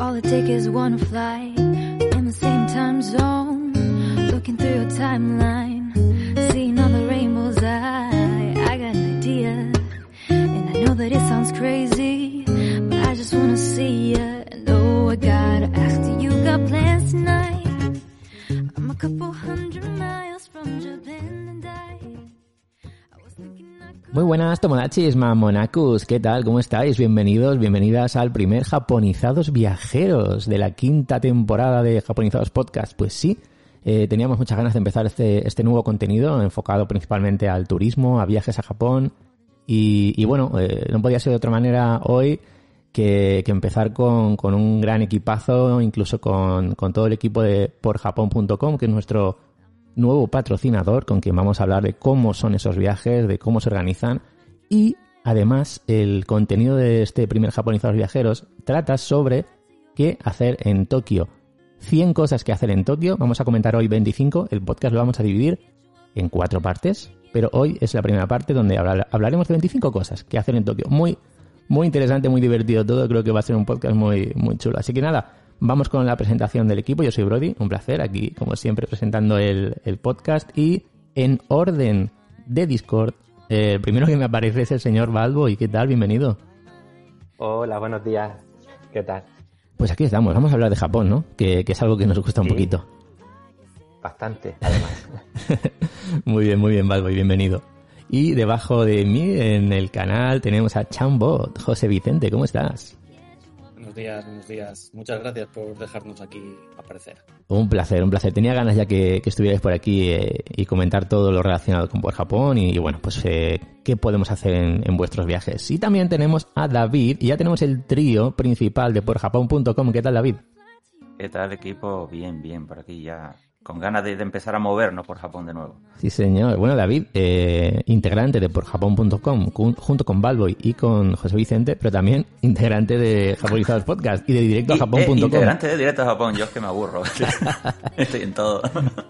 All it take is one flight in the same time zone. Looking through your timeline, seeing all the rainbows. I, I got an idea, and I know that it sounds crazy, but I just wanna see ya. And oh, I gotta ask, do you got plans tonight? I'm a couple hundred miles from Japan Muy buenas, Tomodachis, Mamonacus, ¿qué tal? ¿Cómo estáis? Bienvenidos, bienvenidas al primer Japonizados Viajeros de la quinta temporada de Japonizados Podcast. Pues sí, eh, teníamos muchas ganas de empezar este, este nuevo contenido enfocado principalmente al turismo, a viajes a Japón y, bueno, eh, no podía ser de otra manera hoy que, que empezar con, con un gran equipazo, incluso con, con todo el equipo de porjapón.com, que es nuestro nuevo patrocinador con quien vamos a hablar de cómo son esos viajes, de cómo se organizan y además el contenido de este primer Japonizados Viajeros trata sobre qué hacer en Tokio. 100 cosas que hacer en Tokio, vamos a comentar hoy 25, el podcast lo vamos a dividir en cuatro partes, pero hoy es la primera parte donde hablar- hablaremos de 25 cosas que hacer en Tokio. Muy, muy interesante, muy divertido todo, creo que va a ser un podcast muy, muy chulo. Así que nada, vamos con la presentación del equipo. Yo soy Brody, un placer aquí, como siempre, presentando el, el podcast y en orden de Discord, eh, el primero que me aparece es el señor Balbo. ¿Y qué tal? Bienvenido. Hola, buenos días. ¿Qué tal? Pues aquí estamos, vamos a hablar de Japón, ¿no? Que, que es algo que nos gusta un poquito. Bastante, además. Muy bien, muy bien, Balbo, y bienvenido. Y debajo de mí en el canal tenemos a Chambot, José Vicente, ¿cómo estás? Buenos días, buenos días. Muchas gracias por dejarnos aquí aparecer. Un placer, un placer. Tenía ganas ya que, que estuvierais por aquí eh, y comentar todo lo relacionado con por Japón y, bueno, pues eh, qué podemos hacer en, en vuestros viajes. Y también tenemos a David y ya tenemos el trío principal de porjapón.com. ¿Qué tal, David? ¿Qué tal, equipo? Bien, bien, por aquí ya. Con ganas de, de empezar a movernos por Japón de nuevo. Sí, señor. Bueno, David, eh, integrante de porjapón.com, jun- junto con Balboy y con José Vicente, pero también integrante de Japonizados Podcast y de Y, eh, integrante de Directo a Japón, yo es que me aburro. Estoy en todo.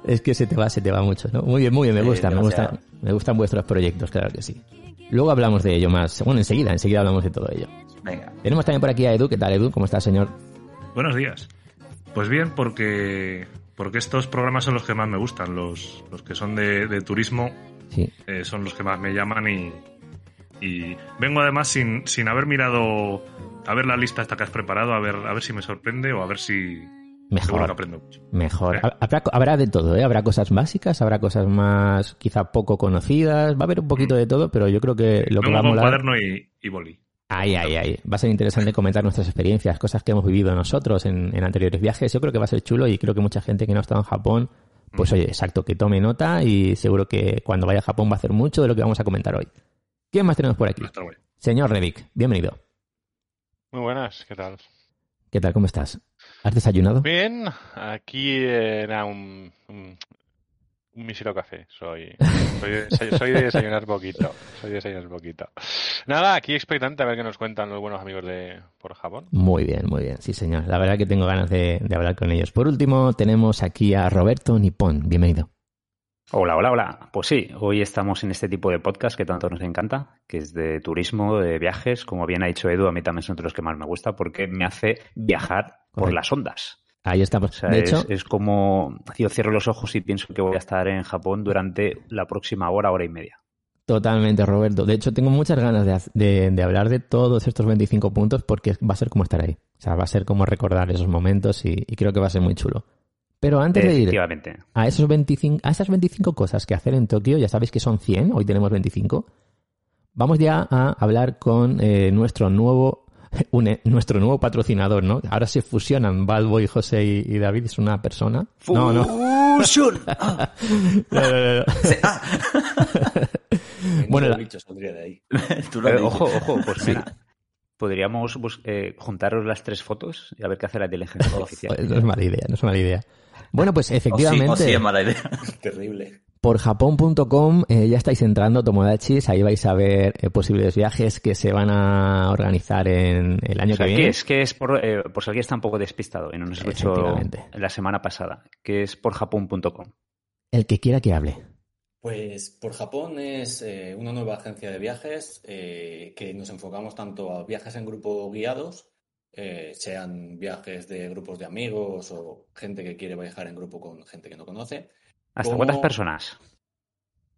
Es que se te va, se te va mucho, ¿no? Muy bien, muy bien, me Sí, gusta, me gustan, me gustan vuestros proyectos, claro que sí. Luego hablamos de ello más, bueno, enseguida, enseguida hablamos de todo ello. Venga. Tenemos también por aquí a Edu, ¿qué tal Edu? ¿Cómo estás, señor? Buenos días. Pues bien, porque, porque estos programas son los que más me gustan. Los, los que son de, de turismo Sí, eh, son los que más me llaman y, y vengo además sin, sin haber mirado a ver la lista esta que has preparado, a ver, a ver si me sorprende o a ver si seguro que mejor, aprendo mucho. mejor. Sí. Habrá, habrá de todo, ¿eh? Habrá cosas básicas, habrá cosas más quizá poco conocidas, va a haber un poquito de todo, pero yo creo que lo que va a con molar... cuaderno y, y boli. Ay, ay, ay. Va a ser interesante comentar nuestras experiencias, cosas que hemos vivido nosotros en, en anteriores viajes. Yo creo que va a ser chulo y creo que mucha gente que no ha estado en Japón, pues oye, exacto, que tome nota y seguro que cuando vaya a Japón va a hacer mucho de lo que vamos a comentar hoy. ¿Qué más tenemos por aquí? Señor Revic, bienvenido. Muy buenas, ¿qué tal? ¿Qué tal? ¿Cómo estás? ¿Has desayunado? Bien, aquí era un, un, un mísero café. Soy, soy, de, soy- soy de desayunar poquito. Soy de desayunar poquito. Nada, aquí expectante a ver qué nos cuentan los buenos amigos de por Japón. Muy bien, muy bien. Sí, señor. La verdad que tengo ganas de, de hablar con ellos. Por último, tenemos aquí a Roberto Nippon. Bienvenido. Hola, hola, hola. Pues sí, hoy estamos en este tipo de podcast que tanto nos encanta, que es de turismo, de viajes. Como bien ha dicho Edu, a mí también son de los que más me gusta porque me hace viajar por Correcto. las ondas. Ahí O estamos. sea, de es, hecho, es como yo cierro los ojos y pienso que voy a estar en Japón durante la próxima hora, hora y media. totalmente, Roberto. De hecho, tengo muchas ganas de, de- de hablar de todos estos 25 puntos porque va a ser como estar ahí. O sea, va a ser como recordar esos momentos y, y creo que va a ser muy chulo. Pero antes de ir a, esos 25, a esas 25 cosas que hacer en Tokio, ya sabéis que son 100, hoy tenemos 25, vamos ya a hablar con eh, nuestro nuevo un- nuestro nuevo patrocinador, ¿no? Ahora se fusionan Balbo y José y, y David, es una persona. No, no. ¡Fusion! No, no, no, ah. Bueno, la- de ahí. Tú lo has Eh, dicho. ojo, ojo, pues mira, podríamos eh, juntaros las tres fotos y a ver qué hace la inteligencia artificial. No es mala idea, no es mala idea. Bueno, pues O sí, efectivamente, o sí es mala idea. Terrible. por japón.com eh, ya estáis entrando, Tomodachis, ahí vais a ver eh, posibles viajes que se van a organizar en el año O sea, que ¿qué viene. es? ¿Qué es por, eh, por si alguien está un poco despistado y no nos escuchó la semana pasada? ¿Qué es por japón.com? El que quiera que hable. Pues por Japón es eh, una nueva agencia de viajes eh, que nos enfocamos tanto a viajes en grupo guiados eh, sean viajes de grupos de amigos o gente que quiere viajar en grupo con gente que no conoce. ¿Hasta como- cuántas personas?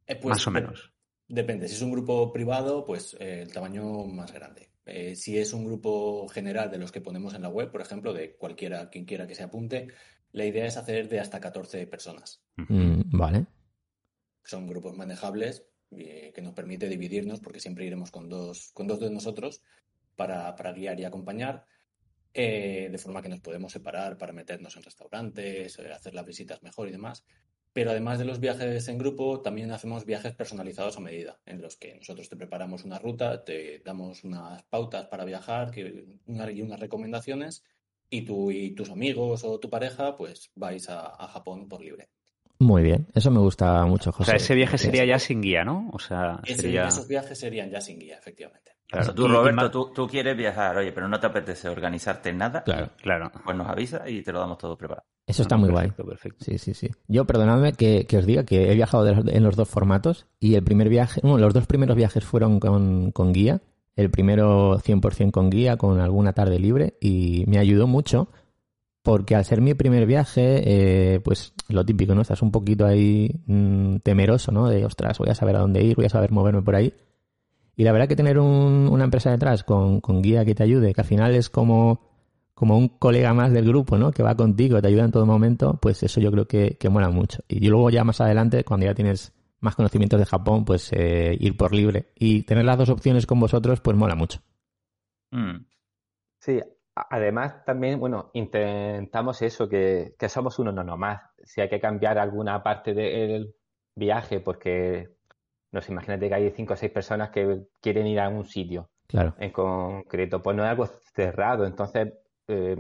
Eh, pues, Más o de- menos. Depende, si es un grupo privado, pues eh, el tamaño más grande. Eh, si es un grupo general de los que ponemos en la web, por ejemplo, de cualquiera, quien quiera que se apunte, la idea es hacer de hasta 14 personas. Mm, vale. Son grupos manejables que nos permite dividirnos, porque siempre iremos con dos, con dos de nosotros para, para guiar y acompañar, eh, de forma que nos podemos separar para meternos en restaurantes, eh, hacer las visitas mejor y demás. Pero además de los viajes en grupo, también hacemos viajes personalizados a medida, en los que nosotros te preparamos una ruta, te damos unas pautas para viajar que, una- y unas recomendaciones, y tú y tus amigos o tu pareja, pues vais a, a Japón por libre. Muy bien. Eso me gusta mucho, O José. sea, ese viaje sería ya sin guía, ¿no? O sea, Ese- sería... Esos viajes serían ya sin guía, efectivamente. O sea, Claro. tú, Roberto, tú, tú quieres viajar, oye, pero no te apetece organizarte nada, Claro. Claro. pues nos avisa y te lo damos todo preparado. Eso está No, muy perfecto, guay. Perfecto. Sí, sí, sí. Yo, perdonadme que, que os diga que he viajado los- en los dos formatos y el primer viaje, bueno, los dos primeros viajes fueron con, con guía. El primero 100% con guía, con alguna tarde libre y me ayudó mucho porque al ser mi primer viaje, eh, pues lo típico, ¿no? Estás un poquito ahí mm, temeroso, ¿no? De, ostras, voy a saber a dónde ir, voy a saber moverme por ahí. Y la verdad que tener un- una empresa detrás con, con guía que te ayude, que al final es como, como un colega más del grupo, ¿no? Que va contigo, te ayuda en todo momento, pues eso yo creo que, que mola mucho. Y luego ya más adelante, cuando ya tienes más conocimientos de Japón, pues eh, ir por libre. Y tener las dos opciones con vosotros, pues mola mucho. Mm. Sí, además también, bueno, intentamos eso, que, que somos uno no nomás. Si hay que cambiar alguna parte del viaje, porque no sé, imagínate que hay cinco o seis personas que quieren ir a un sitio Claro. en concreto, pues no es algo cerrado, entonces eh,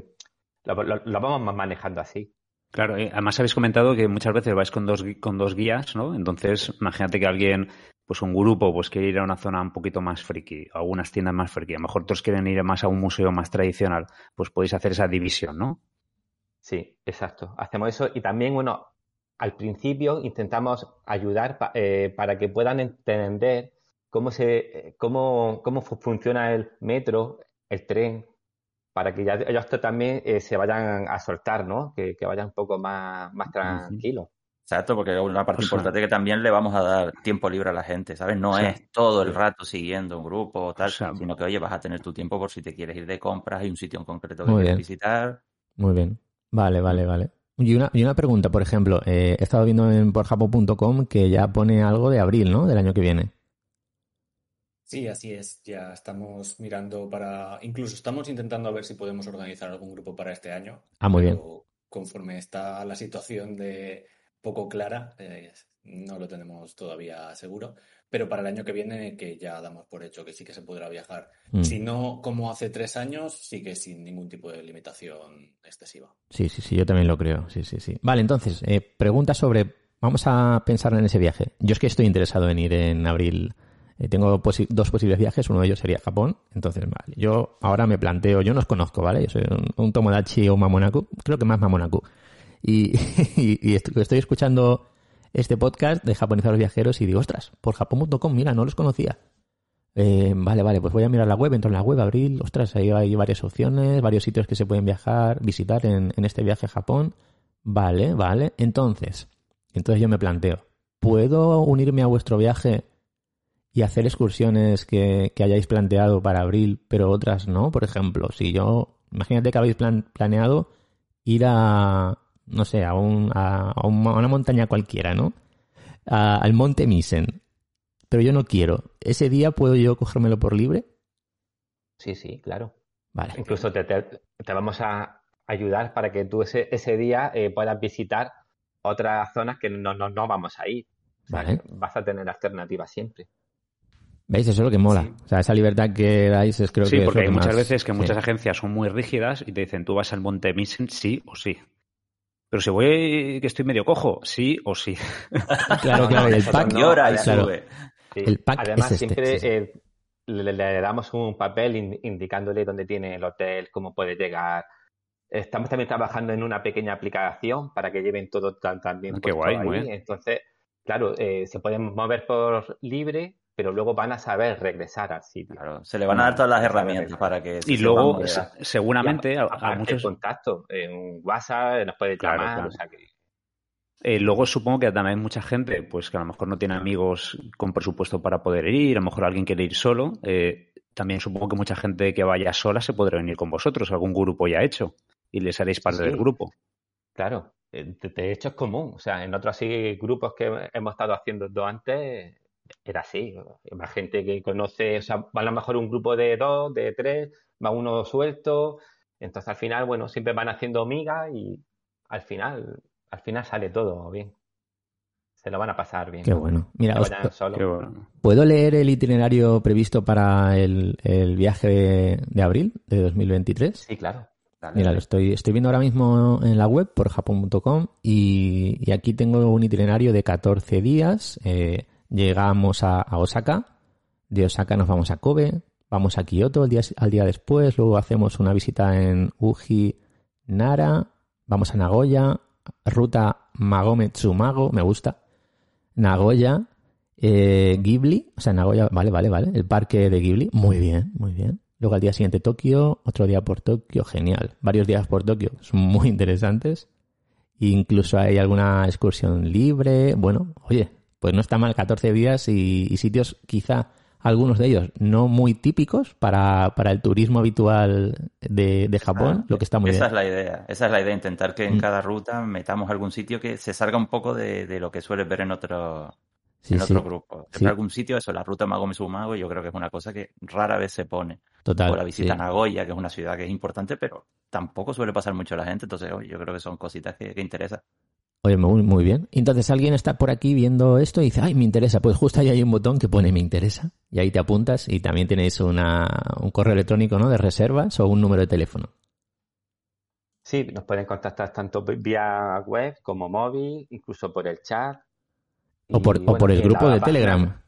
lo, lo- lo vamos ma- manejando así. Claro, eh, además habéis comentado que muchas veces vais con dos, con dos guías, ¿no? Entonces, imagínate que alguien, pues un grupo, pues quiere ir a una zona un poquito más friki, a algunas tiendas más friki, a lo mejor otros quieren ir más a un museo más tradicional, pues podéis hacer esa división, ¿no? Sí, exacto. Hacemos eso y también, bueno, al principio intentamos ayudar pa- eh, para que puedan entender cómo se, eh, cómo, cómo fu- funciona el metro, el tren, para que ya ellos también eh, se vayan a soltar, ¿no? Que, que vayan un poco más, más tranquilos. Exacto, porque una parte O sea- importante que también le vamos a dar tiempo libre a la gente, ¿sabes? No O sea, es todo el rato siguiendo un grupo o tal, O sea- sino que, oye, vas a tener tu tiempo por si te quieres ir de compras, hay un sitio en concreto que quieres bien. visitar. Muy bien. Vale, vale, vale. Y una, y una pregunta, por ejemplo, eh, he estado viendo en porjapo.com que ya pone algo de abril, ¿no? Del año que viene. Sí, así es. Ya estamos mirando para. Incluso estamos intentando a ver si podemos organizar algún grupo para este año. Ah, muy bien. pero Conforme está la situación de poco clara, eh, no lo tenemos todavía seguro. Pero para el año que viene, que ya damos por hecho que sí que se podrá viajar. Mm. Si no, como hace tres años, sí que sin ningún tipo de limitación excesiva. Sí, sí, sí, yo también lo creo. Sí, sí, sí. Vale, entonces, eh, pregunta sobre. Vamos a pensar en ese viaje. Yo es que estoy interesado en ir en abril. Eh, tengo posi- dos posibles viajes, uno de ellos sería Japón. Entonces, vale, yo ahora me planteo, yo no os conozco, ¿vale? Yo soy un, un Tomodachi o un Mamonaku, creo que más Mamonaku. Y, y, y estoy, estoy escuchando este podcast de japonizados viajeros y digo, ostras, por japón.com, mira, no los conocía. Eh, vale, vale, pues voy a mirar la web, entro en la web, abril, ostras, ahí hay varias opciones, varios sitios que se pueden viajar, visitar en, este viaje a Japón. Vale, vale. Entonces, entonces yo me planteo, ¿puedo unirme a vuestro viaje y hacer excursiones que, que hayáis planteado para abril, pero otras no? Por ejemplo, si yo, imagínate que habéis plan- planeado ir a, no sé, a, un, a, a un- a una montaña cualquiera, ¿no? A- al monte Misen. Pero yo no quiero. ¿Ese día puedo yo cogérmelo por libre? Sí, sí, claro. Vale. Incluso te, te- te vamos a ayudar para que tú ese, ese día eh, puedas visitar otras zonas que no, no, no vamos a ir. O sea, Vale. vas a tener alternativas siempre. ¿Veis? Eso es lo que mola. Sí. O sea, esa libertad que dais es creo sí, que es porque lo hay que muchas más- veces que sí. muchas agencias son muy rígidas y te dicen, tú vas al Monte Misen sí o sí. Pero si voy que estoy medio cojo, sí o sí. Claro, claro, y el pack. no, Llora y claro. sube. Sí. El pack Además, es este, siempre sí, sí. eh, le, le damos un papel in- indicándole dónde tiene el hotel, cómo puede llegar. Estamos también trabajando en una pequeña aplicación para que lleven todo tan, también Ah, qué guay, ahí. muy bien. Entonces, claro, eh, se pueden mover por libre pero luego van a saber regresar al sitio. Claro, se le van a dar todas las herramientas para que... Y se luego, mover. seguramente, Y a, a aparte, muchos... contacto en WhatsApp, nos puede Claro, llamar, claro. o sea que Eh, luego supongo que también hay mucha gente, pues que a lo mejor no tiene amigos con presupuesto para poder ir, a lo mejor alguien quiere ir solo. eh, también supongo que mucha gente que vaya sola se podrá venir con vosotros, algún grupo ya hecho, y les haréis parte Sí. del grupo. Claro, eh, de de hecho es común. O sea, en otros así grupos que hemos estado haciendo dos antes, era así. Más gente que conoce, o sea, va a lo mejor un grupo de dos, de tres, va uno suelto. Entonces al final, bueno, siempre van haciendo migas y al final, al final sale todo bien. Se lo van a pasar bien. Qué bueno. Mira, os-. Qué bueno. ¿puedo leer el itinerario previsto para el, el viaje de, de abril de 2023? Sí, claro. Dale, Mira, dale. lo estoy, estoy viendo ahora mismo en la web por japón.com y, y aquí tengo un itinerario de 14 días. Eh, llegamos a, Osaka, de Osaka nos vamos a Kobe, vamos a Kioto al día después, luego hacemos una visita en Uji, Nara, vamos a Nagoya, ruta Magome Tsumago, me gusta, Nagoya, eh, Ghibli, o sea, Nagoya, vale, vale, vale, el parque de Ghibli, muy bien, muy bien. Luego al día siguiente Tokio, otro día por Tokio, genial. Varios días por Tokio, son muy interesantes. Incluso hay alguna excursión libre. Bueno, oye, pues no está mal 14 días y, y sitios quizá algunos de ellos no muy típicos para, para el turismo habitual de, de Japón, Ah, lo que está muy Esa bien. es la idea, esa es la idea, intentar que en Mm. cada ruta metamos algún sitio que se salga un poco de, de lo que sueles ver en otro, Sí, en sí, otro grupo. Sí. algún sitio, eso, la ruta Magome Sumago, yo creo que es una cosa que rara vez se pone. total. o la visita a Nagoya, que es una ciudad que es importante, pero tampoco suele pasar mucho a la gente, entonces yo creo que son cositas que, que interesan. Oye, muy, muy bien. Entonces alguien está por aquí viendo esto y dice, ay, me interesa. Pues justo ahí hay un botón que pone me interesa. Y ahí te apuntas y también tenéis una, un correo electrónico, ¿no? De reservas o un número de teléfono. Sí, nos pueden contactar tanto vía web como móvil, incluso por el chat. O por, Y, o bueno, por el grupo de página- Telegram.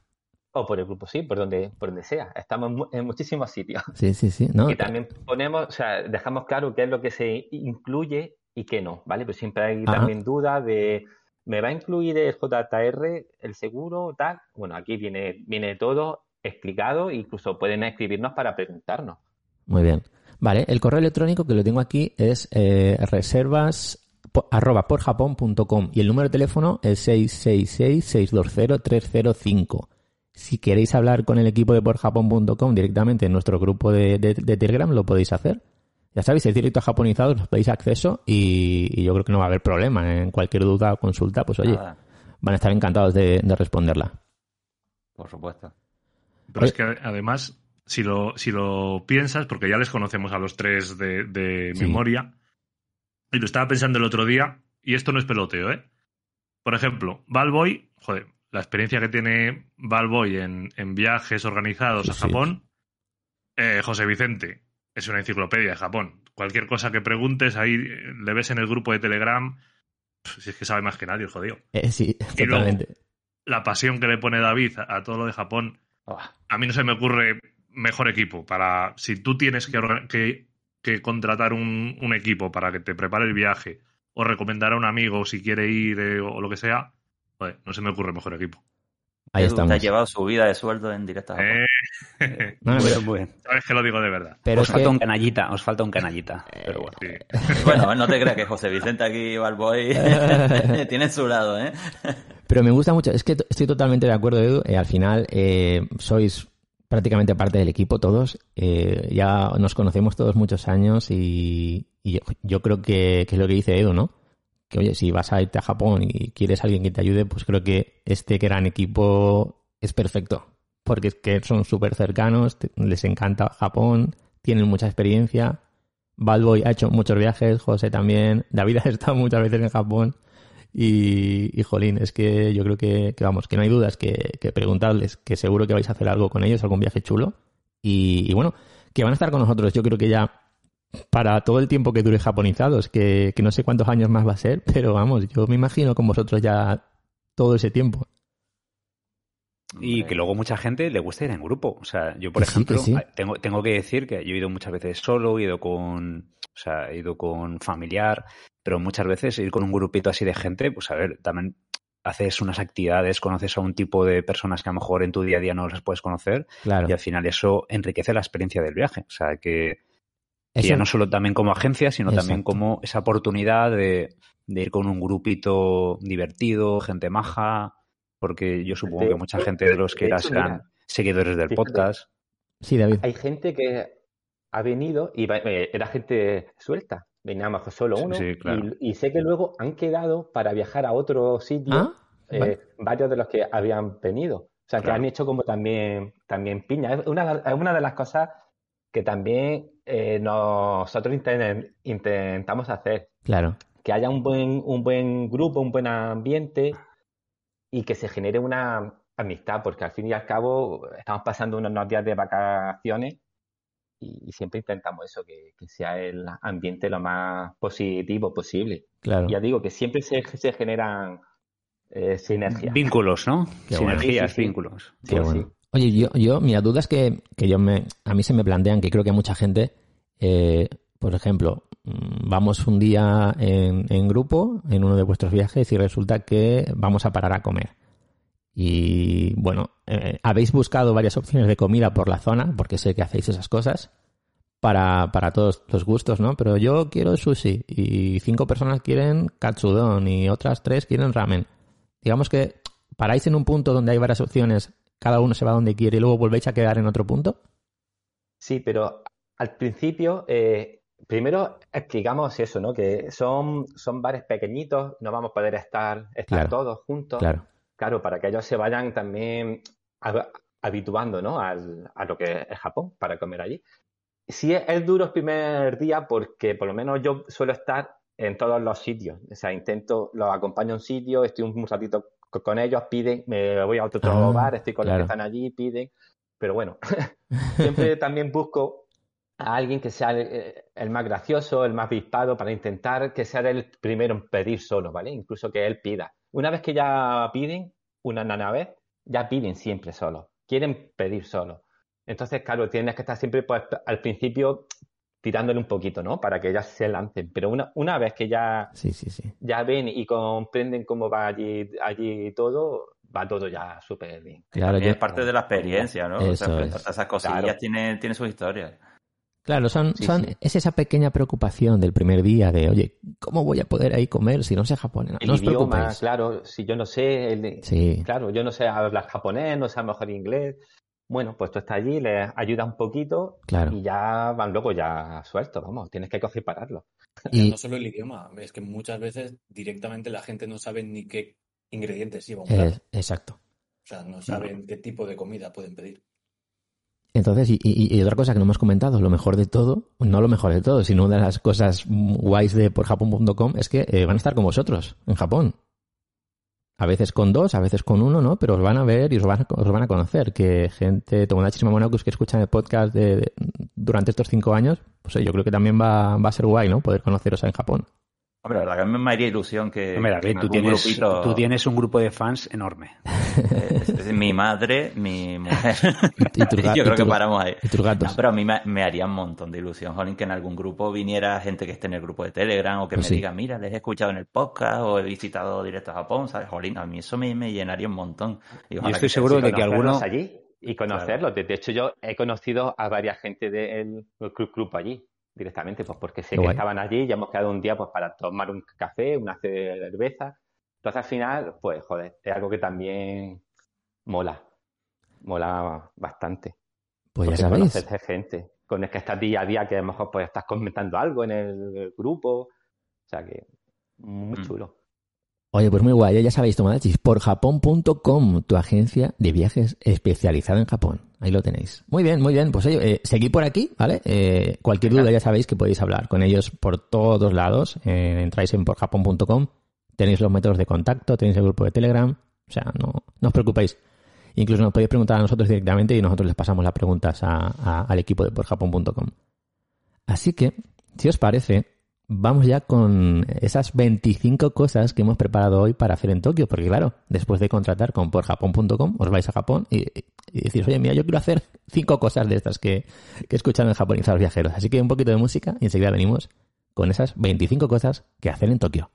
O por el grupo, sí, por donde, por donde sea. Estamos en muchísimos sitios. Sí, sí, sí. ¿no? Y también ponemos, o sea, dejamos claro qué es lo que se incluye y qué no, ¿vale? Pero siempre hay Ajá. también dudas de, ¿me va a incluir el JTR, el seguro, tal? Bueno, aquí viene, viene todo explicado, incluso pueden escribirnos para preguntarnos. Muy bien. Vale, el correo electrónico que lo tengo aquí es eh, reservas arroba porjapón.com y el número de teléfono es 666-620-305. Si queréis hablar con el equipo de porjapón.com directamente en nuestro grupo de, de- de Telegram, lo podéis hacer. Ya sabéis, es directo a japonizados, nos pedís acceso y, y yo creo que no va a haber problema. En cualquier duda o consulta, pues oye, Nada, van a estar encantados de, de responderla. por supuesto. Pero es que además, si lo, si lo piensas, porque ya les conocemos a los tres de, de Sí. memoria, y lo estaba pensando el otro día, y esto no es peloteo, ¿eh? Por ejemplo, Valboy, joder, la experiencia que tiene Valboy en, en viajes organizados Sí, a sí. Japón, eh, José Vicente es una enciclopedia de Japón. Cualquier cosa que preguntes, ahí eh, le ves en el grupo de Telegram, si es que sabe más que nadie, el jodido. Eh, sí, Y luego- totalmente. La pasión que le pone David a, a todo lo de Japón, a mí no se me ocurre mejor equipo para si tú tienes que, orga- que, que contratar un, un equipo para que te prepare el viaje o recomendar a un amigo si quiere ir eh, o lo que sea, joder, no se me ocurre mejor equipo. Ahí te estamos. has llevado su vida de sueldo en directo a Japón. Eh, No, bien, muy bien. Sabes que lo digo de verdad. pero os falta que- un canallita, os falta un canallita. Pero bueno. Sí. Bueno, no te creas que José Vicente aquí Balboy tienen su lado, ¿eh? Pero me gusta mucho, es que estoy totalmente de acuerdo, Edu. eh, al final eh, sois prácticamente parte del equipo todos. eh, ya nos conocemos todos muchos años y, y yo, yo creo que, que es lo que dice Edu, ¿no? Que oye, si vas a irte a Japón y quieres a alguien que te ayude, pues creo que este gran equipo es perfecto. Porque es que son súper cercanos, les encanta Japón, tienen mucha experiencia. Balboy ha hecho muchos viajes, José también, David ha estado muchas veces en Japón. Y, jolín, es que yo creo que, que, vamos, que no hay dudas que, que preguntarles, que seguro que vais a hacer algo con ellos, algún viaje chulo. Y, y bueno, que van a estar con nosotros, yo creo que ya para todo el tiempo que dure japonizados, que, que no sé cuántos años más va a ser, pero vamos, yo me imagino con vosotros ya todo ese tiempo. Y que luego mucha gente le gusta ir en grupo. O sea, yo, por Que ejemplo, sí. tengo, tengo que decir que yo he ido muchas veces solo, he ido con, o sea, he ido con familiar, pero muchas veces ir con un grupito así de gente, pues a ver, también haces unas actividades, conoces a un tipo de personas que a lo mejor en tu día a día no las puedes conocer Claro. y al final eso enriquece la experiencia del viaje. O sea, que, ya no solo también como agencia, sino también como esa oportunidad de, de ir con un grupito divertido, gente maja, porque yo supongo De- que mucha gente de los que hecho, serán mira, seguidores del fíjate. podcast. Sí, David. Hay gente que ha venido y va- eh, era gente suelta. Veníamos solo Sí, uno. sí, claro. y, y sé que luego han quedado para viajar a otro sitio Ah, eh, vale. varios de los que habían venido. O sea, que han hecho como también, también piña. Es una, es una de las cosas que también eh, nosotros inten- intentamos hacer. Claro. Que haya un buen, un buen grupo, un buen ambiente y que se genere una amistad, porque al fin y al cabo estamos pasando unos días de vacaciones y, y siempre intentamos eso, que, que sea el ambiente lo más positivo posible. Claro. Ya digo que siempre se, se generan eh, sinergias. Vínculos, ¿no? Qué bueno. Sinergias, Sí, sí, sí. vínculos. Sí, Qué sí. bueno. Oye, yo, yo, mira, dudas que, que yo me, a mí se me plantean, que creo que a mucha gente, eh, por ejemplo, vamos un día en, en grupo, en uno de vuestros viajes, y resulta que vamos a parar a comer. Y bueno, eh, habéis buscado varias opciones de comida por la zona, porque sé que hacéis esas cosas, para, para todos los gustos, ¿no? Pero yo quiero sushi, y cinco personas quieren katsudon, y otras tres quieren ramen. Digamos que paráis en un punto donde hay varias opciones, cada uno se va donde quiere y luego volvéis a quedar en otro punto. Sí, pero al principio, eh, primero explicamos eso, ¿no? Que son, son bares pequeñitos, no vamos a poder estar, estar Claro. todos juntos. Claro, Claro, para que ellos se vayan también hab- habituando, ¿no? Al- a lo que es Japón, para comer allí. Sí es, es duro el primer día porque por lo menos yo suelo estar en todos los sitios. O sea, intento, los acompaño a un sitio, estoy un, ratito co- con ellos, piden, me voy a otro, Ah, bar, estoy con los claro. que están allí, piden. Pero bueno, siempre también busco a alguien que sea el, el más gracioso, el más vispado, para intentar que sea el primero en pedir solo, ¿vale? Incluso que él pida. Una vez que ya piden, una nana vez, ya piden siempre solo. Quieren pedir solo. Entonces, claro, tienes que estar siempre pues, al principio tirándole un poquito, ¿no? Para que ellas se lancen. Pero una, una vez que ya, sí, sí, sí. ya ven y comprenden cómo va allí, allí todo, va todo ya súper bien. Claro, También yo- es parte de la experiencia, ¿no? O sea, es. esas cosillas Claro. tiene, tiene sus historias. Claro son, Sí, son, sí. es esa pequeña preocupación del primer día de, oye, ¿cómo voy a poder ahí comer si no sé japonés? El No os idioma, preocupéis. claro, si yo no sé, el- Sí, claro, yo no sé hablar japonés, no sé a lo mejor inglés. Bueno, pues tú estás allí, les ayudas un poquito claro. y ya van luego ya sueltos, vamos, tienes que coger y pararlo. Y no solo el idioma, es que muchas veces directamente la gente no sabe ni qué ingredientes lleva un plato. eh, exacto. O sea, no saben qué tipo de comida pueden pedir. Entonces, y, y- y otra cosa que no hemos comentado, lo mejor de todo, no lo mejor de todo, sino una de las cosas guays de porjapón.com es que eh, van a estar con vosotros en Japón. A veces con dos, a veces con uno, ¿no? Pero os van a ver y os van a, os van a conocer. Que gente, Tomodachi Mamonakus, que escuchan el podcast de- durante estos cinco años, pues eh, yo creo que también va, va a ser guay, ¿no? Poder conoceros en Japón. Hombre, la verdad que a mí me haría ilusión que, Hombre, que David, en tú tienes, grupito- tú tienes un grupo de fans enorme. es- es mi madre, mi mujer. Y ga- Yo y creo que paramos ahí. Y tus gatos. No, pero a mí me, me haría un montón de ilusión, Jolín, que en algún grupo viniera gente que esté en el grupo de Telegram o que Pues me sí. diga, mira, les he escuchado en el podcast o he visitado directo a Japón, ¿sabes? Jolín, a mí eso me, me llenaría un montón. Y Yo estoy que seguro de que conocerlos alguno- allí y conocerlos. De de hecho, yo he conocido a varias gente del club, allí directamente, pues porque sé Qué que guay. estaban allí y hemos quedado un día pues para tomar un café, una cerveza. Entonces, al final, pues, joder, es algo que también mola. Mola bastante. Pues ya sabéis. conoces gente con el que estás día a día, que a lo mejor pues estás comentando algo en el grupo. O sea que, muy Mm. chulo. Oye, pues muy guay, ya sabéis, Tomodachis, por japón.com, tu agencia de viajes especializada en Japón. Ahí lo tenéis. Muy bien, muy bien. Pues eh, seguid por aquí, ¿vale? Eh, cualquier duda ya sabéis que podéis hablar con ellos por todos lados. Eh, entráis en porjapón.com, tenéis los métodos de contacto, tenéis el grupo de Telegram. O sea, no, no os preocupéis. Incluso nos podéis preguntar a nosotros directamente y nosotros les pasamos las preguntas a- a- al equipo de porjapón.com. Así que, si os parece, vamos ya con esas 25 cosas que hemos preparado hoy para hacer en Tokio, porque claro, después de contratar con porjapón.com, os vais a Japón y, decís, oye, mira, yo quiero hacer cinco cosas de estas que, que escuchan en japonizados viajeros. Así que un poquito de música y enseguida venimos con esas 25 cosas que hacer en Tokio.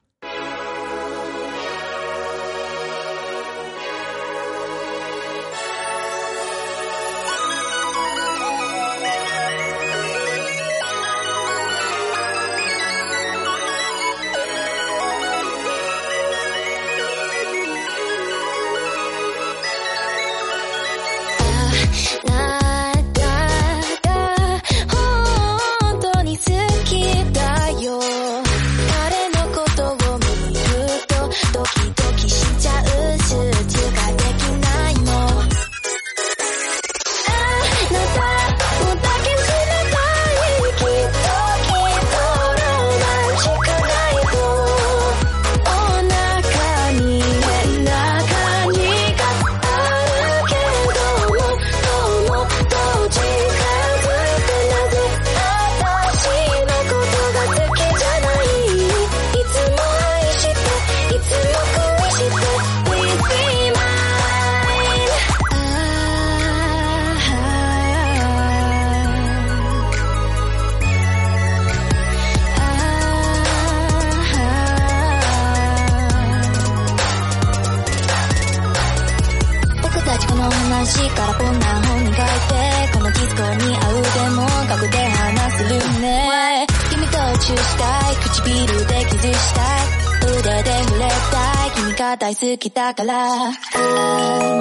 腕で触れたい君が大好きだからあ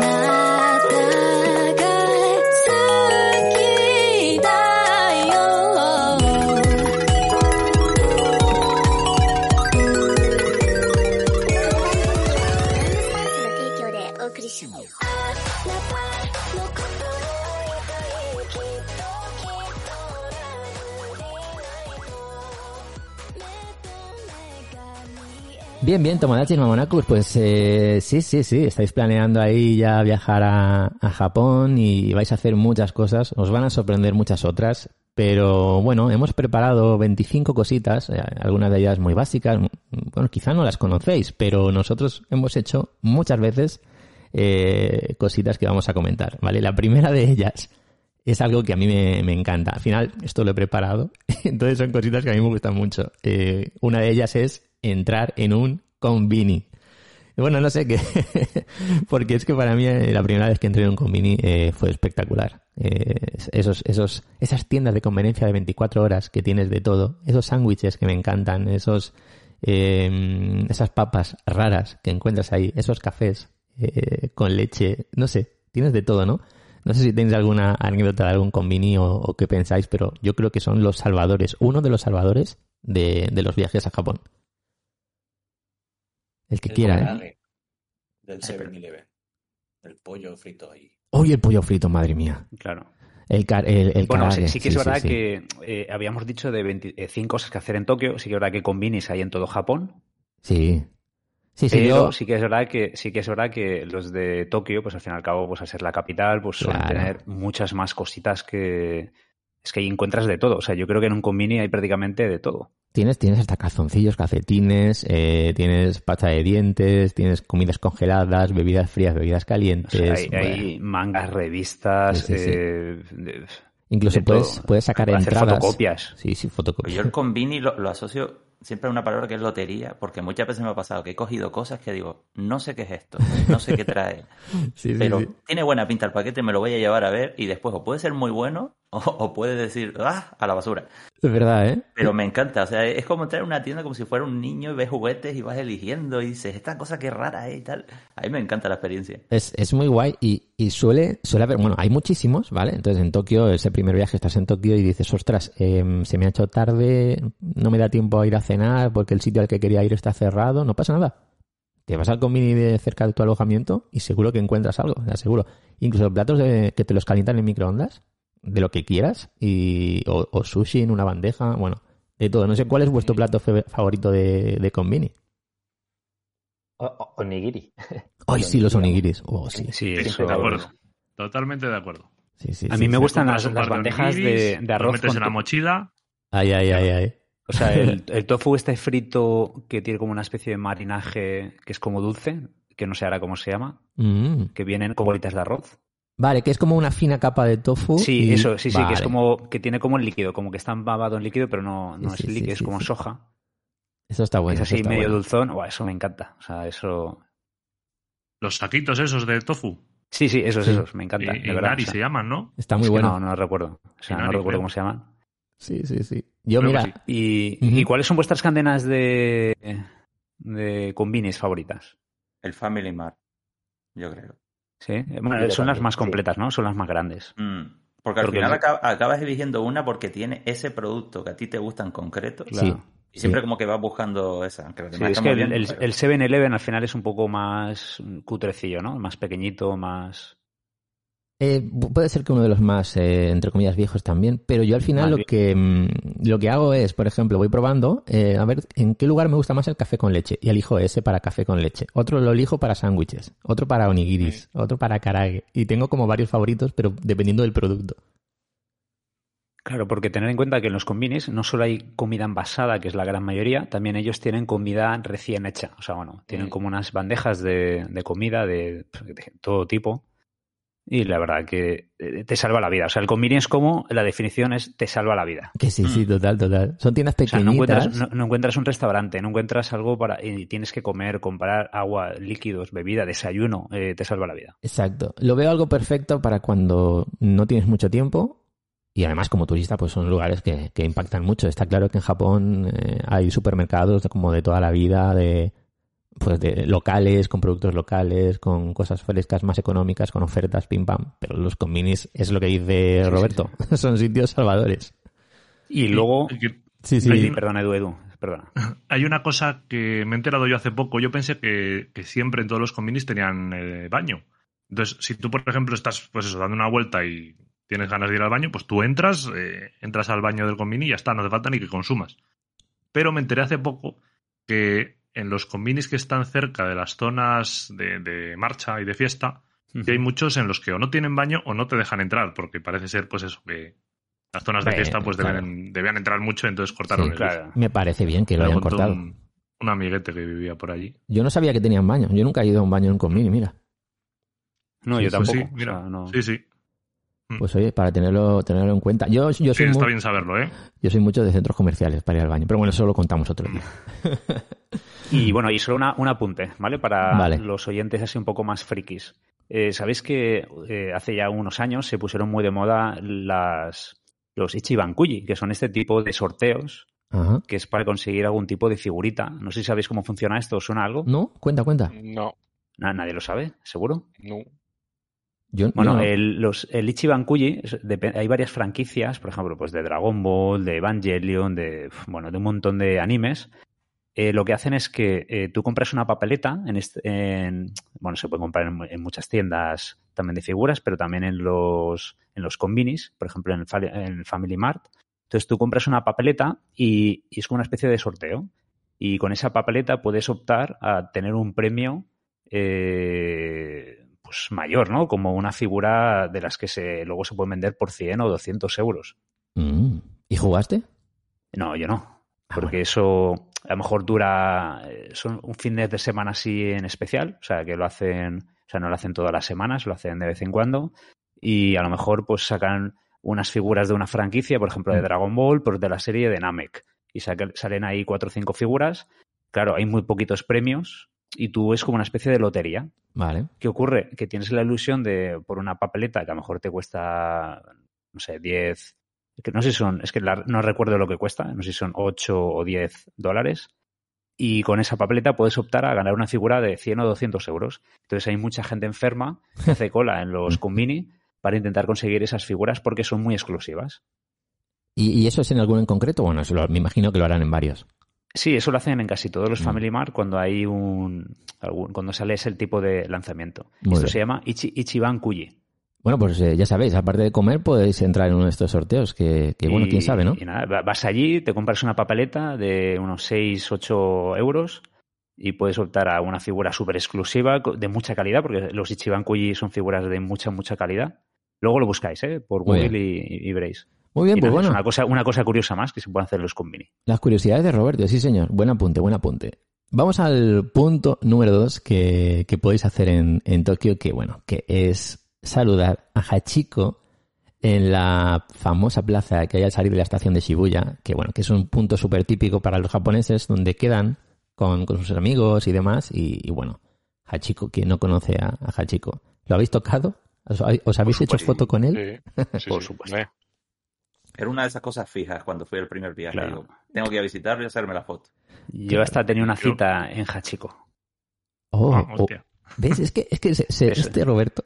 なた Bien, bien, Tomodachi Mamonacus, pues eh, sí, sí, sí, estáis planeando ahí ya viajar a, Japón y vais a hacer muchas cosas, os van a sorprender muchas otras, pero bueno, hemos preparado 25 cositas, eh, algunas de ellas muy básicas, m- bueno, quizá no las conocéis, pero nosotros hemos hecho muchas veces eh, cositas que vamos a comentar, ¿vale? La primera de ellas es algo que a mí me, encanta. Al final, esto lo he preparado, entonces son cositas que a mí me gustan mucho. Una de ellas es entrar en un convini. Bueno, no sé qué, porque es que para mí eh, la primera vez que entré en un convini eh, fue espectacular. Eh, esos, esos, esas tiendas de conveniencia de 24 horas que tienes de todo, esos sándwiches que me encantan, esos, eh, esas papas raras que encuentras ahí, esos cafés eh, con leche, no sé, tienes de todo, ¿no? No sé si tenéis alguna anécdota de algún convini o, o qué pensáis, pero yo creo que son los salvadores, uno de los salvadores de, de los viajes a Japón. El que El quiera, ¿eh? Del 7-Eleven. El pollo frito ahí. Hoy el pollo frito, madre mía. Claro. El, car- el, el Bueno, sí, que es verdad sí. que eh, habíamos dicho de 25 cosas que hacer en Tokio. Sí que es verdad que combinis hay en todo Japón. Sí. Sí, sí, pero yo... sí que es verdad que sí que es verdad que los de Tokio, pues al fin y al cabo, pues a ser la capital, pues suelen tener muchas más cositas que es que ahí encuentras de todo. O sea, yo creo que en un combini hay prácticamente de todo. Tienes, tienes hasta calzoncillos, calcetines, eh, tienes pasta de dientes, tienes comidas congeladas, bebidas frías, bebidas O calientes. sea, hay, bueno. hay mangas, revistas, Sí, sí, sí. eh, de- Incluso de puedes, todo. puedes sacar hacer entradas. fotocopias. Sí, sí, fotocopias. yo el convini lo, lo asocio siempre a una palabra que es lotería, porque muchas veces me ha pasado que he cogido cosas que digo, no sé qué es esto, no sé qué trae, Sí, sí, pero sí. tiene buena pinta el paquete, me lo voy a llevar a ver y después o puede ser muy bueno o, o puede decir, ah, a la basura. Es verdad, ¿eh? Pero me encanta, o sea, es como entrar a una tienda como si fuera un niño y ves juguetes y vas eligiendo y dices, esta cosa que rara es y tal. A mí me encanta la experiencia. Es, es muy guay y, y suele, suele haber, bueno, hay muchísimos, ¿vale? Entonces en Tokio, ese primer viaje, estás en Tokio y dices, ostras, em, se me ha hecho tarde, no me da tiempo a ir a cenar porque el sitio al que quería ir está cerrado, no pasa nada. Te vas al convini de cerca de tu alojamiento y seguro que encuentras algo, o sea, seguro. Incluso platos de, que te los calientan en microondas, de lo que quieras, y, o, o sushi en una bandeja, bueno, de todo. No sé cuál es vuestro plato favorito de, de convini. O- o- onigiri. Hoy sí, los onigiris. Oh, sí. Sí, Sí, eso. de acuerdo. Totalmente de acuerdo. Sí, sí, A sí, mí me gustan las, de bandejas de, onigiris, de lo arroz metes con en la mochila. Ay, ay, ay, ay. O sea, el, el tofu este frito que tiene como una especie de marinaje que es como dulce, que no sé ahora cómo se llama, Mm. que vienen con bolitas de arroz. Vale, que es como una fina capa de tofu. Sí, y- eso, sí, sí, que es como que tiene como el líquido, como que está empapado en líquido, pero no, no Sí, es sí, líquido, sí, es como sí. soja. Eso está bueno. es así medio bueno. dulzón. Buah, eso me encanta. O sea, eso. Los saquitos esos de tofu. Sí, sí, esos, Sí. esos, me encanta. Y, de verdad. Inari o sea, se llaman, ¿no? Está es muy bueno. No, no recuerdo. O sea, no recuerdo creo. cómo se llaman. Sí, sí, sí. Yo, Creo mira, sí. ¿Y. ¿y cuáles son vuestras cadenas de, de combinis favoritas? El Family Mart, yo creo. Sí, Bueno, yo son las más sí. completas, ¿no? Son las más grandes. Mm, Porque al Porque final acab- acabas eligiendo una porque tiene ese producto que a ti te gusta en concreto. sí. Y siempre sí. como que vas buscando esa. Sí, es que el, bien, el, pero- el 7-Eleven al final es un poco más mm, cutrecillo, ¿no? Más pequeñito, más... Eh, pu- puede ser que uno de los más, eh, entre comillas, viejos también, pero yo al final lo que, mm, lo que hago es, por ejemplo, voy probando, eh, a ver en qué lugar me gusta más el café con leche, y elijo ese para café con leche. Otro lo elijo para sándwiches, otro para onigiris, otro para karage, y tengo como varios favoritos, pero dependiendo del producto. Claro, porque tener en cuenta que en los combinis no solo hay comida envasada, que es la gran mayoría, también ellos tienen comida recién hecha. O sea, bueno, tienen como unas bandejas de, de comida de, de todo tipo. Y la verdad que eh, te salva la vida. O sea, el es como, la definición es te salva la vida. Que sí, sí, total, total. Son tiendas O sea, pequeñitas. no encuentras, no, no encuentras un restaurante, no encuentras algo para... Y tienes que comer, comprar agua, líquidos, bebida, desayuno, eh, te salva la vida. Exacto. Lo veo algo perfecto para cuando no tienes mucho tiempo y además como turista pues son lugares que, que impactan mucho. Está claro que en Japón eh, hay supermercados de- como de toda la vida, de pues de locales, con productos locales, con cosas frescas más económicas, con ofertas, pim pam. Pero los convinis es lo que dice Roberto, son sitios salvadores. Y luego... Sí, sí. Hay perdona, Edu, Edu, perdona. Hay una cosa que me he enterado yo hace poco. Yo pensé que, que siempre en todos los convinis tenían eh, baño. Entonces, si tú, por ejemplo, estás pues eso, dando una vuelta y tienes ganas de ir al baño, pues tú entras, eh, entras al baño del convini y ya está, no hace falta ni que consumas. Pero me enteré hace poco que en los convinis que están cerca de las zonas de, de marcha y de fiesta, que hay muchos en los que o no tienen baño o no te dejan entrar, porque parece ser, pues eso, que las zonas de fiesta pues claro. deben, debían entrar mucho, entonces cortaron Sí, el Claro. Me parece bien que lo hayan cortado. Un, un amiguete que vivía por allí. Yo no sabía que tenían baño. Yo nunca he ido a un baño en un convini, mira. No, Sí, yo pues tampoco. sí, o mira. sea, no- Sí, sí. Pues oye, para tenerlo, tenerlo en cuenta. Yo, yo, Sí, soy está mu- bien saberlo, ¿eh? yo soy mucho de centros comerciales para ir al baño. Pero bueno, eso lo contamos otro día. Y bueno, y solo una, un apunte, ¿vale? Para Vale. los oyentes así un poco más frikis. Eh, Sabéis que eh, hace ya unos años se pusieron muy de moda las, los Ichiban Kuji, que son este tipo de sorteos Ajá. que es para conseguir algún tipo de figurita. No sé si sabéis cómo funciona esto, ¿os suena algo? ¿No? Cuenta, cuenta. No, Na- nadie lo sabe, seguro. no. Yo, yo Bueno, no. el, los, el Ichiban Kuji, hay varias franquicias, por ejemplo, pues de Dragon Ball, de Evangelion, de, bueno, de un montón de animes. Eh, lo que hacen es que eh, tú compras una papeleta, en, este- en- bueno, se puede comprar en, mu- en muchas tiendas también de figuras, pero también en los, en los convinis, por ejemplo, en el, Fa- en el Family Mart. Entonces tú compras una papeleta y, y es como una especie de sorteo. Y con esa papeleta puedes optar a tener un premio eh, pues mayor, ¿no? Como una figura de las que se luego se pueden vender por 100 o 200 euros. Mm. ¿Y jugaste? No, yo no. Ah, Porque bueno. eso a lo mejor dura eh, son un fin de semana así en especial, o sea, que lo hacen, o sea, no lo hacen todas las semanas, lo hacen de vez en cuando y a lo mejor pues sacan unas figuras de una franquicia, por ejemplo, de Mm. Dragon Ball, pues de la serie de Namek y salen ahí cuatro o cinco figuras. Claro, hay muy poquitos premios y tú es como una especie de lotería. Vale. ¿Qué ocurre? Que tienes la ilusión de, por una papeleta que a lo mejor te cuesta, no sé, 10, que no sé si son, es que la- no recuerdo lo que cuesta, no sé si son 8 o 10 dólares. Y con esa papeleta puedes optar a ganar una figura de 100 o 200 euros. Entonces hay mucha gente enferma que hace cola en los convini para intentar conseguir esas figuras porque son muy exclusivas. ¿Y, y eso es en alguno en concreto? Bueno, eso lo- me imagino que lo harán en varios. Sí, eso lo hacen en casi todos los Mm. Family Mart cuando hay un, algún- cuando sale ese tipo de lanzamiento. Muy Esto bien. se llama Ichi- Ichiban Kuji. Bueno, pues eh, ya sabéis, aparte de comer, podéis entrar en uno de estos sorteos, que, que bueno, quién sabe, ¿no? Y nada, va- vas allí, te compras una papeleta de unos 6, 8 euros y puedes optar a una figura súper exclusiva de mucha calidad, porque los Ichiban Kuji son figuras de mucha, mucha calidad. Luego lo buscáis, ¿eh? Por Google y, y- y veréis. Muy bien, Y pues nada, es bueno, una cosa, una cosa curiosa más que se puede hacer los convini. las curiosidades de Roberto, sí señor, buen apunte, buen apunte. Vamos al punto número dos que, que podéis hacer en, en Tokio, que bueno, que es saludar a Hachiko en la famosa plaza que hay al salir de la estación de Shibuya, que bueno, que es un punto súper típico para los japoneses, donde quedan con, con sus amigos y demás, y, y bueno, Hachiko, quien no conoce a, a Hachiko, ¿lo habéis tocado? ¿Os, os habéis hecho supuesto. foto con él? Sí, sí, Por supuesto. Era una de esas cosas fijas cuando fui el primer viaje. Claro. Digo, tengo que ir a visitarlo y hacerme la foto. Yo hasta tenía una Yo- cita en Hachiko. Oh, Ah, oh, hostia. ¿Ves? Es que, es que se- se- este Roberto.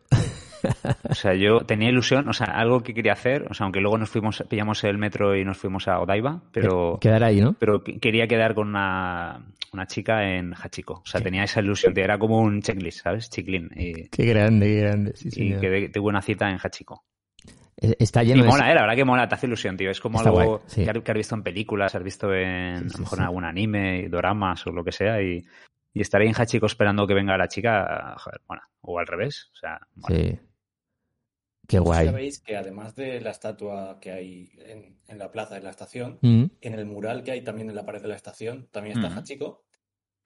O sea, yo tenía ilusión, o sea, algo que quería hacer, o sea, aunque luego nos fuimos, pillamos el metro y nos fuimos a Odaiba, pero... Quedar ahí, ¿no? pero que- quería quedar con una, una chica en Hachiko. O sea, tenía esa ilusión, de- era como un checklist, ¿sabes? Chiclin. Y, Qué grande, qué grande. Sí, y señor. quedé- tuve una cita en Hachiko. Está Y lleno de... mola, eh, la verdad que mola, te hace ilusión, tío. Es como Está algo guay, sí. que, has, que has visto en películas, has visto en, Sí, a lo mejor sí. en algún anime, doramas o lo que sea, y, y estar ahí en Hachiko esperando que venga la chica, joder, bueno, o al revés. O sea, mola. Sí. Qué guay. Sabéis que además de la estatua que hay en, en la plaza de la estación, Mm, en el mural que hay también en la pared de la estación, también está. Hachiko.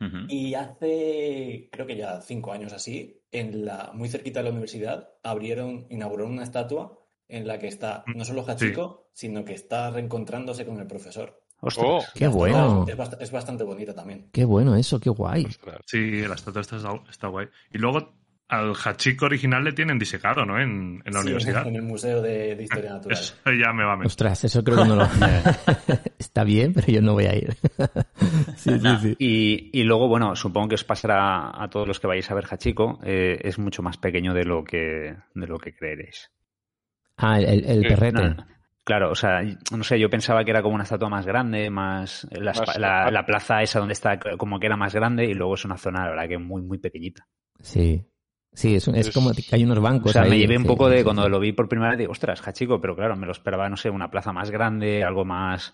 Ujú. Y hace, creo que ya cinco años así, en la, muy cerquita de la universidad, abrieron, inauguraron una estatua en la que está no solo Hachiko, sino que está reencontrándose con el profesor. Oh, Qué bueno. Es, bast- es bastante bonita también. Qué bueno eso, qué guay. ostras. Sí, la estatua está, está guay. Y luego al Hachiko original le tienen disecado, ¿no? En, en la Sí, universidad. En el Museo de, de Historia Natural. Eso ya me va a meter. Ostras, eso creo que no lo... Está bien, pero yo no voy a ir. sí, sí, sí. Y, y luego, bueno, supongo que os pasará a todos los que vayáis a ver Hachiko, eh, es mucho más pequeño de lo que, de lo que creeréis. Ah, el, el- perrete. No, claro, o sea, no sé, yo pensaba que era como una estatua más grande, más la, Más- la- la plaza esa donde está como que era más grande y luego es una zona, la verdad, que muy, muy pequeñita. Sí. Sí, es, un- es como que hay unos O bancos sea, ahí, me llevé un sí, poco de sí, cuando sí. lo vi por primera vez, digo, ostras, Hachiko, pero claro, me lo esperaba, no sé, una plaza más grande, algo más...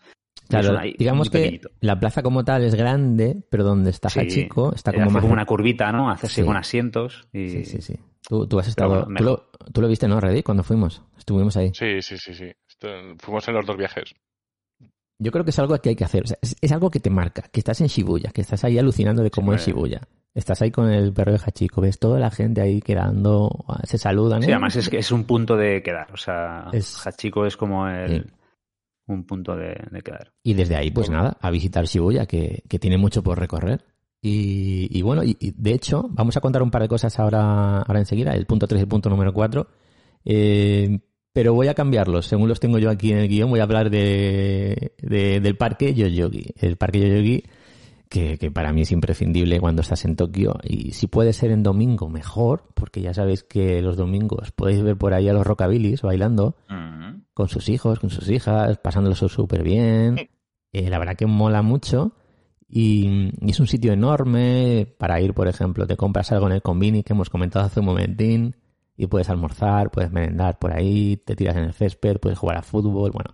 Claro, una- digamos que pequeñito. la plaza como tal es grande, pero donde está Sí, Hachiko está como hace más... como una curvita, ¿no? Hace con asientos y... Sí, sí, sí. Tú, tú has estado... bueno, tú, lo, tú lo viste, ¿no, Reddy? Cuando fuimos. Estuvimos ahí. Sí, sí, sí, sí. Fuimos en los dos viajes. Yo creo que es algo que hay que hacer. O sea, es, es algo que te marca, que estás en Shibuya, que estás ahí alucinando de cómo Sí, es Shibuya. Estás ahí con el perro de Hachiko, ves toda la gente ahí quedando, se saludan. Sí, ¿eh? además es que es un punto de quedar. O sea, Es- Hachiko es como el, Sí. un punto de, de quedar. Y desde ahí, pues nada, a visitar Shibuya, que, que tiene mucho por recorrer. Y, y bueno, y, y de hecho, vamos a contar un par de cosas ahora, ahora enseguida, el punto 3 y el punto número 4. Eh, pero voy a cambiarlos, según los tengo yo aquí en el guion, voy a hablar de, de- del parque Yoyogi. El parque Yoyogi, que, que para mí es imprescindible cuando estás en Tokio. Y si puede ser en domingo, mejor, porque ya sabéis que los domingos podéis ver por ahí a los rockabilis bailando con sus hijos, con sus hijas, pasándolo súper bien. Eh, la verdad que mola mucho. Y, y es un sitio enorme para ir, por ejemplo, te compras algo en el convini que hemos comentado hace un momentín y puedes almorzar, puedes merendar por ahí, te tiras en el césped, puedes jugar a fútbol. Bueno,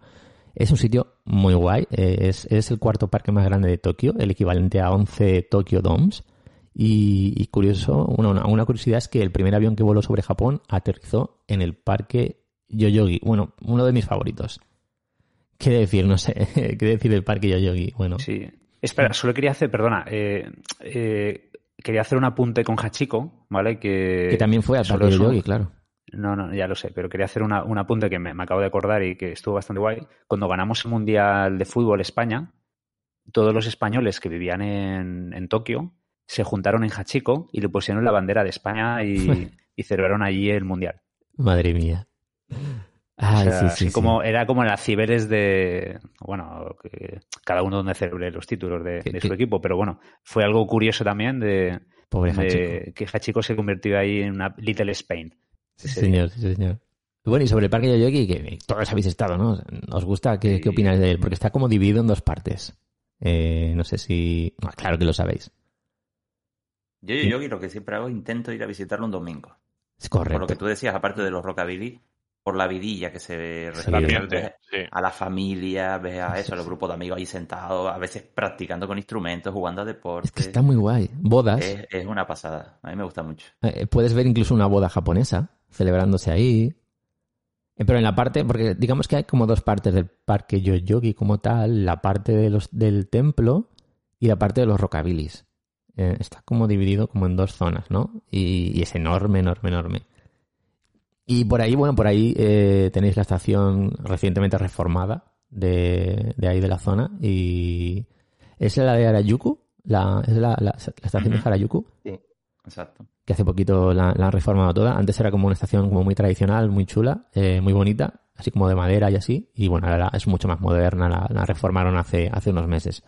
es un sitio muy guay. Eh, es, es el cuarto parque más grande de Tokio, el equivalente a 11 Tokyo Domes. Y, curioso, una, una- curiosidad es que el primer avión que voló sobre Japón aterrizó en el parque Yoyogi. Bueno, uno de mis favoritos. ¿Qué decir? No sé. ¿Qué decir del parque Yoyogi? Bueno, Sí. Espera, solo quería hacer, perdona, eh, eh, quería hacer un apunte con Hachiko, ¿vale? Que, que también fue es un- Yoyogi, claro. No, no, ya lo sé, pero quería hacer una- un apunte que me, me acabo de acordar y que estuvo bastante guay. Cuando ganamos el Mundial de Fútbol España, todos los españoles que vivían en, en Tokio se juntaron en Hachiko y le pusieron la bandera de España y, y celebraron allí el Mundial. Madre mía. O sea, sí, así sí, sí. como, Era como en las ciberes de, bueno, que cada uno donde celebre los títulos de, su equipo, pero bueno, fue algo curioso también de, Pobre de que Hachiko se convirtió ahí en una Little Spain. Sí, señor, sí, señor. Bueno, y sobre el parque Yoyogi, que todos habéis estado, ¿no? ¿Os gusta? ¿Qué, opináis de él? Porque está como dividido en dos partes. Eh, no sé si... ah, claro que lo sabéis. Yo, yo, yo, lo que siempre hago, intento ir a visitarlo un domingo. Es Por lo que correcto. tú decías, aparte de los rockabilly, por la vidilla que se Sí. Sí. a la familia, ves a Sí, eso, a los sí. grupos de amigos ahí sentados, a veces practicando con instrumentos, jugando a deporte. Es que está muy guay. Bodas. es, es una pasada. A mí me gusta mucho. Eh, puedes ver incluso una boda japonesa celebrándose ahí. Eh, Pero en la parte, porque digamos que hay como dos partes del parque Yoyogi como tal, la parte de los, del templo y la parte de los rockabilis. Eh, está como dividido como en dos zonas, ¿no? Y, y es enorme, enorme, enorme. Y por ahí, bueno, por ahí eh, tenéis la estación recientemente reformada de, de ahí de la zona y es la de Harajuku, la, es la, la- la estación de. Harajuku Exacto. que hace poquito la, la han reformado toda. Antes era como una estación como muy tradicional, muy chula, eh, muy bonita, así como de madera y así. Y bueno, ahora es mucho más moderna, la, la reformaron hace, hace unos meses.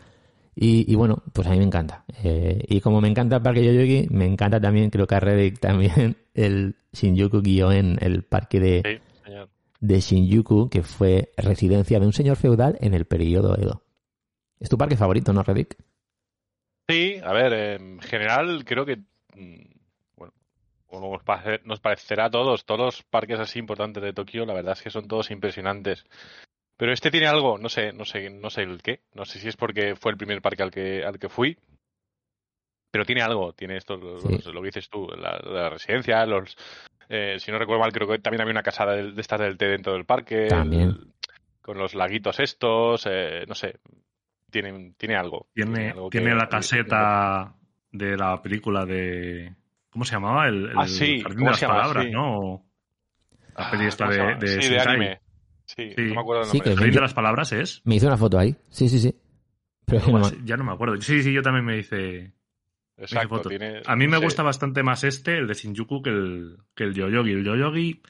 Y, y bueno, pues a mí me encanta. Eh, y como me encanta el Parque Yoyogi, me encanta también, creo que a Reddick también, el Shinjuku Gyoen, el parque de, Sí, de Shinjuku, que fue residencia de un señor feudal en el periodo Edo. ¿Es tu parque favorito, no, Reddick? Sí, a ver, en general creo que, mm, bueno, como nos parecerá a todos, todos los parques así importantes de Tokio, la verdad es que son todos impresionantes. Pero este tiene algo, no sé, no sé, no sé el qué, no sé si es porque fue el primer parque al que, al que fui, pero tiene algo, tiene esto, lo, Sí. lo que dices tú, la, la residencia, los, eh, si no recuerdo mal, creo que también había una casa de, de estas del té dentro del parque, También. el- con los laguitos estos, eh, no sé, tiene, tiene algo. Tiene, algo que- tiene la que- caseta de la película de. ¿Cómo se llamaba? El, el Ah, sí, Jardín ¿cómo de las se llama? Palabras, Sí. ¿no? La Ah, peli esta ¿cómo se de, de sí, de anime. Sí, Sí. no me acuerdo el Sí, nombre. ¿El que- Jardín yo- de las Palabras es? Me hizo una foto ahí. Sí, sí, sí. Pero no- ya no me acuerdo. Sí, sí, yo también me hice. Exacto. fotos. tiene- A mí me sí. gusta bastante más este, el de Shinjuku, que el, que el Yoyogi. El Yoyogi,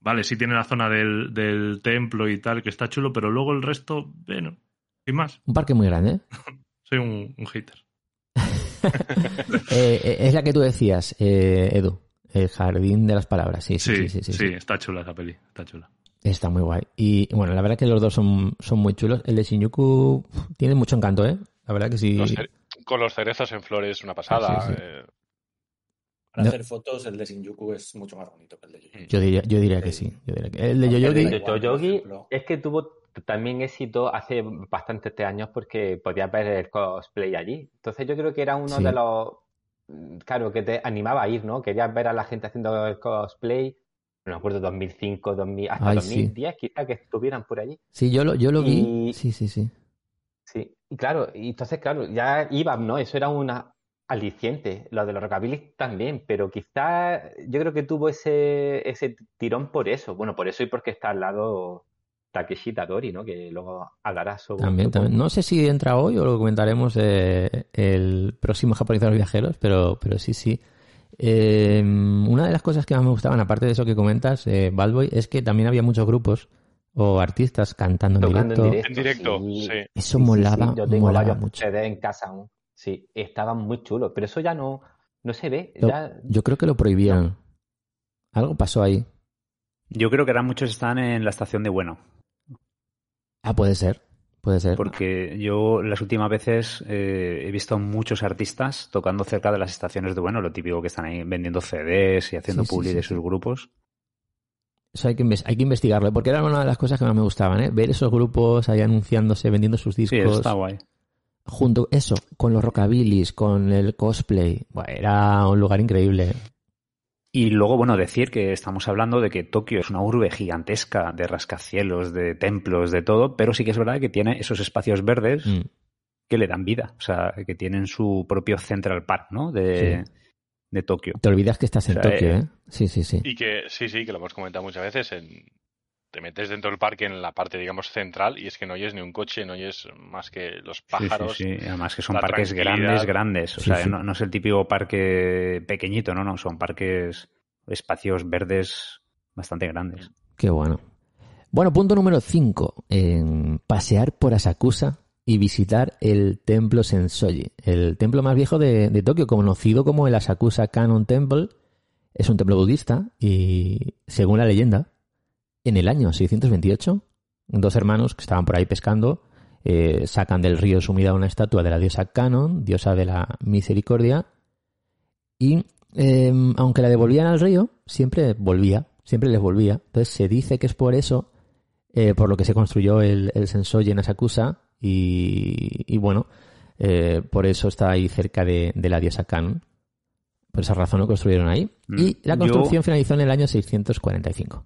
vale, sí tiene la zona del, del templo y tal, que está chulo, pero luego el resto, bueno, sin más. Un parque muy grande, ¿eh? Soy un, un hater. Eh, eh, es la que tú decías, eh, Edu. El jardín de las palabras. Sí, sí, Sí, sí, sí, sí, sí, sí. está chula esa peli, está chula. Está muy guay. Y bueno, la verdad que los dos son, son muy chulos. El de Shinjuku tiene mucho encanto, ¿eh? La verdad que sí. Los con los cerezos en flores, una pasada. Sí, sí. eh, Para No. hacer fotos, el de Shinjuku es mucho más bonito que el de Yoyogi. Yo diría, yo diría que sí. Yo diría que- El de El Yoyogi. de Igual, por Yoyogi es que tuvo también éxito hace bastantes años porque podías ver el cosplay allí. Entonces yo creo que era uno Sí. de los, claro, que te animaba a ir, ¿no? Querías ver a la gente haciendo el cosplay. No me acuerdo, 2005, 2000, hasta Ay, sí. 2010 quizá que estuvieran por allí. Sí, yo lo, yo lo vi. Y- Sí, sí, sí. Sí, y claro, y entonces, claro, ya iba, ¿no? Eso era una aliciente. Lo de los rockabilly también, pero quizás yo creo que tuvo ese, ese tirón por eso. Bueno, por eso y porque está al lado Takeshi Tadori, ¿no? Que luego hablará sobre También, también. No sé si entra hoy o lo comentaremos eh, el próximo Japonizados Viajeros, pero, pero sí, sí. Eh, una de las cosas que más me gustaban, aparte de eso que comentas, eh, Baldboy, es que también había muchos grupos o artistas cantando en directo. en directo, sí. sí. Eso molaba, Yo tengo molaba varios mucho. CD en casa aún. Sí, estaban muy chulos, pero eso ya no, no se ve. Lo- Ya... Yo creo que lo prohibieron. Algo pasó ahí. Yo creo que ahora muchos están en la estación de Bueno. Ah, puede ser. Puede ser. Porque yo las últimas veces eh, he visto muchos artistas tocando cerca de las estaciones de Bueno, lo típico que están ahí vendiendo CDs y haciendo Sí, sí, publi sí, de sí. sus grupos. Eso hay que, hay que investigarlo, porque era una de las cosas que más me gustaban, ¿eh? Ver esos grupos ahí anunciándose, vendiendo sus Sí, discos. eso está guay. junto eso, con los rockabilis, con el cosplay. Era un lugar increíble. Y luego, bueno, decir que estamos hablando de que Tokio es una urbe gigantesca de rascacielos, de templos, de todo, pero sí que es verdad que tiene esos espacios verdes Mm. que le dan vida, o sea, que tienen su propio Central Park, ¿no? De, de Tokio. Te olvidas que estás en O sea, Tokio, eh, ¿eh? Sí, sí, sí. Y que sí, sí, que lo hemos comentado muchas veces. En, te metes dentro del parque en la parte, digamos, central y es que no oyes ni un coche, no oyes más que los pájaros. sí, sí. Además que son parques grandes, grandes. O Sí, sea, sí. No, no es el típico parque pequeñito, no, no. Son parques, espacios verdes bastante grandes. Qué bueno. Bueno, punto número 5. pasear por Asakusa y visitar el templo Sensoji, el templo más viejo de, de Tokio, conocido como el Asakusa Canon Temple. Es un templo budista y, según la leyenda, en el año 628, dos hermanos que estaban por ahí pescando eh, sacan del río sumida una estatua de la diosa Canon, diosa de la misericordia, y eh, aunque la devolvían al río, siempre volvía, siempre les volvía. Entonces se dice que es por eso, eh, por lo que se construyó el, el Sensoji en Asakusa, y, y bueno, eh, por eso está ahí cerca de, de la diosa Canon. Por esa razón lo construyeron ahí. Mm. Y la Yo- construcción finalizó en el año 645.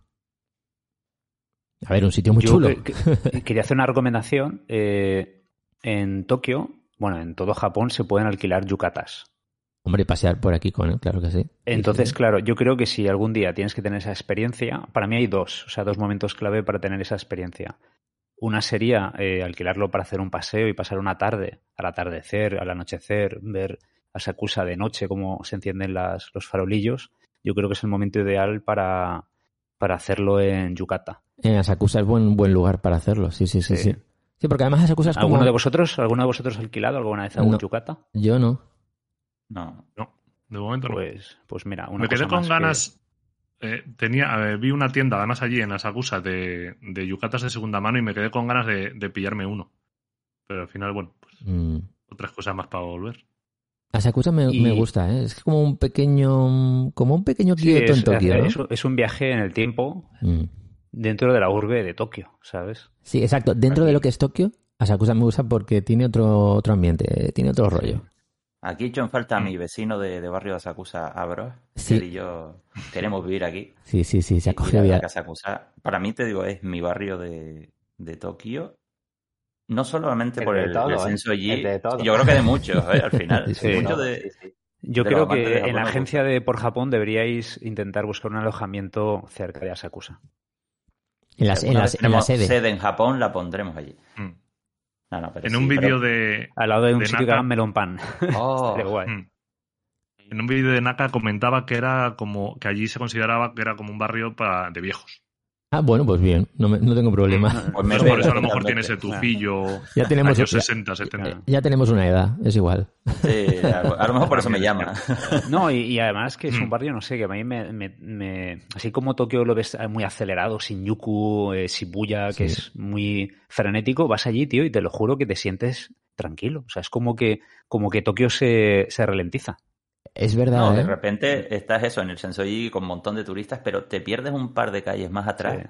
A ver, un sitio muy Yo chulo. que- que- quería hacer una recomendación. eh, en Tokio, bueno, en todo Japón se pueden alquilar yucatas. Hombre, pasear por aquí con él, claro que sí. Entonces, claro, yo creo que si algún día tienes que tener esa experiencia, para mí hay dos, o sea, dos momentos clave para tener esa experiencia. Una sería eh, alquilarlo para hacer un paseo y pasar una tarde, al atardecer, al anochecer, ver a Sakusa de noche, cómo se encienden las, los farolillos. Yo creo que es el momento ideal para, para hacerlo en Yucata. En Asakusa es buen, buen lugar para hacerlo, sí, sí, sí, sí. Sí. Sí, porque además Asakusa es como... ¿Alguno de vosotros, alguno de vosotros ha alquilado alguna vez algún No. Yucata? Yo no. No. No, de momento no. Pues, pues mira, una Me quedé cosa con más que- ganas. eh, tenía, vi una tienda, además allí en Asakusa, de, de yucatas de segunda mano y me quedé con ganas de, de pillarme uno. Pero al final, bueno, pues Mm. otras cosas más para volver. Asakusa me, Y- me gusta, ¿eh? Es como un pequeño... Como un pequeño Kioto en Tokio, ¿no? es- es un viaje en el tiempo Mm. dentro de la urbe de Tokio, ¿sabes? Sí, exacto. Dentro de lo que es Tokio, Asakusa me gusta porque tiene otro, otro ambiente, tiene otro rollo. Aquí he hecho en falta a mi vecino de, de barrio de Asakusa, Abro. Sí. Él y yo queremos vivir aquí. Sí, sí, sí, se Ir acoge a bien. la casa Asakusa. Para mí, te digo, es mi barrio de, de Tokio. No solamente El por el, todo, el ¿eh? El de todo. yo creo que de muchos, ¿eh? al final. Sí, Mucho No, de- sí, sí. Yo creo que de en la agencia de Por Japón deberíais intentar buscar un alojamiento cerca de Asakusa. En la, en la- en la sede. en Japón, la pondremos allí. Mm. No, no, pero En sí, un pero- vídeo de. Al lado de un De sitio que hagan melón pan. Oh, guay. Mm. en un vídeo de Naka comentaba que era como que allí se consideraba que era como un barrio para, de viejos. Ah, bueno, pues bien, no, me- no tengo problema. Pues Entonces, por eso a lo mejor tiene totalmente. ese tufillo Ya tenemos, años ya, 60, 70. ya tenemos una edad, es igual. Sí, a, lo mejor por eso me llama. No, y, y además que es un Mm. barrio, no sé, que a mí me, me- me- Así como Tokio lo ves muy acelerado, Shinjuku, eh, Shibuya, que Sí. es muy frenético, vas allí, tío, y te lo juro que te sientes tranquilo. O sea, es como que, como que Tokio se, se ralentiza. Es verdad, No, de ¿eh? repente estás eso en el Sensoji con un montón de turistas, pero te pierdes un par de calles más atrás Sí.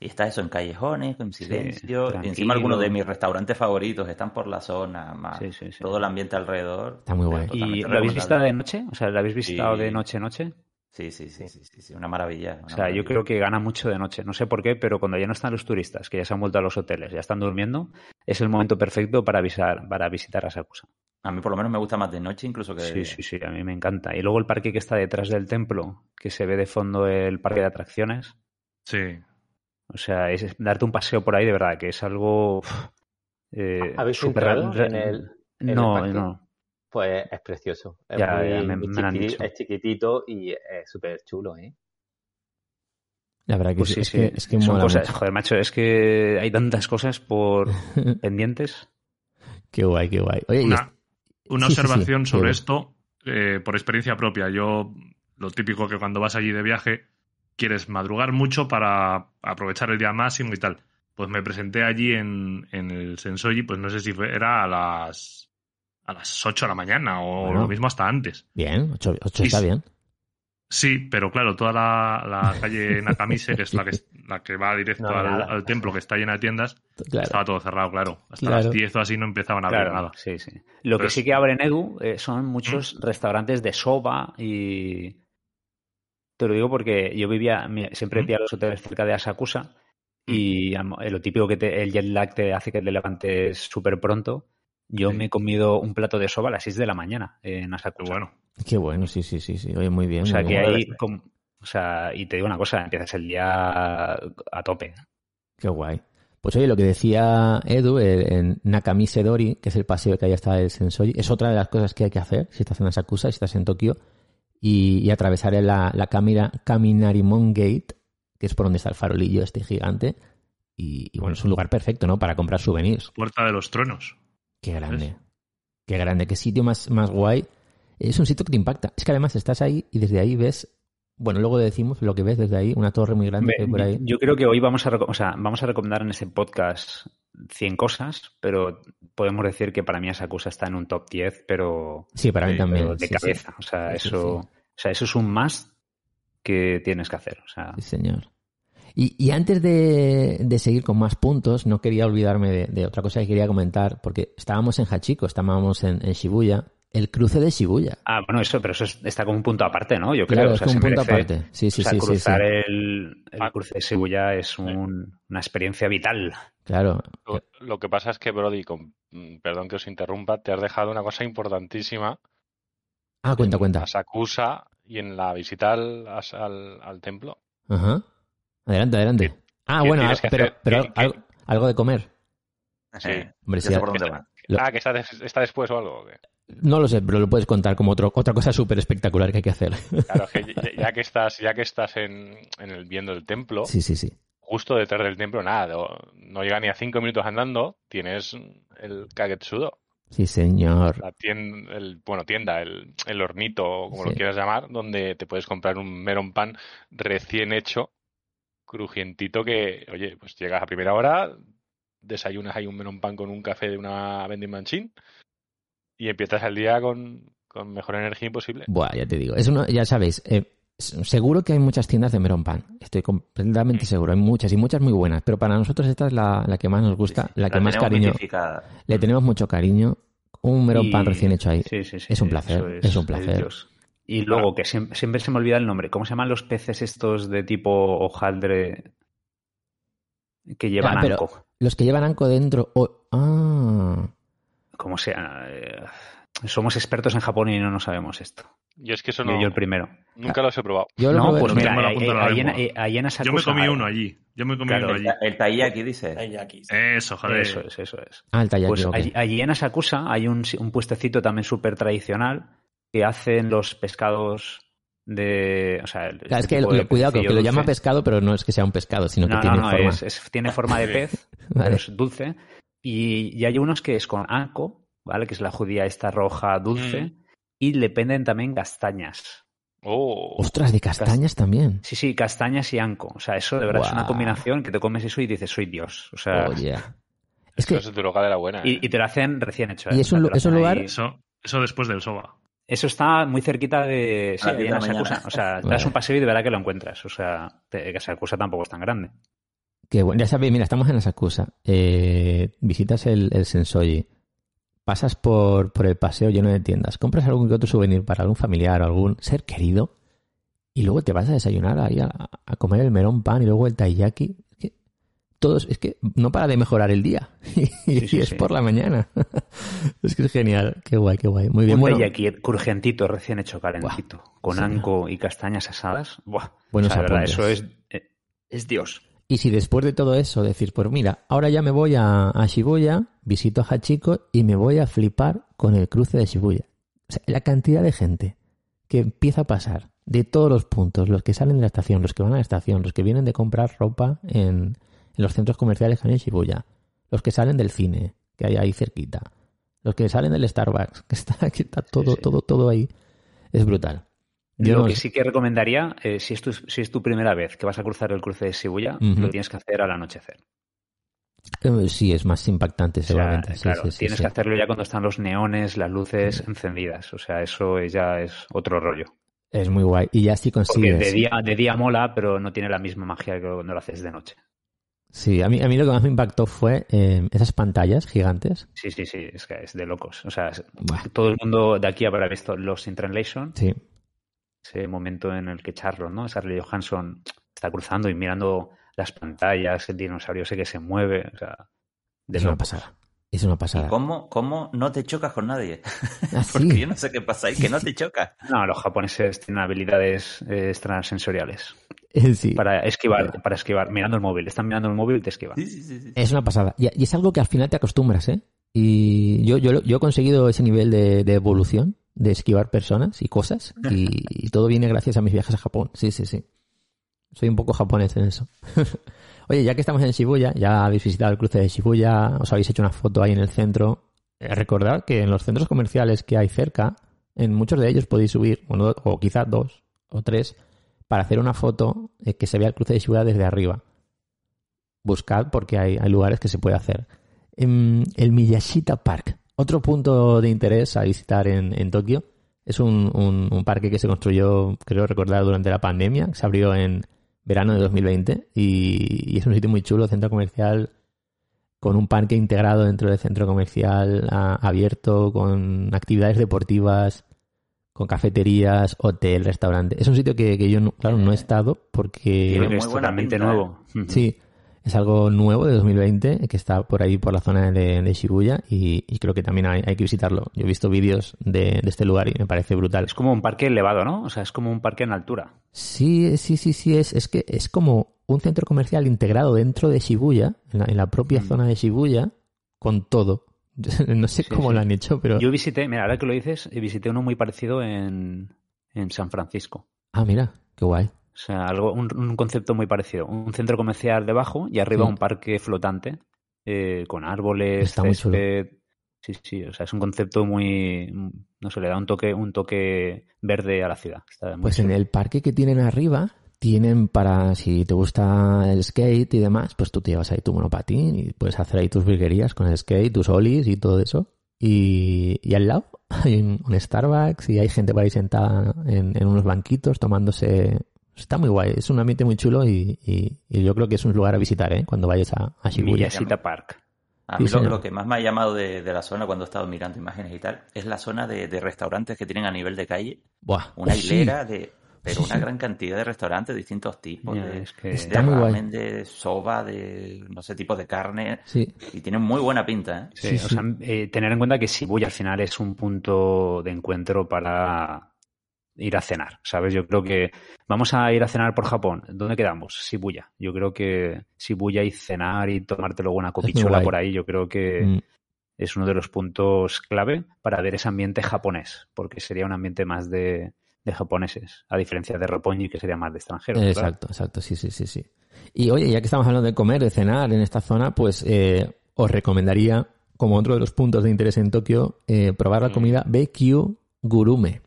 y estás eso en callejones, en silencio. y encima algunos de mis restaurantes favoritos están por la zona, más Sí, sí, sí. todo el ambiente alrededor. Está muy. Pero ¿Y lo habéis visitado recomendable. de noche? O sea, ¿lo habéis visitado Sí. de noche noche? Sí, sí, sí, sí, sí, sí, una maravilla. O sea, yo creo que gana mucho de noche. No sé por qué, pero cuando ya no están los turistas, que ya se han vuelto a los hoteles, ya están durmiendo, es el momento perfecto para, avisar, para visitar a Sakusa. A mí por lo menos me gusta más de noche incluso que de Sí, sí, sí, a mí me encanta. Y luego el parque que está detrás del templo, que se ve de fondo el parque de atracciones. Sí. O sea, es darte un paseo por ahí de verdad, que es algo... eh, ¿Habéis entrado re- en el- en No, no. Pues es precioso. Es, Ya, muy- ya, me- muy me lo han chiquiti- dicho. es chiquitito y es súper chulo, ¿eh? La verdad que Pues sí, es sí. que, es que Son mola cosas, mucho. joder, macho, es que hay tantas cosas por pendientes. Qué guay, qué guay. Oye, Una, una sí, sí, sí, observación sobre esto, eh, por experiencia propia. Yo, lo típico que cuando vas allí de viaje, quieres madrugar mucho para aprovechar el día máximo y tal. Pues me presenté allí en, en el Sensoji, pues no sé si fue, era a las, a las 8 de la mañana o Bueno. lo mismo hasta antes. bien, ocho, ocho Y está sí. bien. Sí, pero claro, toda la, la calle Nakamise, que es la que, la que va directo No, al, templo, que está llena de tiendas, Claro. estaba todo cerrado, claro. Hasta Claro. las 10 o así no empezaban a abrir Claro, nada. sí, sí. Lo que sí que abre en Edu eh, son muchos restaurantes de soba y... Te lo digo porque yo vivía, siempre Mm. vivía los hoteles cerca de Asakusa y am- eh, lo típico que te- el jet lag te hace que te levantes súper pronto. Yo Sí. me he comido un plato de soba a las 6 de la mañana en Asakusa. bueno, Qué bueno, sí, sí, sí, sí. Oye, muy bien. o sea que ahí, o sea, y te digo una cosa, empiezas el día a tope. Qué guay. Pues oye, lo que decía Edu, el- en Nakamise Dori, que es el paseo que hay hasta el Sensoji, es otra de las cosas que hay que hacer si estás en Asakusa, si estás en Tokio, y, y atravesar la, la Kamira- Kaminarimon Gate, que es por donde está el farolillo este gigante. Y, y bueno, es un lugar perfecto, ¿no? Para comprar souvenirs. Puerta de los Truenos. Qué grande. Qué grande. Qué sitio más, más guay. Es un sitio que te impacta. Es que además estás ahí y desde ahí ves, bueno, luego decimos lo que ves desde ahí, una torre muy grande que hay por ahí. Yo creo que hoy vamos a, o sea, vamos a recomendar en ese podcast 100 cosas, pero podemos decir que para mí Asakusa está en un top 10, pero, Sí, para mí también. de sí, sí. cabeza. O, sea, Sí, eso, o sea, eso es un más que tienes que hacer. O sea, Sí, señor. Y, y antes de, de seguir con más puntos, no quería olvidarme de, de otra cosa que quería comentar, porque estábamos en Hachiko, estábamos en, en Shibuya, el cruce de Shibuya. Ah, bueno, eso, pero eso es- está como un punto aparte, ¿no? Yo Claro, creo. o es sea, un punto merece- aparte. Sí, sí, o sea, sí, cruzar sí. El, el cruce de Shibuya es un- una experiencia vital. Claro. Lo, lo que pasa es que, Brody, con- mm, perdón que os interrumpa, te has dejado una cosa importantísima. Ah, cuenta, en cuenta. Asakusa y en la visita al, al, al templo. Ajá. Adelante, adelante. Ah, qué bueno, pero, hacer? pero ¿Qué- qué- algo, algo de comer. Sí. Eh, Hombre, sí, sé por dónde va. Lo- Ah, que está, está después o algo. ¿o qué? No lo sé, pero lo puedes contar como otro, otra cosa súper espectacular que hay que hacer. Claro, que ya, que estás, ya que estás en, en el viendo el templo, Sí, sí, sí. justo detrás del templo, nada, no, no llega ni a cinco minutos andando, tienes el Kagetsudo, Sí, señor. la tienda, el, bueno, tienda, el, el hornito, como Sí. lo quieras llamar, donde te puedes comprar un melon pan recién hecho, crujientito que, oye, pues llegas a primera hora, desayunas ahí un melon pan con un café de una vending machine y empiezas el día con, con mejor energía imposible. Buah, ya te digo. Es uno, ya sabéis, eh, seguro que hay muchas tiendas de Melon Pan. Estoy completamente Mm. seguro. Hay muchas y muchas muy buenas. Pero para nosotros esta es la, la que más nos gusta, la que La más cariño. Le tenemos mucho cariño. Un Melon Y- Pan recién hecho ahí. Sí, sí, sí, Es un placer, es un placer. Y luego, que siempre, siempre se me olvida el nombre. ¿Cómo se llaman los peces estos de tipo hojaldre que llevan Ah, pero- anco? Los que llevan anco dentro. ah, Como sea. eh, somos expertos en Japón y no nos sabemos esto. Yo es que eso no, yo el primero. nunca los he probado. yo lo No, probé- pues mira, en la eh, eh, ahí en- eh, ahí en Yo me comí uno allí. Yo me comí Claro, uno allí. El taiyaki, dice. Taiyakis. Eso, joder. Eso es, eso es. Ah, el taiyaki, Pues allí, allí en Asakusa hay un, un puestecito también súper tradicional que hacen los pescados de. O sea, Claro, es este que cuidado, que, lo llama pescado, pero no es que sea un pescado, sino que No, tiene no, no, forma. es, es- tiene forma de pez, Vale. pero es dulce. Y, y hay unos que es con anco, ¿vale? Que es la judía esta roja dulce. Mm. Y le penden también castañas. Oh, Ostras, de castañas también. Sí, sí, castañas y anco. O sea, eso de verdad es una combinación que te comes eso y dices, soy Dios. O sea, Oh, yeah. Es que es droga de la buena. y, ¿eh? y te lo hacen recién hecho. Y ¿eh? es un es un lugar- ahí- Eso, eso después del soba. Eso está muy cerquita de. Sí, A las ahí diez en de la Asakusa. mañana. O sea, te Vale. das un paseo y de verdad que lo encuentras. O sea, te- que Asakusa tampoco es tan grande. Que bueno, ya sabéis, mira, estamos en Asakusa. Eh, visitas el, el Sensoji. Pasas por, por el paseo lleno de tiendas. Compras algún que otro souvenir para algún familiar o algún ser querido. Y luego te vas a desayunar ahí a, a comer el melón pan y luego el taiyaki. Es que, todos, es que no para de mejorar el día. Y, Sí, sí, es sí. por la mañana. es que es genial. Qué guay, qué guay. Muy bien. Un Bueno, crujientito, recién hecho, calentito. con anco y castañas asadas. Buah. Buenos O sea, de verdad, apuntes. eso es. eh, Es Dios. Y si después de todo eso decís, pues mira, ahora ya me voy a, a Shibuya, visito a Hachiko y me voy a flipar con el cruce de Shibuya. O sea, la cantidad de gente que empieza a pasar de todos los puntos, los que salen de la estación, los que van a la estación, los que vienen de comprar ropa en, en los centros comerciales que hay en Shibuya, los que salen del cine, que hay ahí cerquita, los que salen del Starbucks, que está, que está todo, sí. todo, todo ahí. Es brutal. Yo Lo que sí que recomendaría, eh, si, es tu, si es tu primera vez que vas a cruzar el cruce de Shibuya, lo tienes que hacer al anochecer. Eh, Sí, es más impactante O sea, seguramente. Sí, claro, sí, sí, tienes sí. que hacerlo ya cuando están los neones, las luces encendidas. O sea, eso ya es otro rollo. Es muy guay. Y ya Porque consigues... de día, de día mola, pero no tiene la misma magia que cuando lo haces de noche. Sí, a mí, a mí lo que más me impactó fue eh, esas pantallas gigantes. Sí, sí, sí, es que es de locos. O sea, es- todo el mundo de aquí habrá visto Lost in Translation, Sí, ese momento en el que Charles, ¿no? Scarlett Johansson está cruzando y mirando las pantallas, el dinosaurio ese que se mueve, o sea, de es una pasada. Es una pasada. ¿Cómo, ¿Cómo no te chocas con nadie? Ah, Porque yo no sé qué pasa ahí, que no te chocas. No, los japoneses tienen habilidades eh, extrasensoriales Eh, sí. para esquivar, para esquivar, mirando el móvil. Están mirando el móvil y te esquivan. Sí, sí, sí. sí. Es una pasada. Y, y es algo que al final te acostumbras, ¿eh? Y yo, yo, yo he conseguido ese nivel de, de evolución, de esquivar personas y cosas, y, y todo viene gracias a mis viajes a Japón. Sí, sí, sí. Soy un poco japonés en eso. Oye, ya que estamos en Shibuya, ya habéis visitado el cruce de Shibuya, os habéis hecho una foto ahí en el centro. Eh, recordad que en los centros comerciales que hay cerca, en muchos de ellos podéis subir, uno, o quizás dos o tres, para hacer una foto eh, que se vea el cruce de Shibuya desde arriba. Buscad porque hay, hay lugares que se puede hacer. Em, el Miyashita Park, otro punto de interés a visitar en, en Tokio. Es un, un- un parque que se construyó, creo recordar, durante la pandemia. Se abrió en verano de 2020 y, y es un sitio muy chulo, centro comercial con un parque integrado dentro del centro comercial a- abierto, con actividades deportivas, con cafeterías, hotel, restaurante. Es un sitio que, que yo, no- claro, no he estado porque... Tiene muy es buena totalmente ¿eh? nuevo. Sí, es algo nuevo de 2020 que está por ahí por la zona de, de Shibuya y, y creo que también hay, hay que visitarlo. Yo he visto vídeos de, de este lugar y me parece brutal. Es como un parque elevado, ¿no? O sea, es como un parque en altura. Sí, sí, sí, sí, es, es que es como un centro comercial integrado dentro de Shibuya, en la, en la propia Mm. zona de Shibuya, con todo. No sé Sí, cómo sí. lo han hecho, pero... Yo visité, mira, ahora que lo dices, eh, visité uno muy parecido en, en San Francisco. Ah, mira, qué guay. O sea, algo, un, un concepto muy parecido. Un centro comercial debajo y arriba Mm. un parque flotante eh, con árboles, Está muy chulo. césped. Sí, sí, o sea, es un concepto muy, no sé, le da un toque, un toque verde a la ciudad. Está muy Pues en chulo. el parque que tienen arriba, tienen para, si te gusta el skate y demás, pues tú te llevas ahí tu monopatín y puedes hacer ahí tus virguerías con el skate, tus olis y todo eso. Y, y al lado hay un, un Starbucks y hay gente por ahí sentada en, en unos banquitos tomándose... Está muy guay, es un ambiente muy chulo y, y- y yo creo que es un lugar a visitar, ¿eh? Cuando vayas a, a Shibuya. Miyashita Park. A Sí, mí lo, que más me ha llamado de, de la zona cuando he estado mirando imágenes y tal es la zona de, de restaurantes que tienen a nivel de calle. Buah, Una sí. hilera de. Pero Sí, una sí. gran cantidad de restaurantes de distintos tipos. Ya, de, es que- de Está muy guay. de soba, de no sé, tipos de carne. Sí, Y tienen muy buena pinta, ¿eh? Sí, Sí, o sea, eh, tener en cuenta que Shibuya al final es un punto de encuentro para ir a cenar, ¿sabes? Yo creo que vamos a ir a cenar por Japón. ¿Dónde quedamos? Shibuya. Yo creo que Shibuya y cenar y tomarte luego una copichola por ahí, yo creo que Mm. es uno de los puntos clave para ver ese ambiente japonés, porque sería un ambiente más de, de japoneses, a diferencia de Roppongi, que sería más de extranjeros. Exacto, exacto, sí, sí, sí, sí. Y oye, ya que estamos hablando de comer, de cenar en esta zona, pues eh, os recomendaría, como otro de los puntos de interés en Tokio, eh, probar la Mm. comida BQ Gurume,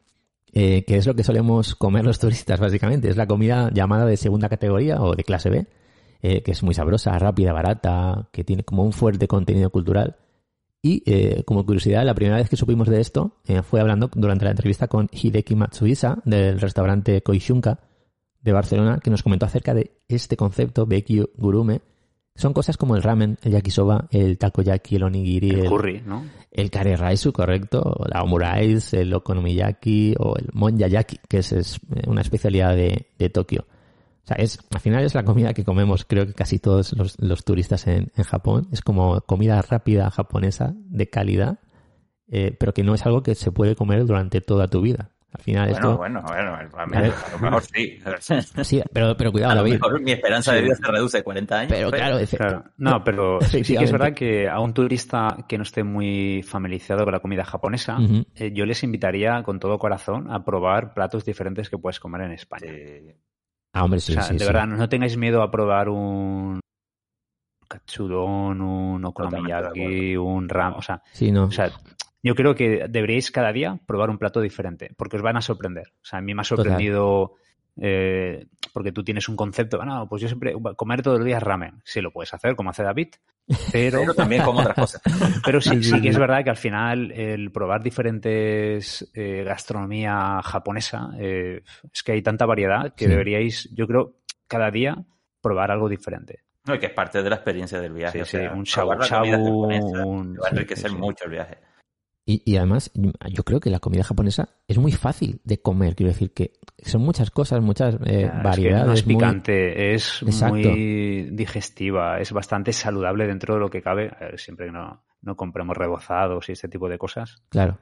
eh, que es lo que solemos comer los turistas, básicamente. Es la comida llamada de segunda categoría o de clase B, eh, que es muy sabrosa, rápida, barata, que tiene como un fuerte contenido cultural. Y eh, como curiosidad, la primera vez que supimos de esto fue hablando durante la entrevista con Hideki Matsuisa del restaurante Koishunka de Barcelona, que nos comentó acerca de este concepto, BQ Gurume. Son cosas como el ramen, el yakisoba, el takoyaki, el onigiri, El el, curry, ¿no? el kare raisu, correcto, la omurais, el okonomiyaki o el monyayaki, que es, es una especialidad de, de Tokio. O sea, es, al final es la comida que comemos, creo que casi todos los, los turistas en, en Japón. Es como comida rápida japonesa, de calidad, eh, pero que no es algo que se puede comer durante toda tu vida. Al final Bueno, esto... bueno, bueno, a, mí- lo mejor sí. Sí, pero, pero cuidado, A lo David. mejor mi esperanza de vida se reduce a 40 años. Pero claro, Claro. No, pero sí, sí que es verdad que a un turista que no esté muy familiarizado con la comida japonesa, eh, yo les invitaría con todo corazón a probar platos diferentes que puedes comer en España. Sí. Ah, hombre, sí, o sea, sí, de sí. verdad, no tengáis miedo a probar un katsudon, un okonomiyaki, un ram, o sea, Sí, no. o sea, yo creo que deberíais cada día probar un plato diferente, porque os van a sorprender. O sea, a mí me ha sorprendido eh, porque tú tienes un concepto, no, pues yo siempre comer todos los días ramen. Sí, lo puedes hacer, como hace David, pero, Pero también como otras cosas. pero sí, sí que es verdad que al final el probar diferentes eh, gastronomía japonesa, eh, es que hay tanta variedad que Sí. deberíais, yo creo, cada día probar algo diferente. No, y que es parte de la experiencia del viaje. Sí, o sí, sea, un shabu shabu, un- va a enriquecer sí, sí. mucho el viaje. Y, y además, yo creo que la comida japonesa es muy fácil de comer. Quiero decir que son muchas cosas, muchas eh, Ya, es que variedades. no es muy- picante, es Exacto. muy digestiva, es bastante saludable dentro de lo que cabe. Ver, siempre que no, no compremos rebozados y este tipo de cosas. Claro.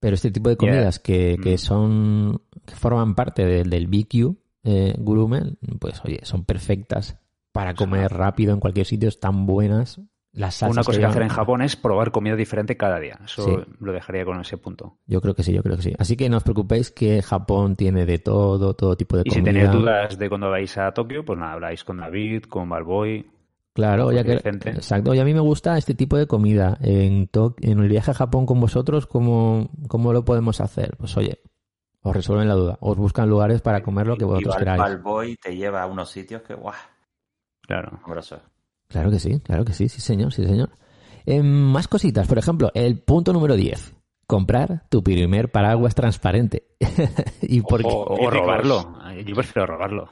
Pero este tipo de comidas que, que Mm. son que forman parte del, del BQ eh, Gurume, pues oye, son perfectas para comer rápido en cualquier sitio, están buenas. Las salsas Una cosa que llevan- hacer en Japón es probar comida diferente cada día. Eso Sí. lo dejaría con ese punto. Yo creo que sí, yo creo que sí. Así que no os preocupéis que Japón tiene de todo, todo tipo de Y si comida. tenéis dudas de cuando vais a Tokio, pues nada, habláis con David, con Balboy. Claro, Con ya que, Vicente. exacto. Y a mí me gusta este tipo de comida. En, To- en el viaje a Japón con vosotros, ¿cómo, ¿cómo lo podemos hacer? Pues oye, os resuelven la duda. Os buscan lugares para comer lo que Y vosotros Val- queráis. Valboy te lleva a unos sitios que, guau, Claro. Claro que sí, claro que sí, sí señor, sí señor. Em, más cositas, por ejemplo, el punto número 10. Comprar tu primer paraguas transparente. ¿Y por qué? Ojo. O, robarlo. Yo prefiero robarlo.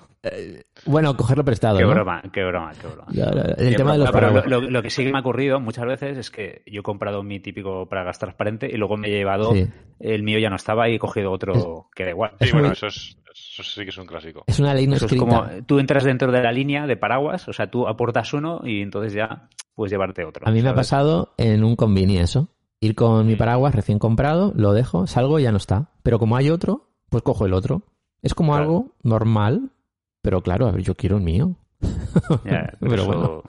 Bueno, cogerlo prestado, Qué ¿no? broma, qué broma, qué broma. El Qué tema de los broma, Pero lo, paraguas. lo- lo que sí que me ha ocurrido muchas veces es que yo he comprado mi típico paraguas transparente y luego me he llevado, Sí. el mío ya no estaba y he cogido otro que da igual. Sí, Es bueno, muy- eso, es, eso sí que es un clásico. Es una ley no Eso es escrita. como tú entras dentro de la línea de paraguas, o sea, tú aportas uno y entonces ya puedes llevarte otro. A mí me ha pasado en un convini eso. Ir con mi paraguas recién comprado, lo dejo, salgo y ya no está. Pero como hay otro, pues cojo el otro. Es como Claro. algo normal, pero claro, a ver, yo quiero el mío. Pero eso- bueno.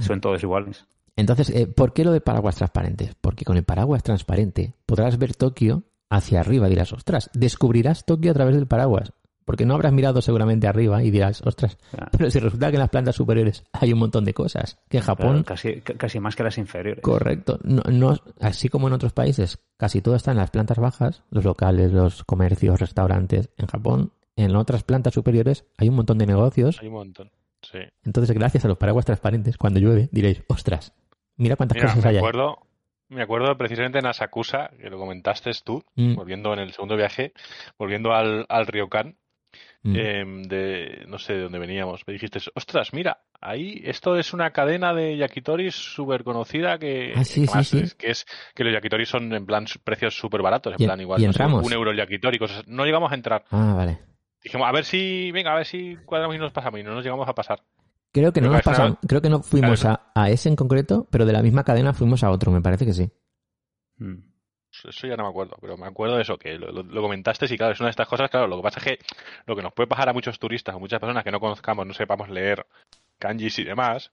Son todos iguales. Entonces, eh, ¿por qué lo de paraguas transparentes? Porque con el paraguas transparente podrás ver Tokio hacia arriba. Dirás, ostras, descubrirás Tokio a través del paraguas. Porque no habrás mirado seguramente arriba y dirás, ostras, pero si resulta que en las plantas superiores hay un montón de cosas. Que en Japón Claro, casi, ca- casi más que las inferiores. Correcto. No, no, así como en otros países, casi todo está en las plantas bajas, los locales, los comercios, restaurantes. En Japón, en otras plantas superiores, hay un montón de negocios. Hay un montón. Sí. Entonces, gracias a los paraguas transparentes, cuando llueve, diréis, ostras, mira cuántas Mira, cosas me hay ahí. acuerdo, me acuerdo precisamente en Asakusa, que lo comentaste tú, Mm, volviendo en el segundo viaje, volviendo al, al Ryokan, mm. em, de no sé de dónde veníamos. Me dijiste, ostras, mira, ahí esto es una cadena de yakitoris súper conocida que, Ah, sí, sí, más sí. es- que es que los yakitoris son en plan precios súper baratos, en Y- plan igual y no sé, entramos. un euro el yakitori, cosas. No llegamos a entrar. Ah, vale. Dijimos, a ver si, venga, a ver si cuadramos y nos pasamos y no nos llegamos a pasar. Creo que no nos una- pasamos, creo que no fuimos Claro, a, a ese en concreto, pero de la misma cadena fuimos a otro, me parece que sí. Mm. Eso ya no me acuerdo, pero me acuerdo de eso, que lo, lo- lo comentaste y claro, es una de estas cosas, claro, lo que pasa es que lo que nos puede pasar a muchos turistas o muchas personas que no conozcamos, no sepamos leer kanjis y demás,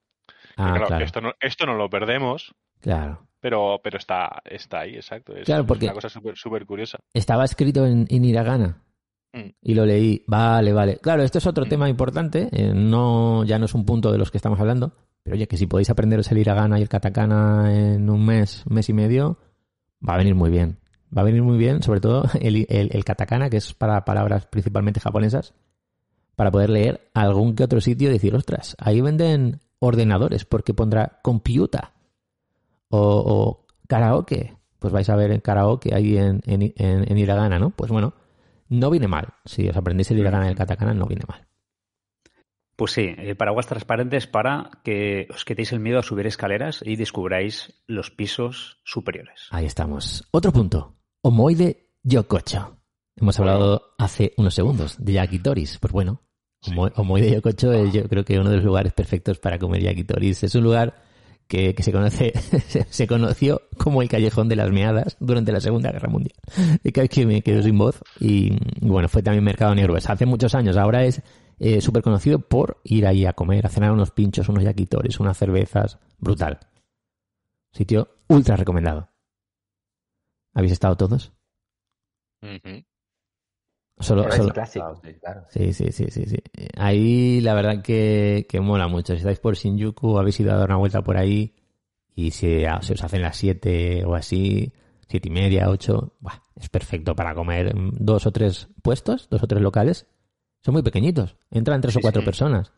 Ah, claro, claro, esto, no, esto no lo perdemos, claro. pero, pero está, está ahí, exacto. Es, Claro, es porque- una cosa súper súper curiosa. Estaba escrito en, en hiragana. Mm. Y lo leí. Vale, vale. Claro, esto es otro Mm. tema importante. eh, no, ya no es un punto de los que estamos hablando. Pero oye, que si podéis aprenderos el hiragana y el katakana en un mes, mes y medio, va a venir muy bien. Va a venir muy bien, sobre todo el, el, katakana, que es para palabras principalmente japonesas, para poder leer algún que otro sitio y decir, ostras, ahí venden ordenadores porque pondrá computa o, karaoke. Pues vais a ver en karaoke ahí en, en, en, en hiragana, ¿no? Pues bueno, no viene mal. Si os aprendéis el hiragana y el katakana, no viene mal. Pues sí, eh, paraguas transparentes para que os quitéis el miedo a subir escaleras y descubráis los pisos superiores. Ahí estamos. Otro punto. Omoide Yokocho. Hemos hablado hace unos segundos de yakitoris. Pues bueno, Omo- Omoide Yokocho es yo creo que uno de los lugares perfectos para comer yakitoris. Es un lugar que, que se conoce, se, conoció como el callejón de las meadas durante la Segunda Guerra Mundial. Y que, que me quedo sin voz. Y, y bueno, fue también mercado negro. Es hace muchos años. Ahora es eh, súper conocido por ir ahí a comer, a cenar unos pinchos, unos yakitoris, unas cervezas. Brutal. Sitio ultra recomendado. ¿Habéis estado todos? Solo, Es solo- clásico, claro. Sí, sí, sí, sí, sí. Ahí la verdad que, que mola mucho. Si estáis por Shinjuku, habéis ido a dar una vuelta por ahí y si se os hacen las 7 o así, siete y media, 8, es perfecto para comer mm, dos o tres puestos, dos o tres locales. Son muy pequeñitos, entran tres Sí, o cuatro sí. personas.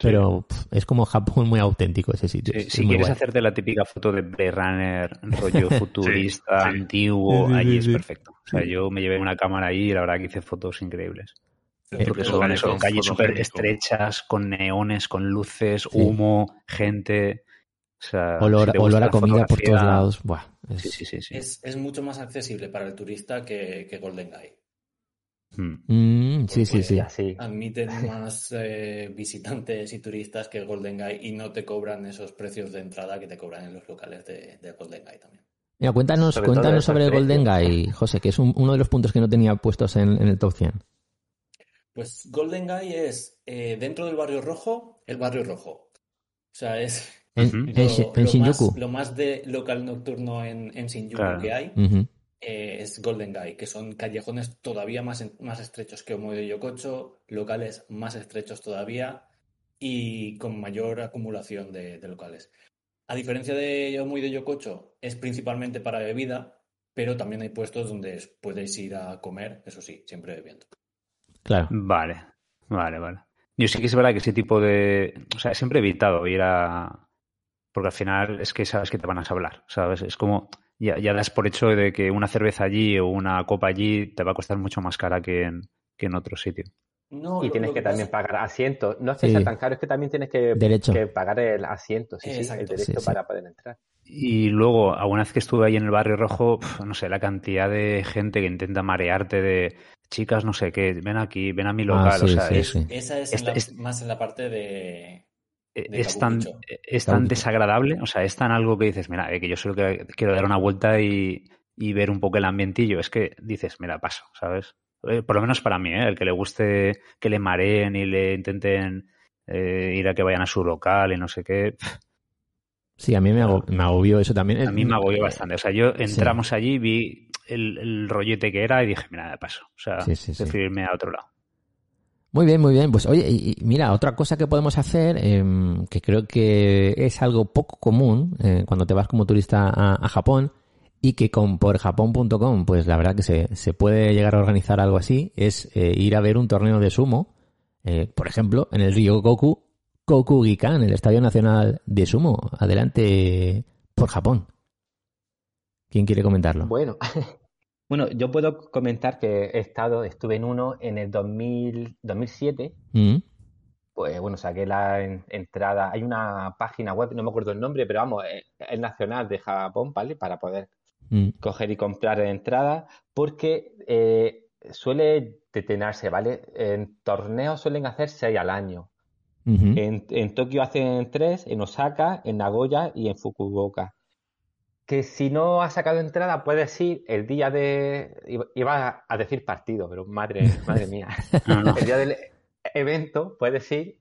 Pero pf, es como Japón muy auténtico ese sitio. Sí, Es si quieres guay. hacerte la típica foto de Blade Runner, rollo futurista, sí. antiguo, Sí, sí, allí sí, es sí. perfecto. O sea, yo me llevé una cámara ahí y la verdad que hice fotos increíbles. Eh, Porque Pero son, calles súper estrechas, con neones, con luces, Sí. humo, gente. O sea, olor, si olor a comida por todos lados. Buah, es- Sí, sí, sí. sí. Es, es mucho más accesible para el turista que, que Golden Guy. Mm. Sí, sí, Pues sí. Así. Admiten más eh, visitantes y turistas que Golden Guy y no te cobran esos precios de entrada que te cobran en los locales de, de Golden Guy también. Mira, cuéntanos, Sobre cuéntanos sobre Golden precios. Guy, José, que es un- uno de los puntos que no tenía puestos en, en el top 100. Pues Golden Guy es eh, dentro del barrio rojo, el barrio rojo. O sea, es En, Ujú. en lo, Shi- en lo Shinjuku. más, lo más de local nocturno en, en Shinjuku Claro. que hay Ujú. Eh, es Golden Guy, que son callejones todavía más, más estrechos que Omoide Yokocho, locales más estrechos todavía y con mayor acumulación de, de locales. A diferencia de Omoide Yokocho, es principalmente para bebida, pero también hay puestos donde podéis ir a comer, eso sí, siempre bebiendo. Claro. Vale, vale, vale. Yo sí que es verdad que ese tipo de... O sea, siempre he evitado ir a... Porque al final es que sabes que te van a hablar, ¿sabes? Es como... Ya, ya das por hecho de que una cerveza allí o una copa allí te va a costar mucho más cara que en, que en otro sitio. No, Y lo- tienes lo que pasa- también pagar asientos. No es que Sí. sea tan caro, es que también tienes que, Derecho. que pagar el asiento, sí, sí, el derecho Sí, sí. para poder entrar. Y luego, alguna vez que estuve ahí en el barrio rojo, pf, no sé, la cantidad de gente que intenta marearte de chicas, no sé qué, ven aquí, ven a mi local. Ah, sí, o sea, sí, es, sí. Esa es, en la- este- más en la parte de... eh, es tan, Kabukicho. es tan desagradable, o sea, es tan algo que dices, mira, eh, que yo solo quiero, quiero dar una vuelta y, y ver un poco el ambientillo. Es que dices, mira, paso, ¿sabes? Eh, por lo menos para mí, ¿eh? el que le guste que le mareen y le intenten eh, ir a que vayan a su local y no sé qué. Sí, a mí me, ago- me agobió eso también. A mí me agobió bastante. O sea, yo Sí. entramos allí, vi el, el rollete que era y dije, mira, de paso. O sea, Sí, sí, sí. prefiero irme a otro lado. Muy bien, muy bien. Pues oye, y, mira, otra cosa que podemos hacer, em, que creo que es algo poco común eh, cuando te vas como turista a, a Japón y que con por japón.com, pues la verdad que se, se puede llegar a organizar algo así, es eh, ir a ver un torneo de sumo, eh, por ejemplo, en el Río Goku, Kokugikan, el Estadio Nacional de Sumo. Adelante por Japón. ¿Quién quiere comentarlo? Bueno, bueno, yo puedo comentar que he estado, estuve en uno en el 2000, 2007. Mm, Pues bueno, saqué la en- entrada. Hay una página web, no me acuerdo el nombre, pero vamos, es, es nacional de Japón, ¿vale? Para poder mm, coger y comprar entrada, porque eh, suele detenerse, ¿vale? En torneos suelen hacer seis al año. En, en Tokio hacen tres, en Osaka, en Nagoya y en Fukuoka. Que si no has sacado entrada, puedes ir el día de. iba- a decir partido, pero madre, madre mía. No, no. El día del evento puedes ir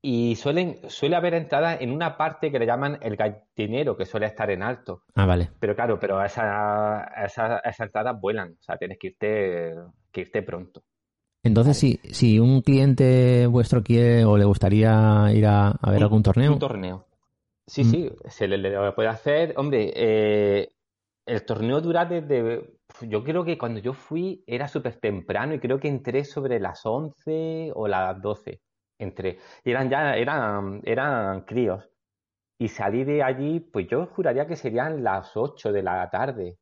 y suelen, suele haber entradas en una parte que le llaman el gallinero, que suele estar en alto. Ah, vale. Pero claro, pero esas esa, esa entradas vuelan, o sea, tienes que irte, que irte pronto. Entonces, si, si un cliente vuestro quiere o le gustaría ir a, a ver Un- algún torneo, Un torneo. Sí, Mm. sí, se le, le puede hacer. Hombre, eh, el torneo dura desde. Yo creo que cuando yo fui era súper temprano y creo que entré sobre las 11 o las 12. Entré. Y eran ya, eran, eran críos. Y salí de allí, pues yo juraría que serían las 8 de la tarde.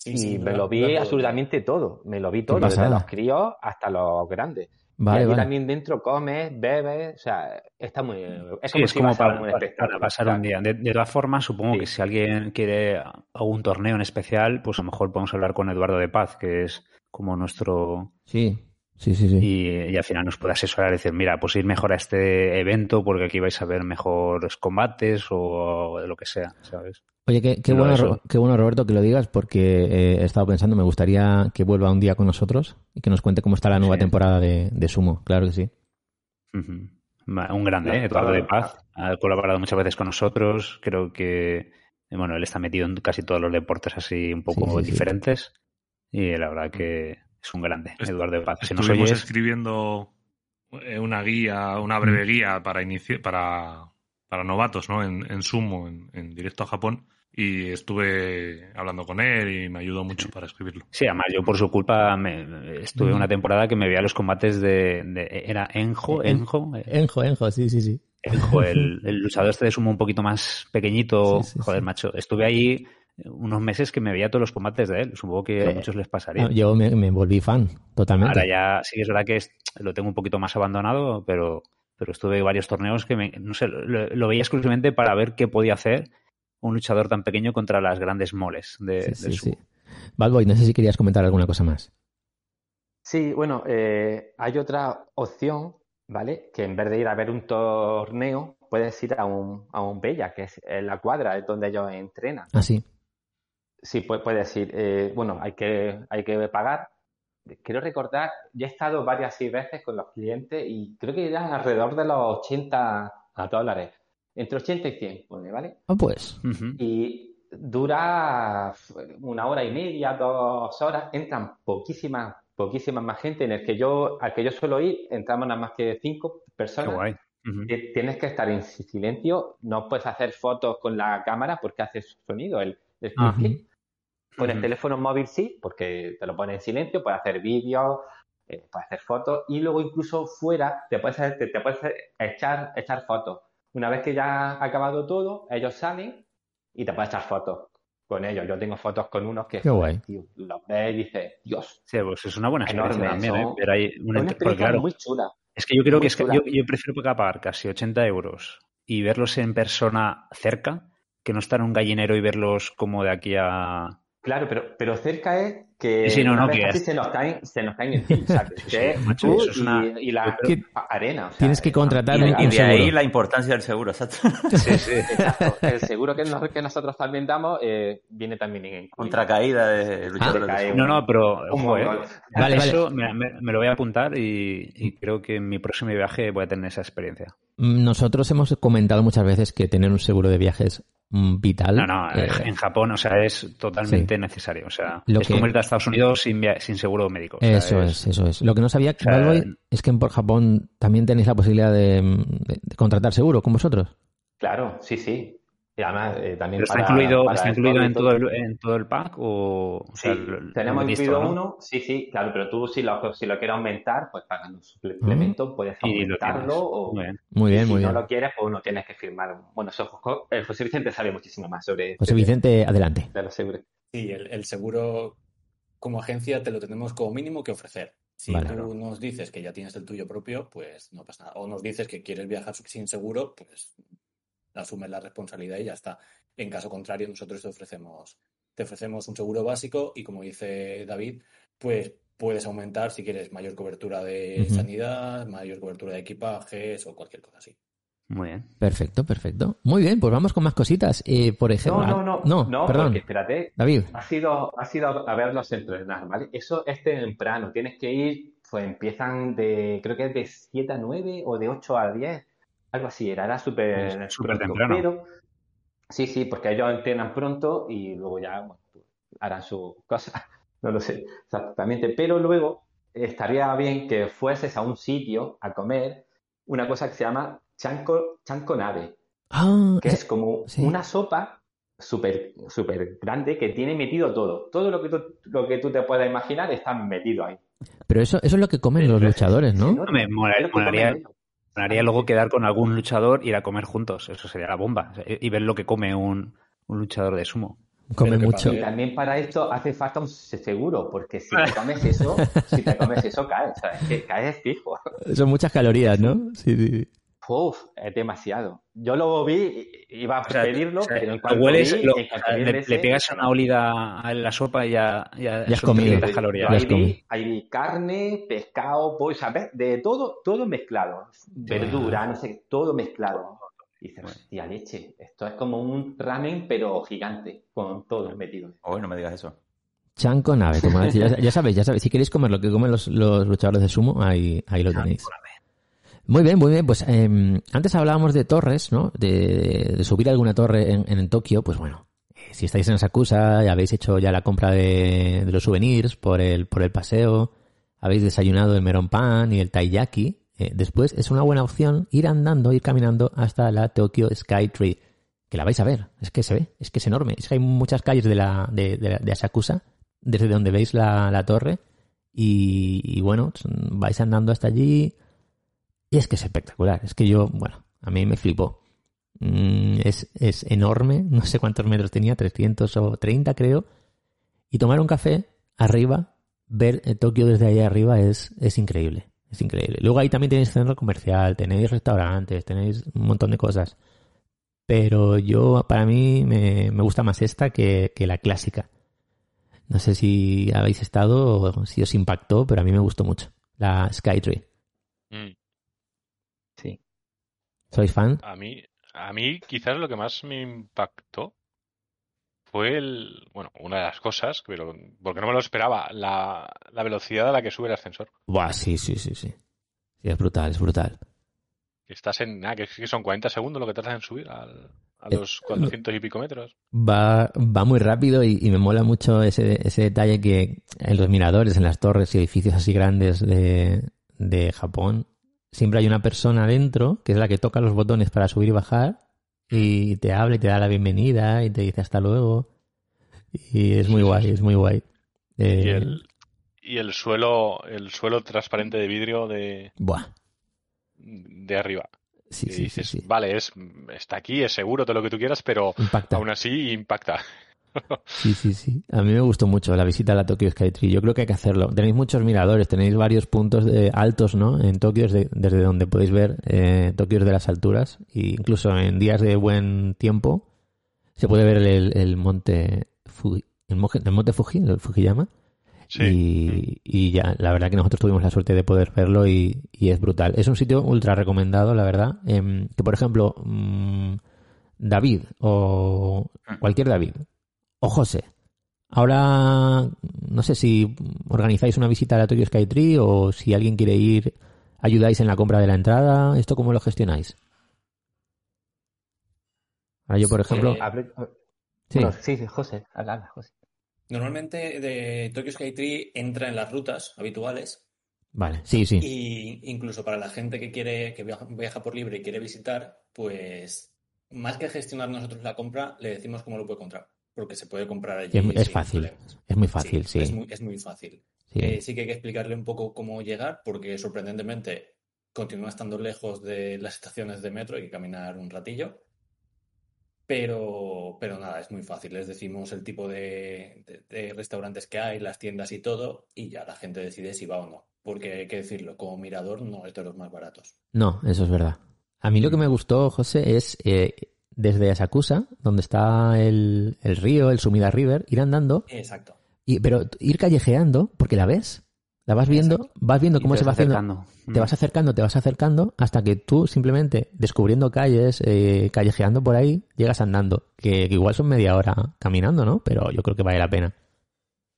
Sí, y sí, me lo vi absolutamente todo. Me lo vi todo, desde los críos hasta los grandes. Y vale, allí vale. también dentro comes, bebes, o sea, está muy... Es Sí, como es si como para, un para- pasar un día. De, de todas formas, supongo Sí. que si alguien quiere algún torneo en especial, pues a lo mejor podemos hablar con Eduardo de Paz, que es como nuestro... Sí, sí, sí, sí. Y, y al final nos puede asesorar y decir, mira, pues ir mejor a este evento porque aquí vais a ver mejores combates o lo que sea, ¿sabes? Oye, qué, qué No, bueno, eso. Qué bueno, Roberto, que lo digas, porque eh, he estado pensando, me gustaría que vuelva un día con nosotros y que nos cuente cómo está la nueva Sí. temporada de, de Sumo. Claro que sí. Un grande, ¿eh? Claro, Eduardo de. Paz. Ha colaborado muchas veces con nosotros. Creo que, eh, bueno, él está metido en casi todos los deportes así un poco Sí, sí, sí. diferentes. Y la verdad que es un grande, Eduardo de Paz. Si nos Estuvimos oyes, escribiendo eh, una guía, una Mm. breve guía para inici- para, para novatos, ¿no? En, en Sumo, en, en directo a Japón. Y estuve hablando con él y me ayudó mucho para escribirlo. Sí, además yo por su culpa me, estuve una temporada que me veía los combates de... de- era Enjo, En- Enjo, eh, Enjo, Enjo, sí, sí, sí. Enjo, el, el luchador este de sumo un poquito más pequeñito. Sí, sí, Joder, sí. macho, estuve ahí unos meses que me veía todos los combates de él. Supongo que a muchos les pasaría. Ah, Yo me, me volví fan, totalmente. Ahora ya sí que es verdad que es- lo tengo un poquito más abandonado, pero, pero estuve varios torneos que me, no sé, lo, lo veía exclusivamente para ver qué podía hacer un luchador tan pequeño contra las grandes moles de, Sí, del sí, sí. Balboy, no sé si querías comentar alguna cosa más. Sí, bueno, eh, hay otra opción, ¿vale? Que en vez de ir a ver un torneo, puedes ir a un, a un Bella, que es en la cuadra, es donde ellos entrenan. Ah, sí. Sí, pu- puedes ir. eh, bueno, hay que, hay que pagar. Quiero recordar, yo he estado varias seis veces con los clientes y creo que eran alrededor de los 80 dólares. Entre 80 y 100, pone, ¿vale? Ah, pues. Y dura una hora y media, dos horas. Entran poquísimas, poquísimas más gente. En el que yo, al que yo suelo ir, entramos nada más que cinco Qué personas. guay. Ujú. Ti- Tienes que estar en silencio, no puedes hacer fotos con la cámara porque hace sonido el, el clic. Con el teléfono móvil sí, porque te lo pone en silencio, puedes hacer vídeos, eh, puedes hacer fotos y luego incluso fuera te puedes, te, te puedes echar, echar fotos. Una vez que ya ha acabado todo, ellos salen y te puedes echar fotos con ellos. Yo tengo fotos con unos que Qué guay. tío, los ves y dices, Dios, Sí, pues es una buena experiencia Enorme, también, ¿eh? un es una experiencia claro, muy chula. es que yo creo que es que yo, yo prefiero pagar casi 80 euros y verlos en persona cerca que no estar en un gallinero y verlos como de aquí a... Claro, pero, pero cerca es que Sí, sí, no, no, es- se nos caen, se nos caen es macho, tú eso es una- y, y la arena. o sea, Tienes que contratar Y, un, y un de ahí la importancia del seguro, exacto. Sí, sí. Exacto. El seguro que, nos- que nosotros también damos eh, viene también en Contra caída de luchadores Ah, de sumo. No, no, pero ojo, ¿eh? Vale, Eso Me, me- me lo voy a apuntar y, y creo que en mi próximo viaje voy a tener esa experiencia. Nosotros hemos comentado muchas veces que tener un seguro de viaje es mm, vital. No, no, Eh, en Japón, o sea, es totalmente necesario. O sea, Lo es que- como ir a Estados Unidos sin, sin seguro médico. O sea, Eso es, eso es. Lo que no sabía, sea, Balboy, es que en por Japón también tenéis la posibilidad de, de- de contratar seguro con vosotros. Claro, sí, sí. Y además eh, también ¿Pero está para- incluido, para está incluido en, todo el, en todo el pack o, o sea, Sí, lo- tenemos incluido uno, sí, sí, claro, pero tú si lo, si lo quieres aumentar, pues pagas un suplemento, puedes aumentarlo o Muy bien. Muy bien, si muy no bien. lo quieres, pues uno tienes que firmar. Bueno, eso, el José Vicente sabe muchísimo más sobre José Vicente, adelante. de los seguros. Sí, el, el seguro como agencia te lo tenemos como mínimo que ofrecer. Si Vale. tú nos dices que ya tienes el tuyo propio, pues no pasa nada. O nos dices que quieres viajar sin seguro, pues asumes la responsabilidad y ya está. En caso contrario, nosotros te ofrecemos, te ofrecemos un seguro básico y como dice David, pues puedes aumentar si quieres mayor cobertura de sanidad, mayor cobertura de equipajes o cualquier cosa así. Muy bien. Perfecto, perfecto. Muy bien, pues vamos con más cositas. Eh, por ejemplo, No, no, no, no, no, perdón. porque espérate, David, ha sido, ha sido a verlos entrenar, ¿vale? Eso es temprano, tienes que ir, pues empiezan de, creo que es de 7 a 9 o de 8 a 10. Algo así era, era súper Es súper temprano. Pero, sí, sí, porque ellos entrenan pronto y luego ya bueno, pues, harán su cosa. No lo sé exactamente. Pero luego estaría bien que fueses a un sitio a comer una cosa que se llama chanco, chanco nave, Ah, que es como sí. una sopa súper súper grande que tiene metido todo. Todo lo que tú, lo que tú te puedas imaginar está metido ahí. pero eso, eso es lo que comen los luchadores, ¿no? Sí, mola- lo que molaría- comen Molaría luego quedar con algún luchador y ir a comer juntos. Eso sería la bomba. Y ver lo que come un, un luchador de sumo. Come mucho. Y también para esto hace falta un seguro, porque si te comes eso, si te comes eso, caes, caes fijo. Son muchas calorías, ¿no? Sí, sí, sí. Uf, es demasiado. Yo lo vi, iba a O sea, pedirlo, o sea, pero en cuanto hueles, vi, lo- en cuanto le, pegas una olida a la sopa y ya, ya, Ya has comido. 300 Yo calorías. Ya ahí has comido. vi, ahí vi carne, pescado, pollo, ¿sabes? De todo, todo mezclado. Verdura, no sé, todo mezclado. Y dices, hostia, leche, esto es como un ramen, pero gigante, con todo metido. Hoy no me digas eso. Chanco nave, como decía. Ya, ya sabéis, ya sabéis. Si queréis comer lo que comen los, los luchadores de sumo, ahí, ahí lo tenéis. Muy bien, muy bien. Pues eh, antes hablábamos de torres, ¿no? De, de subir alguna torre en, en Tokio. Pues bueno, eh, si estáis en Asakusa y habéis hecho ya la compra de, de los souvenirs por el, por el paseo, habéis desayunado el meron pan y el taiyaki, eh, después es una buena opción ir andando, ir caminando hasta la Tokyo Sky Tree. Que la vais a ver, es que se ve, es que es enorme. Es que hay muchas calles de, la, de, de, de Asakusa, desde donde veis la, la torre. Y, y bueno, vais andando hasta allí. Y es que es espectacular. Es que yo, bueno, a mí me flipó. Mm, es, es enorme. No sé cuántos metros tenía, 330 creo. Y tomar un café arriba, ver eh, Tokio desde ahí arriba es, es increíble. Es increíble. Luego ahí también tenéis centro comercial, tenéis restaurantes, tenéis un montón de cosas. Pero yo, para mí, me, me gusta más esta que, que la clásica. No sé si habéis estado o si os impactó, pero a mí me gustó mucho. La Skytree. Mm. ¿Sois fan? A mí, a mí quizás lo que más me impactó fue el, bueno, una de las cosas, pero porque no me lo esperaba, la, la velocidad a la que sube el ascensor. Buah, sí, sí, sí, sí. Sí, es brutal, es brutal. Estás en, nada, que, que son 40 segundos lo que tardas en subir al- a Eh, los 400 y pico metros. Va, va muy rápido y, y me mola mucho ese, ese detalle que en los miradores, en las torres y edificios así grandes de, de Japón, siempre hay una persona dentro que es la que toca los botones para subir y bajar y te habla y te da la bienvenida y te dice hasta luego. Y es muy guay, es muy guay. Eh, Y el, y el suelo, el suelo transparente de vidrio de, Buah, de arriba. sí, y sí, sí, dices, sí. vale, es, está aquí, es seguro, todo lo que tú quieras, pero Impacta. aún así impacta. Sí, sí, sí. A mí me gustó mucho la visita a la Tokyo Skytree. Yo creo que hay que hacerlo. Tenéis muchos miradores, tenéis varios puntos de- altos, ¿no? En Tokio, desde, desde donde podéis ver eh, Tokio desde las alturas. E incluso en días de buen tiempo se puede ver el, el monte Fuji, el, monte Fuji, el Fujiyama. Sí. Y, y ya, la verdad que nosotros tuvimos la suerte de poder verlo y, y es brutal. Es un sitio ultra recomendado, la verdad. Em, que por ejemplo, mm, David o cualquier David o José, ahora no sé si organizáis una visita a la Tokyo Skytree o si alguien quiere ir, ayudáis en la compra de la entrada. ¿Esto cómo lo gestionáis? Ahora yo, por ejemplo, Eh, hable- sí, bueno, sí, sí, José, habla, habla, José. Normalmente de Tokyo Skytree entra en las rutas habituales vale, sí, sí. y incluso para la gente que quiere que viaja por libre y quiere visitar, pues más que gestionar nosotros la compra, le decimos cómo lo puede comprar, porque se puede comprar allí. Es, fácil, problemas. es muy fácil, sí. Es muy, es muy fácil. sí. Eh, sí que hay que explicarle un poco cómo llegar, porque sorprendentemente continúa estando lejos de las estaciones de metro, hay que caminar un ratillo. Pero, pero nada, es muy fácil. Les decimos el tipo de, de- de restaurantes que hay, las tiendas y todo, y ya la gente decide si va o no. Porque hay que decirlo, como mirador no es de los más baratos. No, eso es verdad. A mí lo que me gustó, José, es eh, desde Asakusa, donde está el, el río, el Sumida River, ir andando, Exacto. y, pero ir callejeando, porque la ves, la vas viendo, Exacto. vas viendo cómo se va vas haciendo. acercando. Te vas acercando, te vas acercando, hasta que tú simplemente descubriendo calles, eh, callejeando por ahí, llegas andando. Que, que igual son media hora caminando, ¿no? Pero yo creo que vale la pena.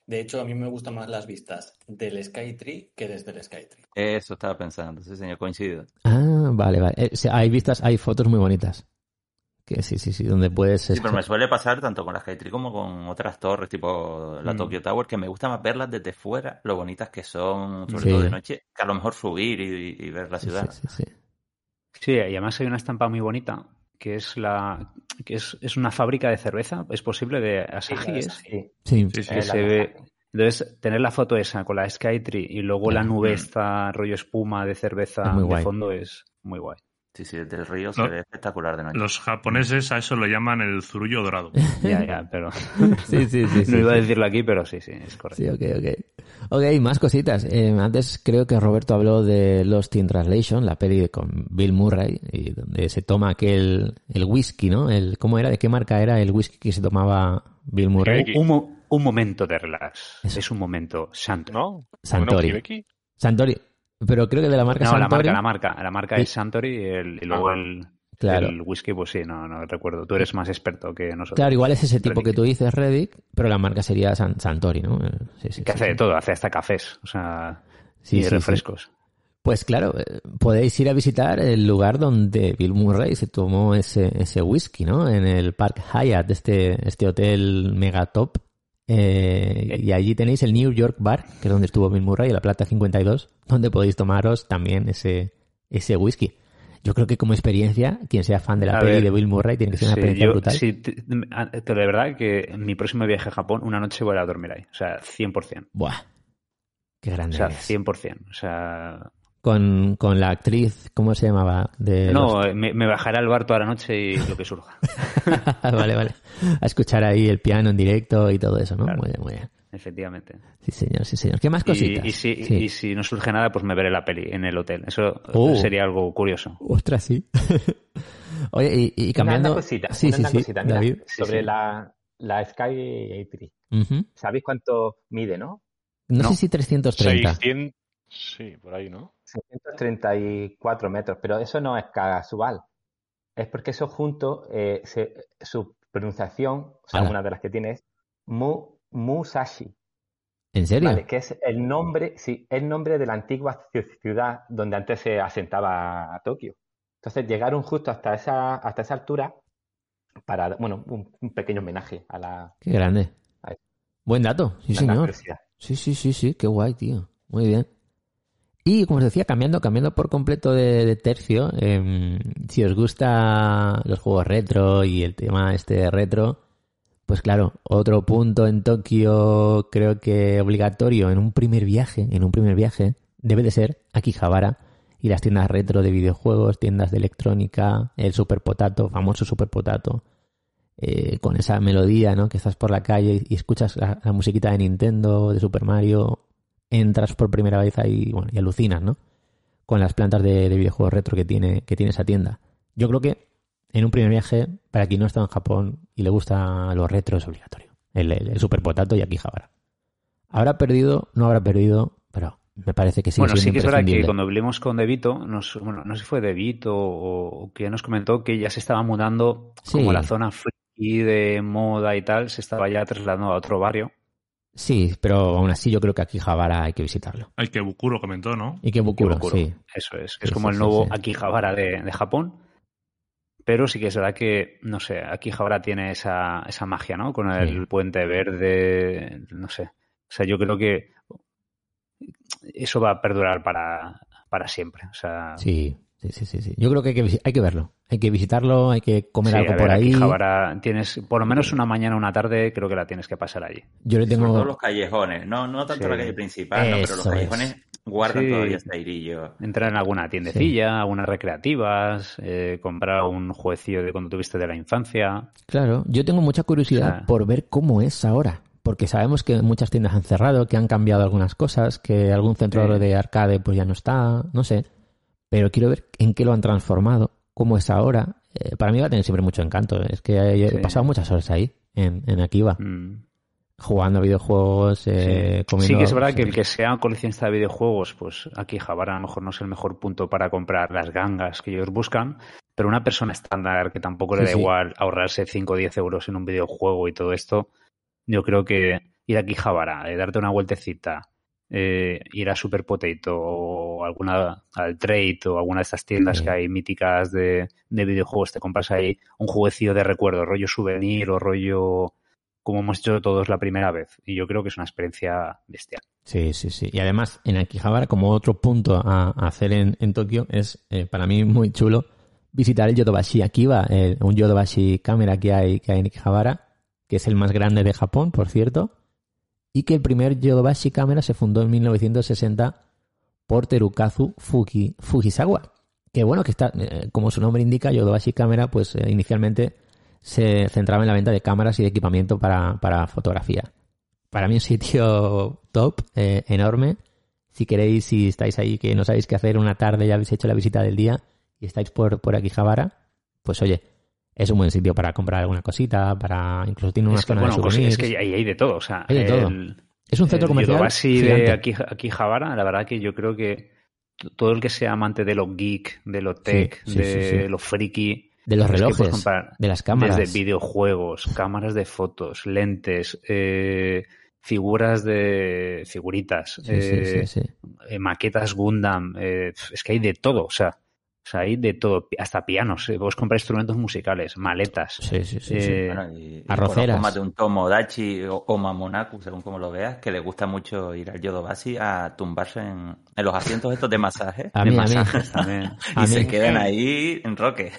De hecho, a mí me gustan más las vistas del Skytree que desde el Skytree. Eso estaba pensando, sí, señor, coincido. Ah, vale, vale. Eh, hay vistas, hay fotos muy bonitas. Que sí, sí, sí, donde puedes... Sí, pero me suele pasar tanto con la Skytree como con otras torres, tipo la Mm. Tokyo Tower, que me gusta más verlas desde fuera, lo bonitas que son, sobre Sí. todo de noche, que a lo mejor subir y, y ver la ciudad. Sí, sí, sí. Sí, y además hay una estampa muy bonita que es la que es, es una fábrica de cerveza, es posible de Asahi, es, Sí, Sí, Sí, sí. que Eh, se ve. Entonces, tener la foto esa con la Skytree y luego la nube Mm. esta rollo espuma de cerveza Es de guay. fondo es muy guay. Sí, sí, desde el río se ve espectacular de noche. Los japoneses a eso lo llaman el zurullo dorado. Ya, ya, pero sí, sí, sí. sí, no iba a decirlo aquí, pero sí, sí, es correcto. Sí, ok, ok. Ok, más cositas. Eh, antes creo que Roberto habló de Lost in Translation, la peli con Bill Murray, y donde se toma aquel, el whisky, ¿no? El, ¿Cómo era? ¿De qué marca era el whisky que se tomaba Bill Murray? Un, mo- un momento de relax. Eso. Es un momento santo. ¿No? Santori. Santori. Pero creo que de la marca No, la Santori. marca, la marca. La marca Sí. es Santori y, el- y luego Ah, el, Claro. el whisky, pues sí, no, no recuerdo. Tú eres más experto que nosotros. Claro, igual es ese tipo Reddick. que tú dices, Reddick, pero la marca sería San- Santori, ¿no? Eh, Sí, sí, Que hace de todo, hace hasta cafés, o sea, Sí, y refrescos. Pues claro, eh, podéis ir a visitar el lugar donde Bill Murray se tomó ese, ese whisky, ¿no? En el Park Hyatt, este, este hotel mega top. Eh, y allí tenéis el New York Bar, que es donde estuvo Bill Murray, en la Plata 52, donde podéis tomaros también ese, ese whisky. Yo creo que como experiencia, quien sea fan de la A peli ver, de Bill Murray tiene que ser una Sí, experiencia yo- brutal. sí, te- a- pero de verdad que en mi próximo viaje a Japón, una noche voy a dormir ahí. O sea, 100%. Buah. Qué O grande sea, eres. 100%. O sea, Con, con la actriz, ¿cómo se llamaba? De no, los- eh, me, me bajaré al bar toda la noche y lo que surja. vale, vale. A escuchar ahí el piano en directo y todo eso, ¿no? Claro. Muy bien, muy bien. Efectivamente. Sí, señor, sí, señor. ¿Qué más cositas? Y, y si, Sí. y si no surge nada, pues me veré la peli en el hotel. Eso Oh. sería algo curioso. Ostras, sí. Oye, y, y Una- cambiando... Una, cosita, sí, una, sí, una sí, cosita, mira, David. sobre sí. La, la Sky Tree. Ujú. ¿Sabéis cuánto mide, no? No, No. sé si 330. 600. Sí, por ahí, ¿no? 634 metros, pero eso no es casual. Es porque eso junto, eh, se- su pronunciación, o sea, Ala. una de las que tiene es Mu, Musashi, ¿En serio? ¿vale? Que es el nombre, sí, el nombre de la antigua ci- ciudad donde antes se asentaba Tokio. Entonces llegaron justo hasta esa, hasta esa altura para, bueno, un, un pequeño homenaje a la, Qué grande. Buen dato, sí, señor. Sí, sí, sí, sí, qué guay, tío. Muy bien. Y como os decía, cambiando, cambiando por completo de, tercio, em, si os gusta los juegos retro y el tema este retro, pues claro, otro punto en Tokio creo que obligatorio en un primer viaje, en un primer viaje, debe de ser Akihabara y las tiendas retro de videojuegos, tiendas de electrónica, el Super Potato, famoso Super Potato, eh, con esa melodía, ¿no? Que estás por la calle y escuchas la musiquita de Nintendo, de Super Mario, entras por primera vez ahí bueno, y alucinas, ¿no? Con las plantas de, de videojuegos retro que tiene, que tiene esa tienda. Yo creo que en un primer viaje, para quien no está en Japón y le gusta los retro, es obligatorio. El, el, el Super Potato y Akihabara. Habrá perdido, no habrá perdido, pero me parece que sigue bueno, sí que es verdad que cuando hablemos con Devito, nos, bueno, no sé si fue Devito o, o que nos comentó que ya se estaba mudando Sí. como la zona friki de moda y tal, se estaba ya trasladando a otro barrio. Sí, pero aún así yo creo que Akihabara hay que visitarlo. Hay que Bukuro comentó, ¿no? Y que Bukuro, Kibokuro. sí. Eso es, es Sí, como sí, el nuevo sí. Akihabara de, de Japón. Pero sí que es verdad que, no sé, Akihabara tiene esa, esa magia, ¿no? Con el Sí. puente verde, no sé. O sea, yo creo que eso va a perdurar para, para siempre. O sea, Sí, sí, sí, sí, sí. Yo creo que hay que, hay que verlo. Hay que visitarlo, hay que comer sí, algo a por ahí. Akihabara tienes, por lo menos una mañana o una tarde, creo que la tienes que pasar allí. Yo le Y sobre todo tengo... los callejones, no, no tanto Sí. la calle principal, no, pero los callejones guardan Sí. todavía este airillo. Entrar en alguna tiendecilla, algunas recreativas, eh, comprar un jueguecillo de cuando tuviste de la infancia. Claro, yo tengo mucha curiosidad sea- por ver cómo es ahora. Porque sabemos que muchas tiendas han cerrado, que han cambiado algunas cosas, que algún centro Sí. de arcade pues ya no está, no sé. Pero quiero ver en qué lo han transformado, cómo es ahora. Eh, para mí va a tener siempre mucho encanto. Es que he, Sí. pasado muchas horas ahí, en, en Akiba, Mm. jugando a videojuegos, eh, Sí. comiendo... Sí que es verdad que el que sea coleccionista de videojuegos, pues aquí Javara a lo mejor no es el mejor punto para comprar las gangas que ellos buscan, pero una persona estándar que tampoco le da igual ahorrarse 5 o 10 euros en un videojuego y todo esto, yo creo que, ir a Quijabara, eh, darte una vueltecita, eh, ir a Super Potato o alguna al Trade o alguna de estas tiendas Sí. que hay míticas de, de videojuegos, te compras ahí un jueguecillo de recuerdo, rollo souvenir o rollo como hemos hecho todos la primera vez. Y yo creo que es una experiencia bestial. Sí, sí, sí. Y además, en Akihabara, como otro punto a, a hacer en, en Tokio, es eh, para mí muy chulo visitar el Yodobashi Akiba, el- un Yodobashi cámara que hay, que hay en Akihabara, que es el más grande de Japón, por cierto, y que el primer Yodobashi cámara se fundó en 1960 por Terukazu Fuki, Fujisawa. Que bueno, que está, eh, como su nombre indica, Yodobashi cámara, pues eh, inicialmente se centraba en la venta de cámaras y de equipamiento para, para fotografía para mí un sitio top, eh, enorme. Si queréis, si estáis ahí que no sabéis qué hacer una tarde, ya habéis hecho la visita del día y estáis por, por Akihabara, pues oye, es un buen sitio para comprar alguna cosita, para incluso tiene una Es que, zona bueno, de pues es que ahí hay de todo. O sea, Hay de todo. el- es un centro el comercial Yodobashi gigante. de aquí, Akihabara, la verdad que yo creo que todo el que sea amante de lo geek, de lo tech, sí, de sí, lo friki, de los es que puedes relojes, comprar de las cámaras. desde videojuegos, cámaras de fotos, lentes, eh, figuras de figuritas, Sí, eh, sí, sí. eh, maquetas Gundam, eh, es que hay de todo, o sea, o sea, hay de todo, hasta pianos, eh, puedes comprar instrumentos musicales, maletas. Sí, sí, sí, sí. eh, Bueno, y, y arroceras. más de un Tomodachi o, o Mamonaku, según como lo veas, que le gusta mucho ir al Yodobashi a tumbarse en, en los asientos estos de masaje. A de mí, a mí. masajes también. A y se mí- quedan ahí en roque.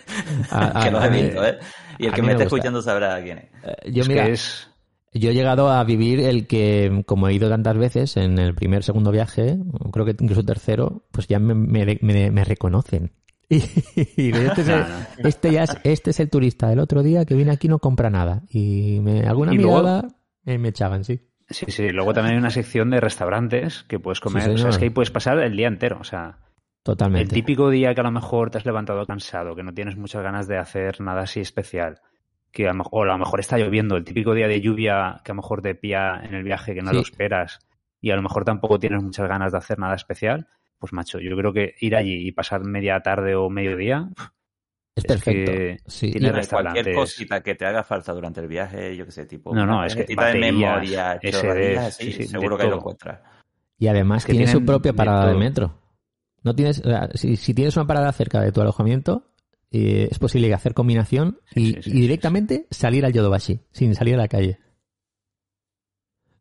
A- que los he visto, ¿eh? Y el que me me esté escuchando sabrá quién es. Eh, Yo, es mira, que es... Yo he llegado a vivir el que, como he ido tantas veces en el primer, segundo viaje, creo que incluso tercero, pues ya me, me- me- me reconocen. Y, este, es el, este ya es, este es el turista del otro día que viene aquí y no compra nada. Y me, alguna Y luego- mirada eh, me echaban, sí. Sí, sí. Luego también hay una sección de restaurantes que puedes comer. Sí, o sea, es que ahí puedes pasar el día entero. O sea, el Totalmente. típico día que a lo mejor te has levantado cansado, que no tienes muchas ganas de hacer nada así especial, que a lo mejor, o a lo mejor está lloviendo, el típico día de lluvia que a lo mejor te pilla en el viaje que no Sí. lo esperas y a lo mejor tampoco tienes muchas ganas de hacer nada especial, pues macho, yo creo que ir allí y pasar media tarde o mediodía Es es perfecto. que Sí. tiene Y- Hombre, cualquier cosita que te haga falta durante el viaje, yo qué sé, tipo No, no, es que tarjetita de baterías, memoria, SDs, así, sí, sí, de seguro que lo encuentras. Y además Es que tiene su propia parada de metro. No tienes, o sea, si, si tienes una parada cerca de tu alojamiento, eh, es posible hacer combinación y, Sí, sí, sí, y sí, directamente salir al Yodobashi, sin salir a la calle.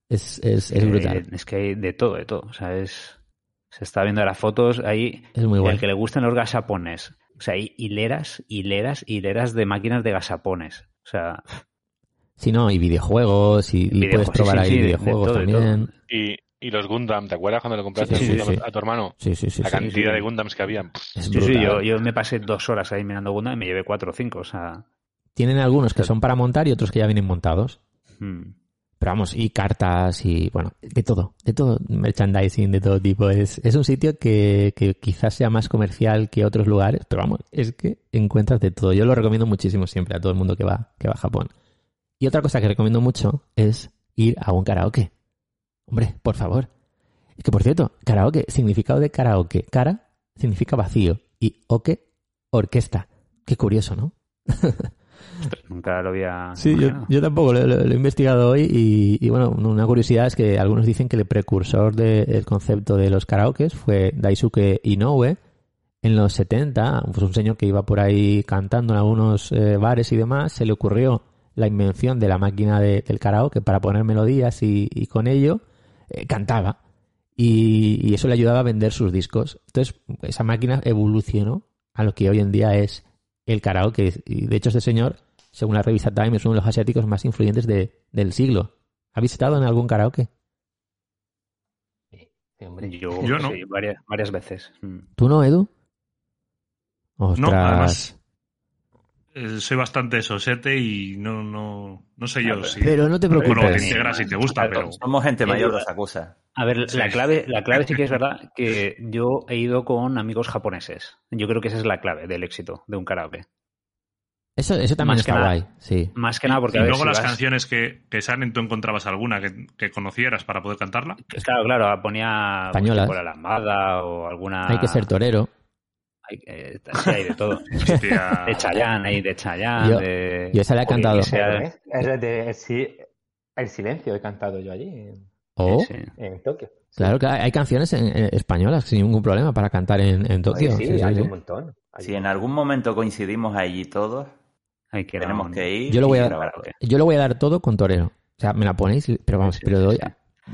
Es, es, es Eh, brutal. Es que hay de todo, de todo. O sea, es. Se está viendo las fotos ahí. Es muy El bueno. que le gustan los gasapones. O sea, hay hileras, hileras, hileras de máquinas de gasapones. O sea, Si no, y videojuegos, y, puedes sí, probar sí, ahí sí, de- de videojuegos todo, también. Y, y los Gundam, ¿te acuerdas cuando le compraste Sí, el sí, sí. a tu hermano? Sí, sí, sí. La sí. cantidad de Gundams que habían. Es sí, sí, yo, yo me pasé dos horas ahí mirando Gundam y me llevé cuatro o cinco. O sea, Tienen algunos que son para montar y otros que ya vienen montados. mm. Pero vamos, y cartas y bueno, de todo, de todo, merchandising de todo tipo. Es, es un sitio que, que quizás sea más comercial que otros lugares, pero vamos, es que encuentras de todo. Yo lo recomiendo muchísimo siempre a todo el mundo que va, que va a Japón. Y otra cosa que recomiendo mucho es ir a un karaoke. Hombre, por favor. Es que por cierto, karaoke, significado de karaoke. Kara significa vacío y oke, orquesta. Qué curioso, ¿no? nunca lo había. Sí, yo, yo tampoco lo, lo- lo he investigado hoy y, y, bueno, una curiosidad es que algunos dicen que el precursor del concepto de los karaokes fue Daisuke Inoue en los 70, pues un señor que iba por ahí cantando en algunos eh, bares y demás, se le ocurrió la invención de la máquina de- del karaoke para poner melodías y, y con ello eh, cantaba y, y eso le ayudaba a vender sus discos. Entonces, esa máquina evolucionó a lo que hoy en día es el karaoke. Y de hecho, este señor, según la revista Time, es uno de los asiáticos más influyentes de- del siglo. ¿Ha visitado en algún karaoke? Sí, hombre. Yo, Yo no. sí, varias, varias veces. Mm. ¿Tú no, Edu? Ostras. No, además eh, soy bastante sosete y no, no, no sé yo si... Pero no te Bueno, te preocupes. integras si te gusta, pero... Somos gente mayor de esa cosa. A ver, Sí. la clave, la clave sí que es verdad que yo he ido con amigos japoneses. Yo creo que esa es la clave del éxito de un karaoke. Eso, eso también Más que está nada. guay, sí. Más que nada porque y a ver, luego si las vas- canciones que, que salen, ¿tú encontrabas alguna que, que conocieras para poder cantarla? Claro, claro, ponía pues, Españolas. tipo la lambada o alguna. Hay que ser torero. hay, eh, sí, hay de todo. Hostia. De Chayanne, hay de Chayanne, Yo- de. yo esa la he cantado. Es de- sí, El silencio he cantado yo allí, en, Oh, Sí, en Tokio. Sí. claro que hay canciones en- en españolas sin ningún problema para cantar en, en Tokio. Sí, Sí, sí, hay sí. un montón. Hay Si un en algún momento coincidimos allí todos, Hay que tenemos que ir. Yo lo voy a- grabar. Yo lo voy a dar todo con torero. O sea, me la ponéis, pero vamos, Sí, pero sí, doy sí.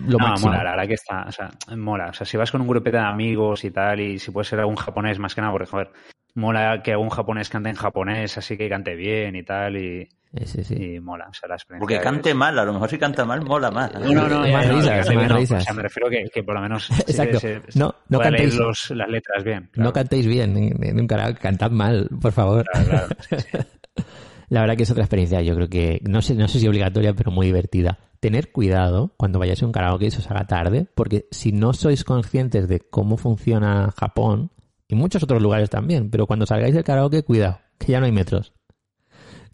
lo no, máximo. mola, la verdad que está, o sea, mola. O sea, si vas con un grupete de amigos y tal, y si puede ser algún japonés más que nada, porque, joder, mola que algún japonés cante en japonés, así que cante bien y tal, y, Sí, sí. y mola. O sea, la experiencia Porque cante es- mal, a lo mejor si canta mal, mola más. No, no, no, Más risas, más risas. O sea, me refiero que, que por lo menos Exacto. se- se- No, no cantéis- los- las letras bien. No cantéis bien en, en un karaoke, cantad mal, por favor. Claro, claro, sí, sí. La verdad que es otra experiencia, yo creo que, no sé, no sé si obligatoria, pero muy divertida. Tener cuidado cuando vayáis a un karaoke y se os haga tarde, porque si no sois conscientes de cómo funciona Japón, y muchos otros lugares también, pero cuando salgáis del karaoke, cuidado, que ya no hay metros.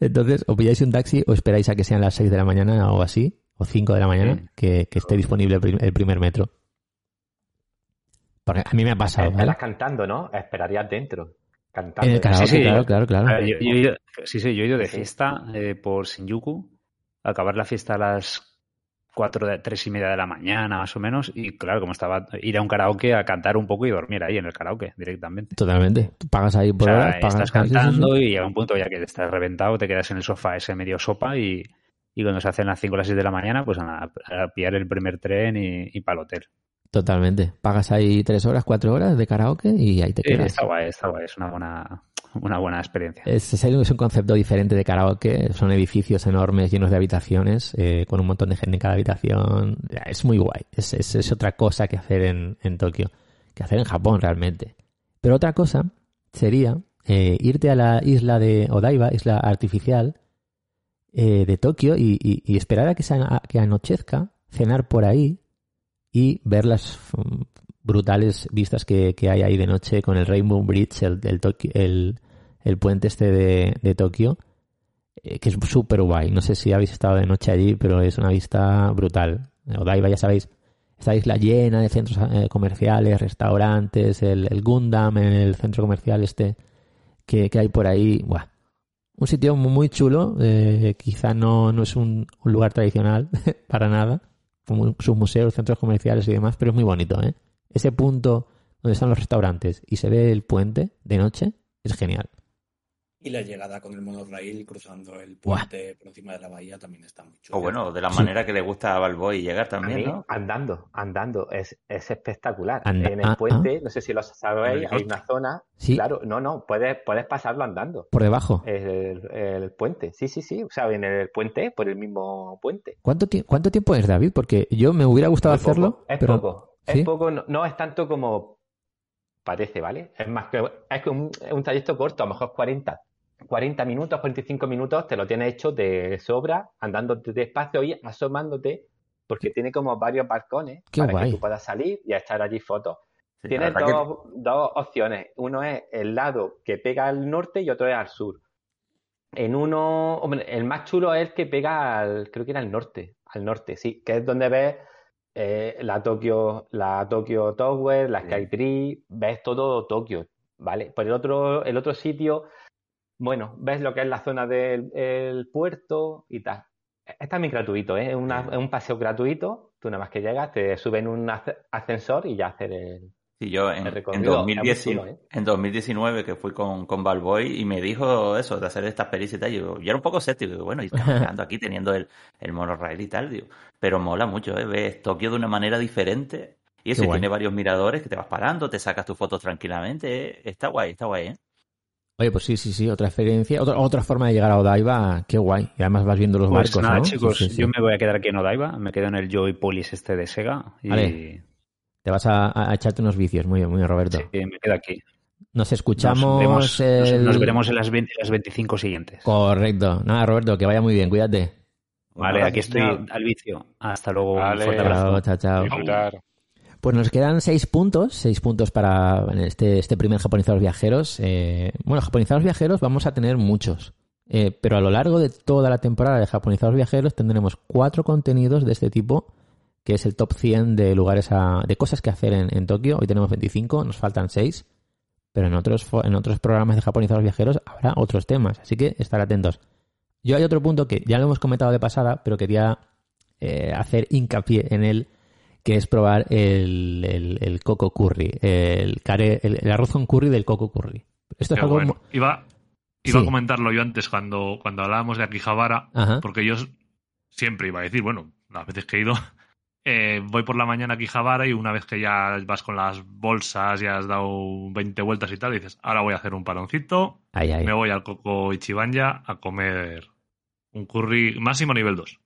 Entonces, o pilláis un taxi o esperáis a que sean las 6 de la mañana o así, o 5 de la mañana, Sí. que, que esté disponible el, prim- el primer metro. Porque a mí me ha pasado, ¿vale? Estarás cantando, ¿no? Esperarías dentro. Cantando. En el karaoke, Sí, sí. claro, claro, claro. A ver, yo, yo he ido, sí, sí, yo he ido de fiesta eh, por Shinjuku, acabar la fiesta a las cuatro, de, tres y media de la mañana, más o menos, y claro, como estaba, ir a un karaoke a cantar un poco y dormir ahí en el karaoke directamente. Totalmente. Pagas ahí O por sea, horas, pagas estás sí, sí, sí. cantando y llega un punto ya que estás reventado, te quedas en el sofá ese medio sopa y, y cuando se hacen las 5 o las 6 de la mañana, pues a, a pillar el primer tren y, y para el hotel. Totalmente. Pagas ahí tres horas, cuatro horas de karaoke y ahí te Sí, quedas. está guay, está guay, es una buena, una buena experiencia. Es, es un concepto diferente de karaoke. Son edificios enormes llenos de habitaciones, eh, con un montón de gente en cada habitación. Es muy guay. Es, es, otra cosa que hacer en, en Tokio, que hacer en Japón realmente. Pero otra cosa sería eh, irte a la isla de Odaiba, isla artificial eh, de Tokio, y, y- esperar a que, se a- que anochezca, cenar por ahí y ver las brutales vistas que, que hay ahí de noche con el Rainbow Bridge, el, el, el, el puente este de, de Tokio, eh, que es súper guay. No sé si habéis estado de noche allí, pero es una vista brutal. Odaiba, ya sabéis, esta isla llena de centros eh, comerciales, restaurantes, el, el Gundam el centro comercial este que, que hay por ahí. Buah. Un sitio muy, muy chulo, eh, quizá no, no es un, un lugar tradicional para nada, como sus museos, centros comerciales y demás, pero es muy bonito, ¿eh? Ese punto donde están los restaurantes y se ve el puente de noche es genial. Y la llegada con el monorail cruzando el Buah. puente por encima de la bahía también está muy chulo. O bueno, de la Sí. manera que le gusta a Balboy llegar también, mí, ¿no? andando, andando, es, es espectacular. Anda- en ah, el puente, no sé si lo sabéis, el hay una zona. Sí, Claro, no, no, puedes, puedes pasarlo andando. por debajo. El, el puente, sí, sí, sí. O sea, en el puente, por el mismo puente. ¿Cuánto, tie- ¿Cuánto tiempo es, David? Porque yo me hubiera gustado poco, hacerlo, Es pero poco. ¿Sí? Es poco, no, no es tanto como parece, ¿vale? Es más que es que un, es un trayecto corto, a lo mejor 40, 40 minutos, 45 minutos, te lo tienes hecho de sobra, andando despacio y asomándote, porque tiene como varios balcones Qué para guay. que tú puedas salir y echar allí fotos. Sí, Tienes que- dos, dos opciones. Uno es el lado que pega al norte y otro es al sur. En uno, hombre, el más chulo es el que pega al, creo que era al norte, al norte, sí, que es donde ves eh, la Tokyo, la Tokyo Tower, la Sí. Skytree, ves todo Tokio, ¿vale? Por el otro, el otro sitio, bueno, ves lo que es la zona del el puerto y tal. Es también gratuito, ¿eh? Es, una- Sí. es un paseo gratuito. Tú nada más que llegas, te suben un asc- ascensor y ya haces el, Sí, yo en, en, recorrido, 2010 es muy chulo, ¿eh? en 2019 que fui con, con Balboy y me dijo eso, de hacer esta experiencia y tal. Yo, yo era un poco escéptico, digo, bueno, y caminando aquí teniendo el, el monorail y tal, digo, pero mola mucho, ¿eh? Ves Tokio de una manera diferente y eso y tiene varios miradores que te vas parando, te sacas tus fotos tranquilamente, ¿eh? está guay, está guay, ¿eh? Oye, pues sí, sí, sí, otra experiencia, otra, otra forma de llegar a Odaiba, qué guay. Y además vas viendo los Pues barcos, nada, ¿no? chicos, Sí, sí, sí. yo me voy a quedar aquí en Odaiba, me quedo en el Joy Polis este de Sega y Vale. Te vas a, a echarte unos vicios, muy bien, muy bien, Roberto. sí, me quedo aquí. Nos Nos, escuchamos vemos- nos- el- nos veremos en las, 20 las 25 siguientes. Correcto. Nada, Roberto, que vaya muy bien, cuídate. Vale, aquí estoy al vicio. Hasta luego, Vale. un fuerte abrazo. Chao, chao, chao. Disfrutar. Pues nos quedan seis puntos, seis puntos para este, este primer Japonizados Viajeros. Eh, bueno, Japonizados Viajeros vamos a tener muchos, Eh, pero a lo largo de toda la temporada de Japonizados Viajeros tendremos cuatro contenidos de este tipo, que es el top 100 de lugares a- de cosas que hacer en, en Tokio. Hoy tenemos 25, nos faltan seis, pero en otros, en otros programas de Japonizados Viajeros habrá otros temas, así que estar atentos. Yo hay otro punto que ya lo hemos comentado de pasada, pero quería eh, hacer hincapié en él, que es probar el, el, el coco curry, el, care- el, el arroz con curry del coco curry. Esto es algo... bueno. Iba, iba Sí. a comentarlo yo antes cuando, cuando hablábamos de Akihabara, Ajá. porque yo siempre iba a decir, bueno, las veces que he ido, eh, voy por la mañana a Akihabara y una vez que ya vas con las bolsas, ya has dado 20 vueltas y tal, dices, ahora voy a hacer un ahí. me voy al Coco Ichibanya a comer un curry máximo nivel 2.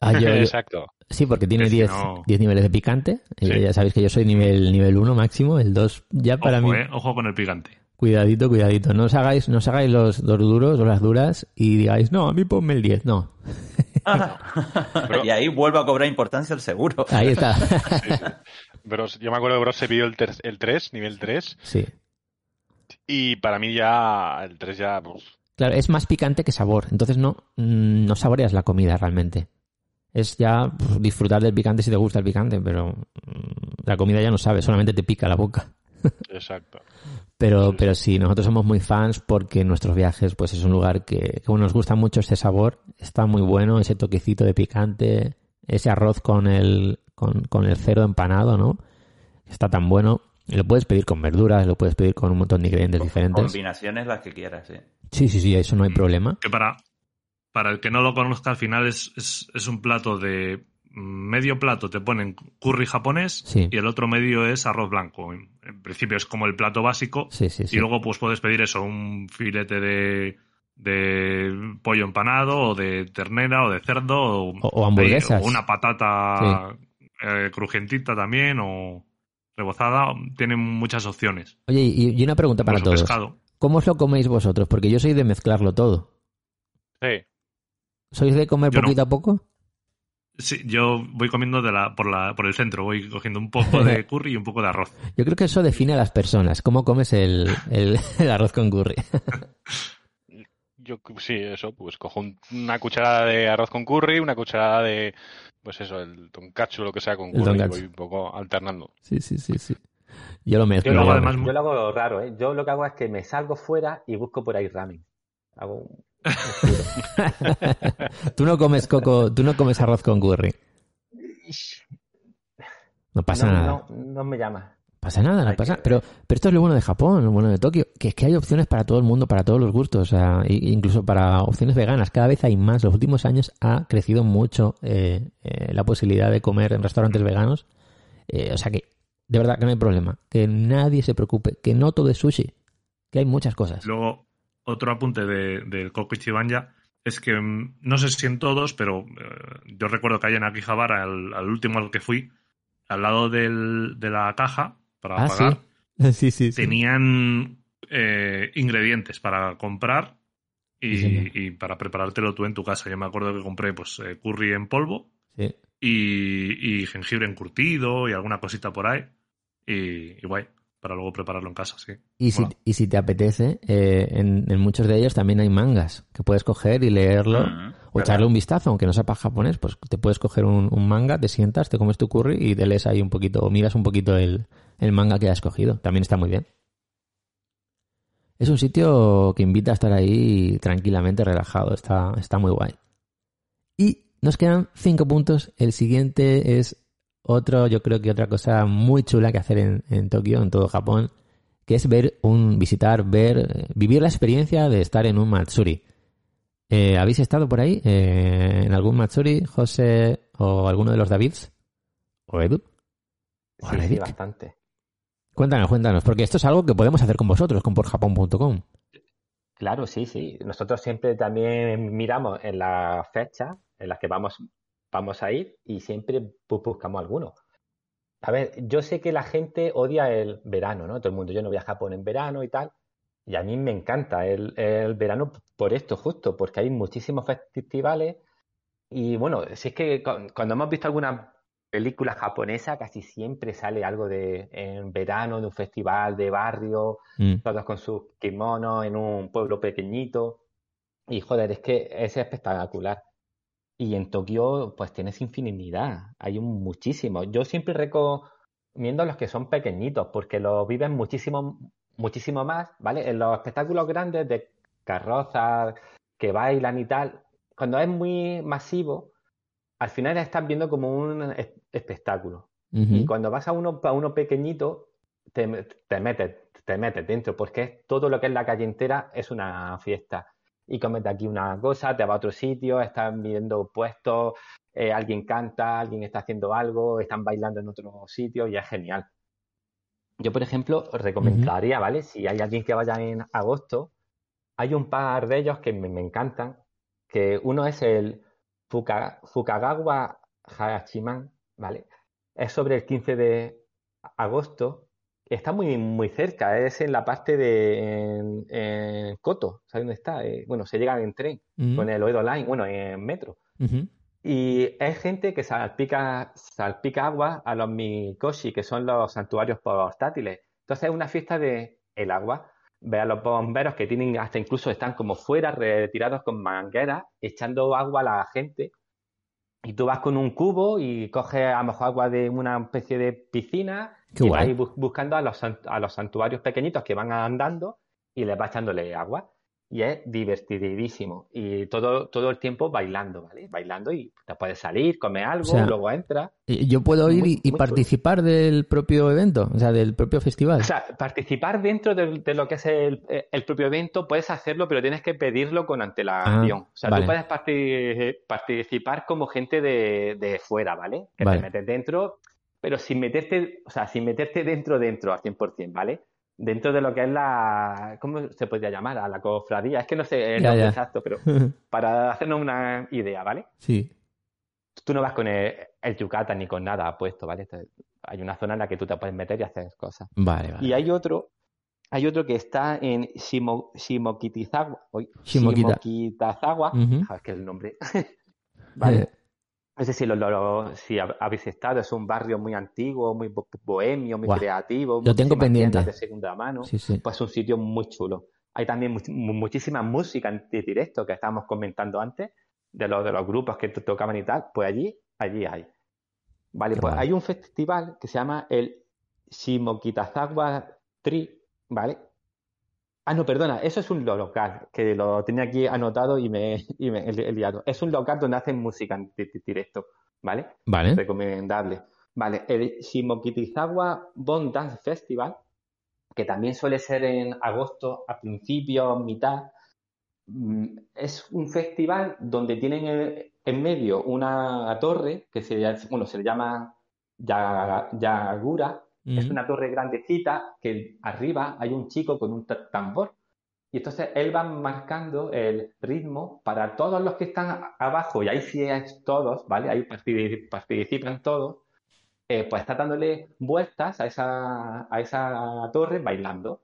Ah, yo- yo- Exacto. sí, porque tiene Que si 10 no- 10 niveles de picante. Eh, Sí. Ya sabéis que yo soy nivel nivel 1 máximo, el 2 ya para Ojo, mí. eh, ojo con el picante. Cuidadito, cuidadito. No os hagáis, no os hagáis los, los duros o las duras y digáis, no, a mí ponme el 10. No. y ahí vuelve a cobrar importancia el seguro. Ahí está. Bros, yo me acuerdo que Bros se pidió el, ter- el 3, nivel 3, sí. y para mí ya el 3 ya... pues, Claro, es más picante que sabor. Entonces no, mm, no saboreas la comida realmente. Es ya pues, disfrutar del picante si te gusta el picante, pero mm, la comida ya no sabe, solamente te pica la boca. Exacto. Pero, Sí, pero sí, nosotros somos muy fans porque en nuestros viajes pues es un lugar que, que bueno, nos gusta mucho ese sabor, está muy bueno, ese toquecito de picante, ese arroz con el, con, con el cerdo empanado, ¿no? Está tan bueno. Y Lo puedes pedir con verduras, lo puedes pedir con un montón de ingredientes diferentes. Combinaciones las que quieras, sí. Sí, sí, sí, eso no hay problema. Que para, para el que no lo conozca, al final es, es, es un plato de mm, medio plato, te ponen curry japonés Sí. y el otro medio es arroz blanco. En, en principio es como el plato básico Sí, sí, sí. y luego pues puedes pedir eso, un filete de, de pollo empanado o de ternera o de cerdo o, O- o hamburguesas. o una patata eh, crujientita también o rebozada. Tienen muchas opciones. Oye, y, y una pregunta para Incluso todos. pescado. ¿Cómo os lo coméis vosotros? Porque yo soy de mezclarlo todo. Sí, ¿Sois de comer Yo no. poquito a poco? Sí, yo voy comiendo de la, por, la, por el centro, voy cogiendo un poco de curry y un poco de arroz. Yo creo que eso define a las personas. ¿Cómo comes el, el- el arroz con curry? yo sí, eso, pues cojo un- una cucharada de arroz con curry, una cucharada de, pues eso, el tonkatsu, lo que sea con curry, y voy un poco alternando. Sí, sí, sí, sí. Yo lo mezclo. Yo lo, hago, además, yo lo hago raro, ¿eh? Yo lo que hago es que me salgo fuera y busco por ahí ramen. Hago un... tú no comes coco, tú no comes arroz con curry. No pasa no, nada. No, no me llama. Pasa nada, no pasa. Pero, pero esto es lo bueno de Japón, lo bueno de Tokio, que es que hay opciones para todo el mundo, para todos los gustos, o sea, incluso para opciones veganas. Cada vez hay más. Los últimos años ha crecido mucho eh, eh, la posibilidad de comer en restaurantes veganos. Eh, o sea que, de verdad que no hay problema. Que nadie se preocupe. Que no todo es sushi. Que hay muchas cosas. Luego, otro apunte de- del Coco Ichibanya es que mm, no sé si en todos, pero eh, yo recuerdo que hay en Akihabara, al, al último al que fui, al lado del- de la caja para Ah, pagar, sí. Sí, sí, sí. tenían eh, ingredientes para comprar y, para preparártelo tú en tu casa. Yo me acuerdo que compré pues eh, curry en polvo y, y jengibre encurtido y alguna cosita por ahí. Y, y guay, para luego prepararlo en casa, sí. Y si, y si te apetece, eh, en, en muchos de ellos también hay mangas que puedes coger y leerlo Mm, o ¿verdad? echarle un vistazo, aunque no sepas japonés, pues te puedes coger un, un manga, te sientas, te comes tu curry y te lees ahí un poquito, o miras un poquito el, el manga que has cogido. También está muy bien. Es un sitio que invita a estar ahí tranquilamente, relajado. Está, está muy guay. Y nos quedan cinco puntos. El siguiente es otro, yo creo que otra cosa muy chula que hacer en, en Tokio, en todo Japón, que es ver un, visitar, ver, vivir la experiencia de estar en un Matsuri. Eh, ¿Habéis estado por ahí? eh, ¿En algún Matsuri, José o alguno de los Davids? ¿O Edu? Sí, Hola, sí, bastante. Cuéntanos, cuéntanos, porque esto es algo que podemos hacer con vosotros, con porjapón.com. Claro, sí, sí. Nosotros siempre también miramos en las fechas en las que vamos, vamos a ir y siempre bu- buscamos alguno. A ver, yo sé que la gente odia el verano, ¿no? Todo el mundo, yo no voy a Japón en verano y tal. Y a mí me encanta el, el verano por esto, justo, porque hay muchísimos festivales. Y bueno, si es que cu- cuando hemos visto alguna película japonesa, casi siempre sale algo de en verano, de un festival de barrio, Mm. todos con sus kimonos en un pueblo pequeñito. Y joder, es que es espectacular. Y en Tokio, pues tienes infinidad, hay un muchísimo. Yo siempre recomiendo los que son pequeñitos, porque lo viven muchísimo, muchísimo más, ¿vale? En los espectáculos grandes de carrozas que bailan y tal, cuando es muy masivo, al final estás viendo como un es- espectáculo. Y cuando vas a uno, a uno pequeñito, te, te metes, te metes dentro, porque es todo lo que es la calle entera es una fiesta. Y comes de aquí una cosa, te vas a otro sitio, están viendo puestos, eh, alguien canta, alguien está haciendo algo, están bailando en otro sitio y es genial. Yo, por ejemplo, recomendaría, ¿vale? Si hay alguien que vaya en agosto, hay un par de ellos que me, me encantan, que uno es el Fuka- Fukagawa Hachiman, ¿vale? Es sobre el 15 de agosto. Está muy, muy cerca, es en la parte de en, en Koto, ¿sabes dónde está? Eh, bueno, se llega en tren con el Oedo Line, bueno, en metro. Y es gente que salpica, salpica agua a los Mikoshi, que son los santuarios portátiles. Entonces es una fiesta de el agua. Ve a los bomberos que tienen hasta incluso están como fuera, retirados con mangueras, echando agua a la gente. Y tú vas con un cubo y coges a lo mejor agua de una especie de piscina Qué y guay. vas buscando a los, a los santuarios pequeñitos que van andando y les vas echándole agua. Y es divertidísimo. Y todo, todo el tiempo bailando, ¿vale? Bailando y te puedes salir, comer algo, sea, luego entras. Yo puedo ir Muy- y, muy participar del propio evento, o sea, del propio festival. O sea, participar dentro de, de lo que es el, el propio evento, puedes hacerlo, pero tienes que pedirlo con antelación. Ah, o sea, vale. tú puedes parti- participar como gente de, de fuera, ¿vale? Que Vale. te metes dentro, pero sin meterte, o sea, sin meterte dentro, dentro, al 100%, ¿vale? Dentro de lo que es la, ¿cómo se podría llamar? A la cofradía. Es que no sé el nombre exacto, pero para hacernos una idea, ¿vale? sí. Tú no vas con el, el yucata ni con nada puesto, ¿vale? Hay una zona en la que tú te puedes meter y hacer cosas. Vale, vale. Y hay otro, hay otro que está en Shimo, Shimokitizawa. Uy, Shimokita. Shimokitazawa. Es que el nombre. vale. No sé si, lo, lo- si hab- habéis estado, es un barrio muy antiguo, muy bo- bohemio, muy creativo. Lo tengo pendiente. de segunda mano. sí, sí. Pues un sitio muy chulo. Hay también much- mu- muchísima música en di- directo que estábamos comentando antes, de los, de los grupos que to- tocaban y tal. Pues allí, allí hay. Vale, Qué pues hay un festival que se llama el Shimokitazawa Tree, ¿vale? Ah, no, perdona, eso es un lo- local, que lo tenía aquí anotado y me, y me he liado. Es un local donde hacen música en di- di- directo, ¿vale? Vale. recomendable. Vale, el Shimokitizawa Bond Dance Festival, que también suele ser en agosto, a principios, mitad, mm, es un festival donde tienen en, medio una torre que se, llama- bueno, se le llama Ya- Es una torre grandecita que arriba hay un chico con un ta- tambor. Y entonces él va marcando el ritmo para todos los que están abajo, y ahí sí es todos, ¿vale? Ahí partici- participan todos. eh, pues está dándole vueltas a esa, a esa torre bailando.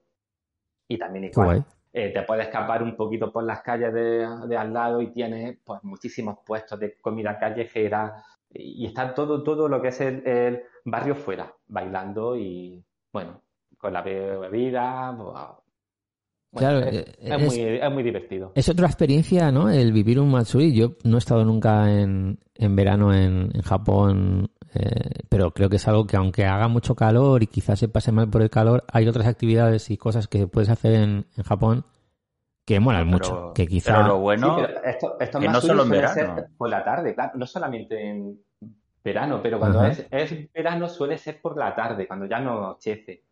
Y también igual, eh, te puedes escapar un poquito por las calles de, de al lado y tienes pues muchísimos puestos de comida callejera y, está todo, todo lo que es el, el barrio fuera, bailando y bueno, con la be- bebida. Bueno, Claro, es, eh, es es- muy, es muy divertido. Es otra experiencia, ¿no? El vivir un Matsuri. Yo no he estado nunca en, en verano en, en Japón, eh, pero creo que es algo que aunque haga mucho calor y quizás se pase mal por el calor, hay otras actividades y cosas que puedes hacer en, en Japón que molan Pero- mucho. Que quizá... Pero lo Sí, bueno, pero esto, esto que más no solo en suele verano. ser por la tarde, claro, no solamente en verano, pero cuando es, es verano suele ser por la tarde, cuando ya no anochece.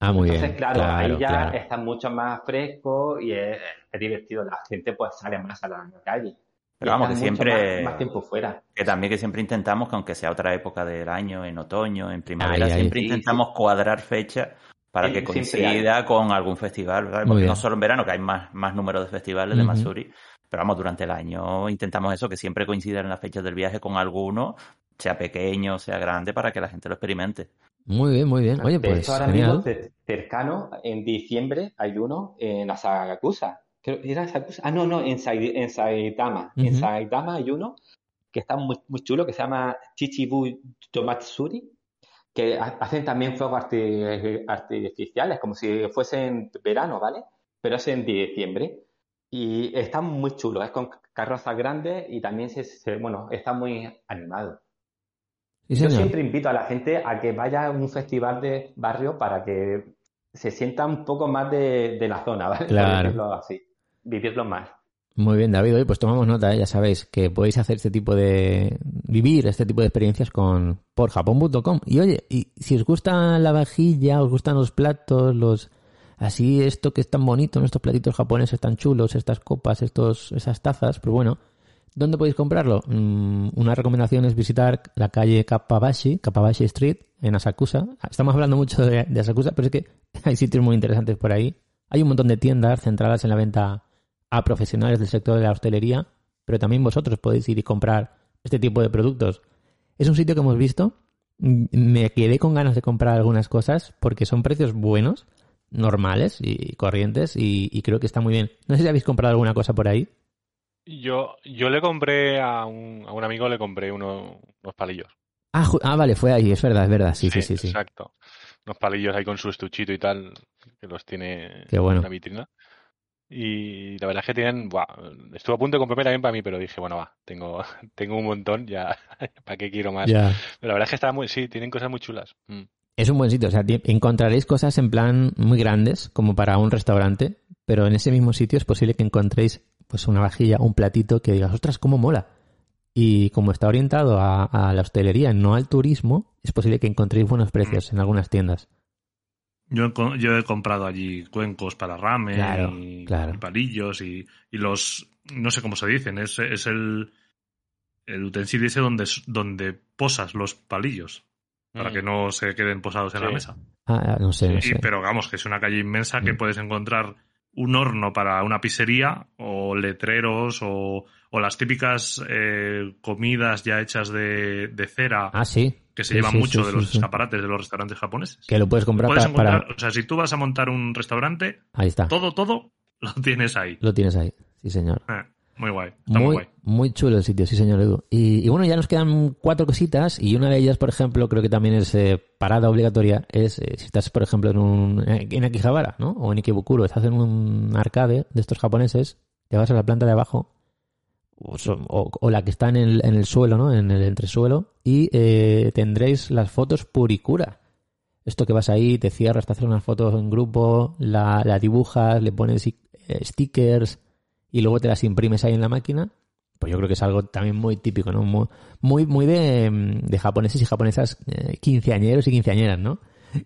Ah, muy Entonces, bien. claro, claro, ahí ya claro. está mucho más fresco y es, es divertido. La gente pues sale más a la calle. Pero Y vamos, que siempre- Más, más tiempo fuera. que también que siempre intentamos que aunque sea otra época del año, en otoño, en primavera, Ahí, ahí. siempre Sí, intentamos cuadrar fechas para Sí, que coincida con algún festival, ¿verdad? Porque no solo en verano, que hay más, más número de festivales de Ujú. Matsuri, pero vamos, durante el año intentamos eso, que siempre coincidan las fechas del viaje con alguno, sea pequeño, sea grande, para que la gente lo experimente. Muy bien, muy bien. Oye, De pues hecho, ahora genial. mismo, cer- cercano, en diciembre, hay uno en que era Asakusa. Ah, no, no, en, Sai- en Saitama. En. Saitama hay uno que está muy, muy chulo, que se llama Chichibu Tomatsuri, que ha- hacen también fuegos arti- artificiales, como si fuese en verano, ¿vale? Pero es en diciembre. Y está muy chulo, es con carrozas grandes y también se, se- bueno, está muy animado. Sí, Yo siempre invito a la gente a que vaya a un festival de barrio para que se sienta un poco más de, de la zona, ¿vale? Claro. decirlo así. Vivirlo más. Muy bien, David. Hoy pues tomamos nota, ¿eh? ya sabéis que podéis hacer este tipo de... vivir este tipo de experiencias con por japón.com. Y oye, y si os gusta la vajilla, os gustan los platos, los... Así esto que es tan bonito, nuestros platitos japoneses tan chulos, estas copas, estos, esas tazas, pues bueno, ¿dónde podéis comprarlo? Mm, una recomendación es visitar la calle Kapabashi, Kapabashi Street, en Asakusa. Estamos hablando mucho de, de Asakusa, pero es que hay sitios muy interesantes por ahí. Hay un montón de tiendas centradas en la venta a profesionales del sector de la hostelería, pero también vosotros podéis ir y comprar este tipo de productos. Es un sitio que hemos visto. Mm, Me quedé con ganas de comprar algunas cosas porque son precios buenos, normales y corrientes y, y creo que está muy bien. No sé si habéis comprado alguna cosa por ahí. Yo, yo le compré a un, a un amigo, le compré uno- unos palillos. Ah, ah, vale, fue ahí, es verdad, es verdad. Sí, sí, sí, sí. Exacto. Unos palillos ahí con su estuchito y tal, que los tiene Qué bueno. en la vitrina. Y la verdad es que tienen, buah, estuve a punto de comprarme también para mí, pero dije, bueno, va, tengo, tengo un montón, ya, ¿para qué quiero más? Pero la verdad es que está muy, sí, tienen cosas muy chulas. Mm. Es un buen sitio, o sea, encontraréis cosas en plan muy grandes, como para un restaurante, pero en ese mismo sitio es posible que encontréis pues una vajilla, un platito que digas, ostras, cómo mola. Y como está orientado a, a la hostelería, no al turismo, es posible que encontréis buenos precios en algunas tiendas. Yo, he yo he comprado allí cuencos para ramen Claro, y, claro. y palillos y, y los, no sé cómo se dicen, es, es el, el utensilio ese donde, donde posas los palillos para Mm. que no se queden posados en la mesa. Ah, no sé, no Y- sé. pero vamos, que es una calle inmensa que Mm. puedes encontrar un horno para una pizzería o letreros o, o las típicas eh, comidas ya hechas de, de cera Ah, sí. Que se Sí, sí, mucho sí, de los escaparates de los restaurantes japoneses. Que lo puedes comprar Puedes para, o sea, si tú vas a montar un restaurante, Ahí está. todo, todo lo tienes ahí. Lo tienes ahí. Sí, señor. Eh, muy guay, está muy, Muy, guay. muy chulo el sitio, sí, señor Edu. Y, y bueno, ya nos quedan cuatro cositas y una de ellas, por ejemplo, creo que también es eh, parada obligatoria, es eh, si estás, por ejemplo, en un en Akihabara, ¿no? O en Ikebukuro, estás en un arcade de estos japoneses, te vas a la planta de abajo o, o- la que está en el, en el suelo, ¿no? En el entresuelo y eh, tendréis las fotos puricura. Esto que vas ahí, te cierras, te haces unas fotos en grupo, la, la dibujas, le pones eh, stickers y luego te las imprimes ahí en la máquina, pues yo creo que es algo también muy típico, ¿no? Muy, muy, de, de japoneses y japonesas eh, quinceañeros y quinceañeras, ¿no?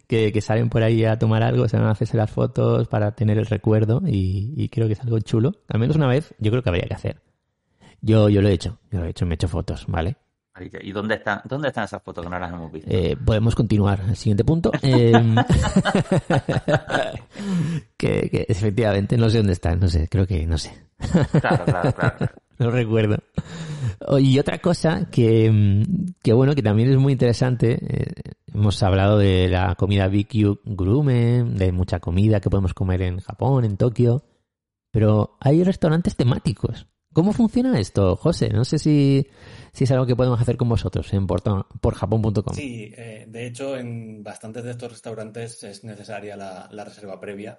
Que, que salen por ahí a tomar algo, se van a hacerse las fotos para tener el recuerdo y, y creo que es algo chulo. Al menos una vez yo creo que habría que hacer. Yo, yo lo he hecho, yo lo he hecho, me he hecho fotos, ¿vale? ¿Y dónde están, dónde están esas fotos que no las hemos visto? Eh, podemos continuar al siguiente punto. Eh, que, que efectivamente no sé dónde están, no sé, creo que no sé. Claro, claro, claro. No recuerdo. Oh, Y otra cosa que, mm, que bueno, que también es muy interesante, eh, hemos hablado de la comida BQ Grume, de mucha comida que podemos comer en Japón, en Tokio, pero hay restaurantes temáticos. ¿Cómo funciona esto, José? No sé si, si es algo que podemos hacer con vosotros en porta- por japón.com. Sí, eh, de hecho, en bastantes de estos restaurantes es necesaria la, la reserva previa.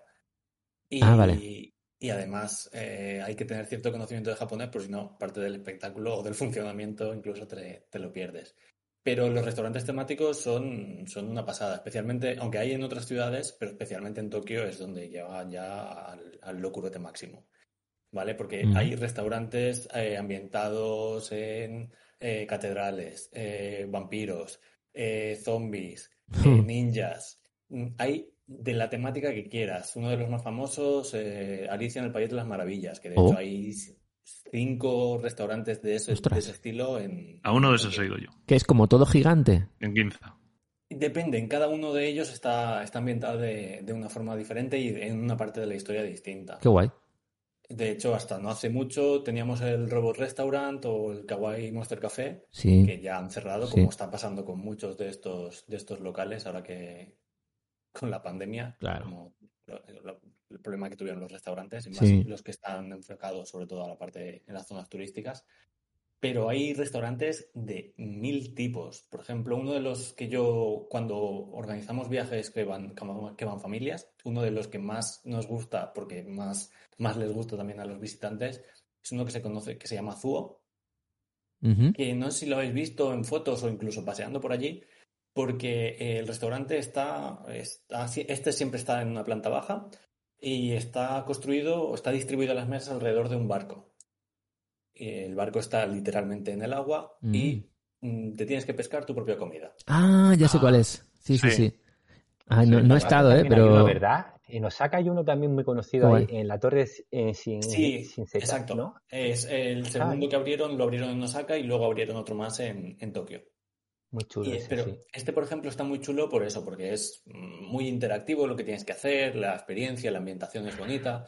Y, Ah, vale. y además eh, hay que tener cierto conocimiento de japonés, por si no, parte del espectáculo o del funcionamiento incluso te, te lo pierdes. Pero los restaurantes temáticos son, son una pasada, especialmente, aunque hay en otras ciudades, pero especialmente en Tokio es donde lleva ya al, al locurete máximo. ¿Vale? Porque Ujú. hay restaurantes eh, ambientados en eh, catedrales, eh, vampiros, eh, zombies, eh, Hmm. ninjas. Mm, Hay de la temática que quieras. Uno de los más famosos, eh, Alicia en el País de las Maravillas, que de Oh. hecho hay cinco restaurantes de ese, de ese estilo en... A uno de esos he ido yo, Que es como todo gigante. en Ginza. Depende, en cada uno de ellos está, está ambientado de, de una forma diferente y en una parte de la historia distinta. Qué guay. De hecho, hasta no hace mucho teníamos el Robot Restaurant o el Kawaii Monster Café, Sí. que ya han cerrado, Sí. como está pasando con muchos de estos, de estos locales ahora que con la pandemia, Claro. como lo- lo- el problema que tuvieron los restaurantes, y más Sí. los que están enfocados sobre todo a la parte en las zonas turísticas. Pero hay restaurantes de mil tipos. Por ejemplo, uno de los que yo, cuando organizamos viajes que van, que van familias, uno de los que más nos gusta, porque más, más les gusta también a los visitantes, es uno que se conoce, que se llama Zuo, que no sé si lo habéis visto en fotos o incluso paseando por allí, porque el restaurante está, está, este siempre está en una planta baja y está construido o está distribuido las mesas alrededor de un barco. El barco está literalmente en el agua y mm, te tienes que pescar tu propia comida. Ah, ya sé Ah. cuál es. Sí, sí, Sí. sí. Ah, no, no he estado, ¿eh? Pero... uno, ¿verdad? En Osaka hay uno también muy conocido ahí, en la torre eh, sin, Sí, sin seca, exacto. ¿no? Es el segundo Ah. que abrieron, lo abrieron en Osaka y luego abrieron otro más en, en Tokio. Muy chulo Y- ese, pero sí. este, por ejemplo, está muy chulo por eso, porque es muy interactivo lo que tienes que hacer, la experiencia, la ambientación es bonita.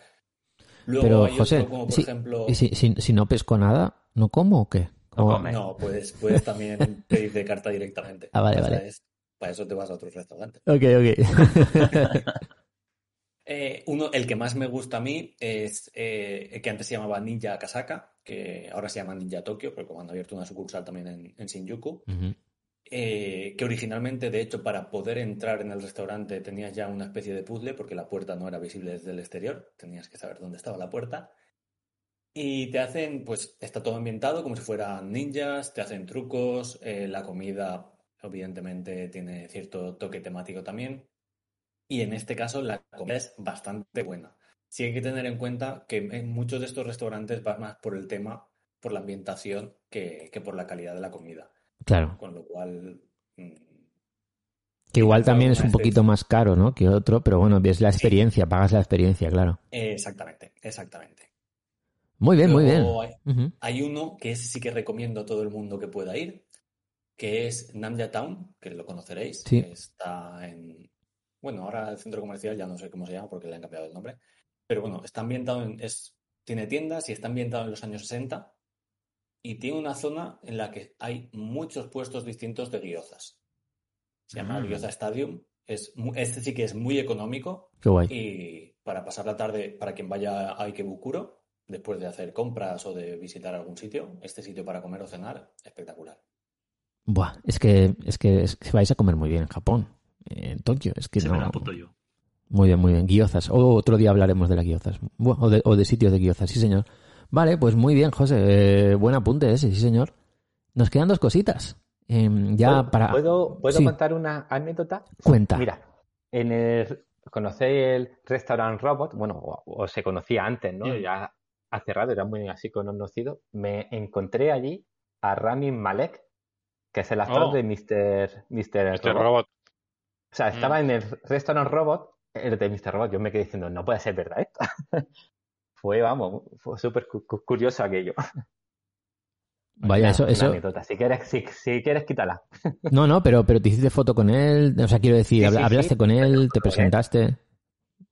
Luego Pero, hay José, otro como por sí, ejemplo... ¿Y si, si, si no pesco nada, no como o qué? No O- come. No, puedes, puedes también pedir de carta directamente. Ah, vale, O sea, vale. es- para eso te vas a otros restaurantes. Ok, ok. Eh, uno, el que más me gusta a mí es eh, que antes se llamaba Ninja Kasaka, que ahora se llama Ninja Tokyo, porque como han abierto una sucursal también en, en Shinjuku. Ujú. eh, que originalmente, de hecho, para poder entrar en el restaurante tenías ya una especie de puzzle, porque la puerta no era visible desde el exterior, tenías que saber dónde estaba la puerta. Y te hacen, pues, está todo ambientado como si fueran ninjas, te hacen trucos, eh, la comida, evidentemente, tiene cierto toque temático también. Y en este caso, la comida es bastante buena. Sí hay que tener en cuenta que en muchos de estos restaurantes va más por el tema, por la ambientación, que, que por la calidad de la comida. Claro. Con lo cual, mm, Que igual también es un poquito más caro, ¿no? Que otro, pero bueno, ves la experiencia, pagas la experiencia, claro. exactamente, exactamente. Muy bien, muy bien. Hay uno que ese sí que recomiendo a todo el mundo que pueda ir, que es Namja Town, que lo conoceréis. Sí. Está en, bueno, ahora el centro comercial ya no sé cómo se llama porque le han cambiado el nombre, pero bueno, está ambientado en, es, tiene tiendas y está ambientado en los años 60 y tiene una zona en la que hay muchos puestos distintos de gyozas. Se llama Mm. Gyoza Stadium. Es, este sí que es muy económico Qué guay. y para pasar la tarde, para quien vaya a Ikebukuro, después de hacer compras o de visitar algún sitio, este sitio para comer o cenar, espectacular. Buah, es que, es que, es que vais a comer muy bien en Japón, en Tokio. Es que Se no. me la apunto yo. Muy bien, muy bien. Guiozas. O otro día hablaremos de las guiozas. O de, o de sitios de guiozas, sí, señor. Vale, pues muy bien, José. Eh, buen apunte ese, sí, señor. Nos quedan dos cositas. Em, ya ¿Puedo, para. ¿puedo, puedo Sí. contar una anécdota? Cuenta. Mira, en el, conocéis el restaurant Robot, bueno, o, o se conocía antes, ¿no? Ya ha cerrado, era muy así conocido. Me encontré allí a Rami Malek, que es el actor Oh. de Mr. Mr. Robot. robot. O sea, estaba Mm. en el restaurant Robot, el de Mr. Robot. Yo me quedé diciendo, no puede ser verdad esto. fue, vamos, fue súper cu- cu- curioso aquello. Vaya, Una- eso, una eso. anécdota. Si quieres, si, si quieres, quítala. No, no, pero, pero te hiciste foto con él. O sea, quiero decir, Sí, habla- sí, hablaste sí. con él, te él. presentaste.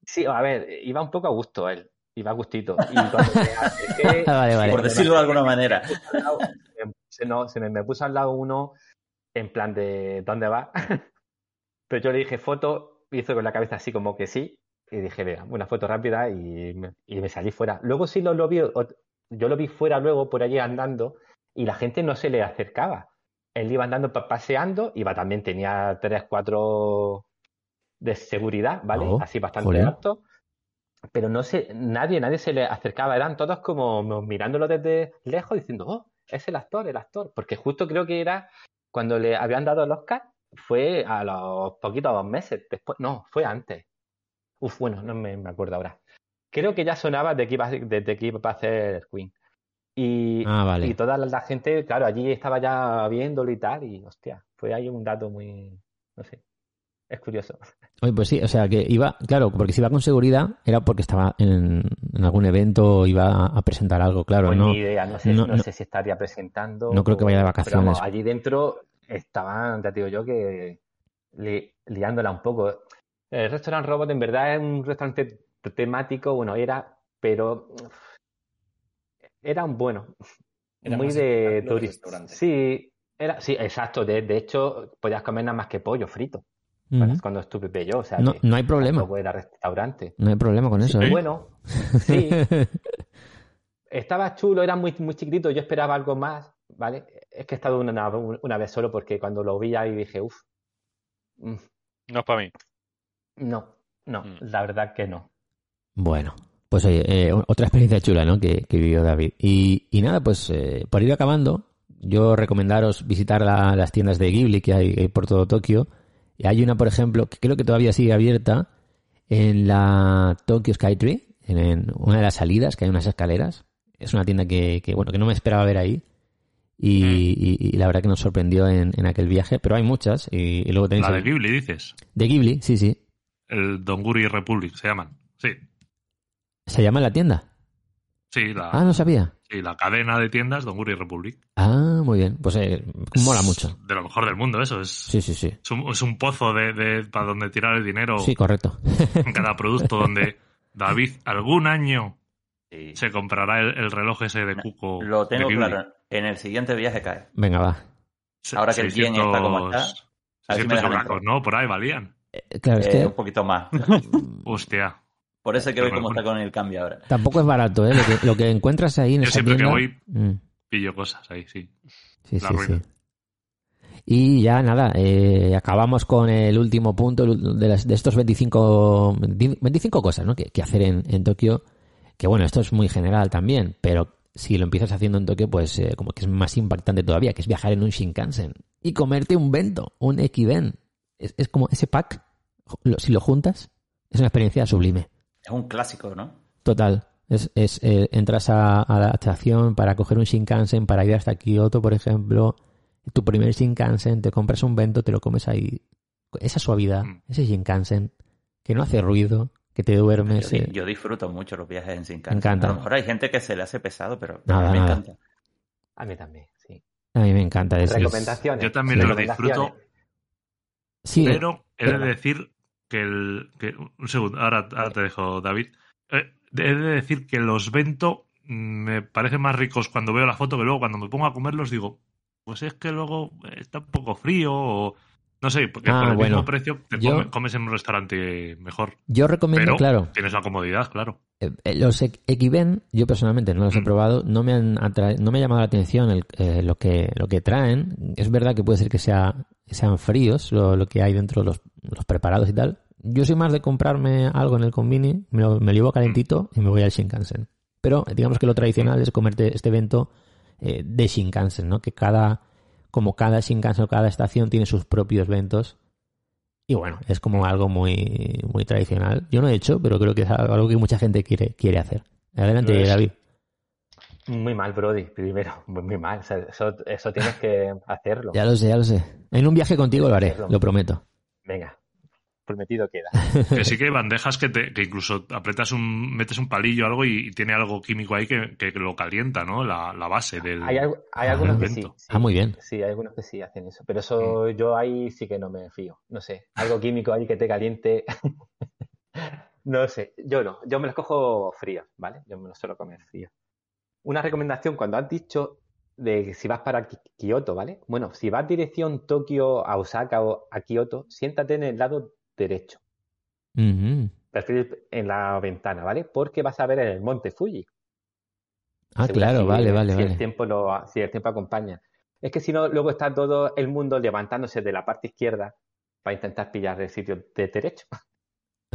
Sí, a ver, iba un poco a gusto él. Iba a gustito. Y cuando me acerqué, Vale, vale. Por decirlo de alguna manera. se, no, se me, me puso al lado uno en plan de ¿dónde va? Pero yo le dije foto, hizo con la cabeza así como que sí, y dije, vea, una foto rápida y me, y me salí fuera. Luego sí lo, lo vi, yo lo vi fuera luego por allí andando y la gente no se le acercaba. Él iba andando pa- paseando, iba también, tenía tres, cuatro de seguridad, ¿vale? Oh, así bastante joder. alto. Pero no sé, nadie, nadie se le acercaba, eran todos como mirándolo desde lejos diciendo, oh, es el actor, el actor. Porque justo creo que era cuando le habían dado el Oscar, fue a los poquitos meses después, no, fue antes. Uf, bueno, no me, me acuerdo ahora. Creo que ya sonaba de que iba, de, de que iba a hacer Queen. Y, Ah, vale. y toda la, la gente, claro, allí estaba ya viéndolo y tal, y hostia, fue ahí un dato muy, no sé, es curioso. Oye, pues sí, o sea, que iba, claro, porque si iba con seguridad era porque estaba en, en algún evento o iba a presentar algo, claro, Pues no. ni idea, no sé, no- no, no- sé si estaría presentando. no creo que vaya de vacaciones. Pero vamos, allí dentro estaban, te digo yo, que li- liándola un poco. El restaurant Robot en verdad es un restaurante temático, bueno, era, pero era un bueno, Era muy de turista. Sí, era, sí, exacto. De, de hecho, podías comer nada más que pollo frito cuando- cuando estuve yo, o sea, No, no hay problema. era restaurante. No hay problema con eso, Sí, ¿eh? Bueno, sí, estaba chulo, era muy, muy chiquitito, yo esperaba algo más, ¿vale? Es que he estado una, una vez solo porque cuando lo vi ahí dije, uff, No es para mí. no, no, Mm. la verdad que no. Bueno, pues oye, eh, otra experiencia chula, ¿no? Que, que vivió David. Y, y nada, pues eh, por ir acabando, yo recomendaros visitar la- las tiendas de Ghibli que hay, hay por todo Tokio. Y hay una, por ejemplo, que creo que todavía sigue abierta en la Tokyo Skytree, en, en una de las salidas, que hay unas escaleras. es una tienda que, que, bueno, que no me esperaba ver ahí. Y, Mm. y- y la verdad que nos sorprendió en, en aquel viaje, pero hay muchas. Y, y luego tenéis La de Ghibli, dices. de Ghibli, sí, sí. El Donguri Republic se llaman. Sí, ¿Se llama la tienda? sí, la, Ah, no sabía. sí, la cadena de tiendas Donguri Republic. Ah, muy bien. Pues eh, mola mucho. De lo mejor del mundo, eso. Es, Sí, sí, sí. es, un, es un pozo de, de- para donde tirar el dinero Sí, correcto. en cada producto donde David algún año Sí. se comprará el, el reloj ese de Cuco. Lo tengo claro. En el siguiente viaje cae. Venga, va. Ahora que el yen está como está, a ver si me 600 dejan euracos, entrar. ¿no? Por ahí valían. Eh, Claro, es Eh, que Un poquito más. Hostia. Por eso hay que ver cómo está con el cambio ahora. tampoco es barato, ¿eh? Lo que, lo que encuentras ahí en Yo esa siempre que voy- Mm. Pillo cosas ahí, sí. Sí, La sí, ruina. sí. Y ya nada, eh, acabamos con el último punto de, las- de estos 25, 25 cosas ¿no? que, que hacer en, en Tokio. Que bueno, esto es muy general también, pero si lo empiezas haciendo en Tokio, pues eh, como que es más impactante todavía, que es viajar en un Shinkansen y comerte un bento, un Ekiben. Es, es como ese pack, lo- si lo juntas, es una experiencia sublime. Es un clásico, ¿no? Total. Es, es, eh, entras a, a la estación para coger un Shinkansen, para ir hasta Kioto, por ejemplo. Tu primer Shinkansen, te compras un bento, te lo comes ahí. Esa suavidad, Mm. ese Shinkansen, que no hace ruido, que te duermes. Yo, eh. yo disfruto mucho los viajes en Shinkansen. Me encanta. A lo mejor hay gente que se le hace pesado, pero Nada, a mí me nada. encanta. A mí también, sí. A mí me encanta. Es, es- Recomendaciones. Yo también Sí. lo disfruto, Sí, pero he de decir que el. Que, un segundo, ahora, ahora te dejo, David. Eh, he de decir que los bento mm, me parecen más ricos cuando veo la foto que luego cuando me pongo a comerlos digo, pues es que luego está un poco frío o. No sé, porque Ah, por el bueno. mismo precio te Yo- comes en un restaurante mejor. yo recomiendo, Pero claro, tienes la comodidad, claro. Eh, eh, los Ekiben, yo personalmente no los he Mm. probado, no me han no me ha llamado la atención el- eh, lo que lo que traen. Es verdad que puede ser que sea sean fríos lo, lo que hay dentro los, los preparados y tal. Yo soy más de comprarme algo en el convini, me lo, me lo llevo calentito y me voy al Shinkansen. Pero digamos que lo tradicional es comerte este evento eh, de Shinkansen, ¿no? Que cada como cada Shinkansen o cada estación tiene sus propios eventos. Y bueno, es como algo muy, muy tradicional. Yo no he hecho, pero creo que es algo que mucha gente quiere, quiere hacer. Adelante, David. Muy mal, Brody, primero. Muy, muy mal. O sea, eso, eso tienes que hacerlo. Ya lo sé, ya lo sé. En un viaje contigo lo haré, lo prometo. Venga, prometido queda. Que sí que hay bandejas que, te, que incluso apretas un, metes un palillo o algo y, y tiene algo químico ahí que, que lo calienta, ¿no? La, la base del. Hay, hay algunos que sí, sí. Ah, muy bien. Sí, hay algunos que sí hacen eso. Pero eso yo ahí sí que no me fío. No sé. Algo químico ahí que te caliente. no sé. Yo no. Yo me los cojo fríos, ¿vale? Yo me los suelo comer fríos. Una recomendación cuando has dicho de que si vas para Ki- Kioto, ¿vale? Bueno, si vas dirección Tokio a Osaka o a Kioto, siéntate en el lado derecho. Ujú. Perfil en la ventana, ¿vale? Porque vas a ver el monte Fuji. Ah, claro, si- vale, vale, si vale. El tiempo lo, si el tiempo acompaña. Es que si no, luego está todo el mundo levantándose de la parte izquierda para intentar pillar el sitio de derecho.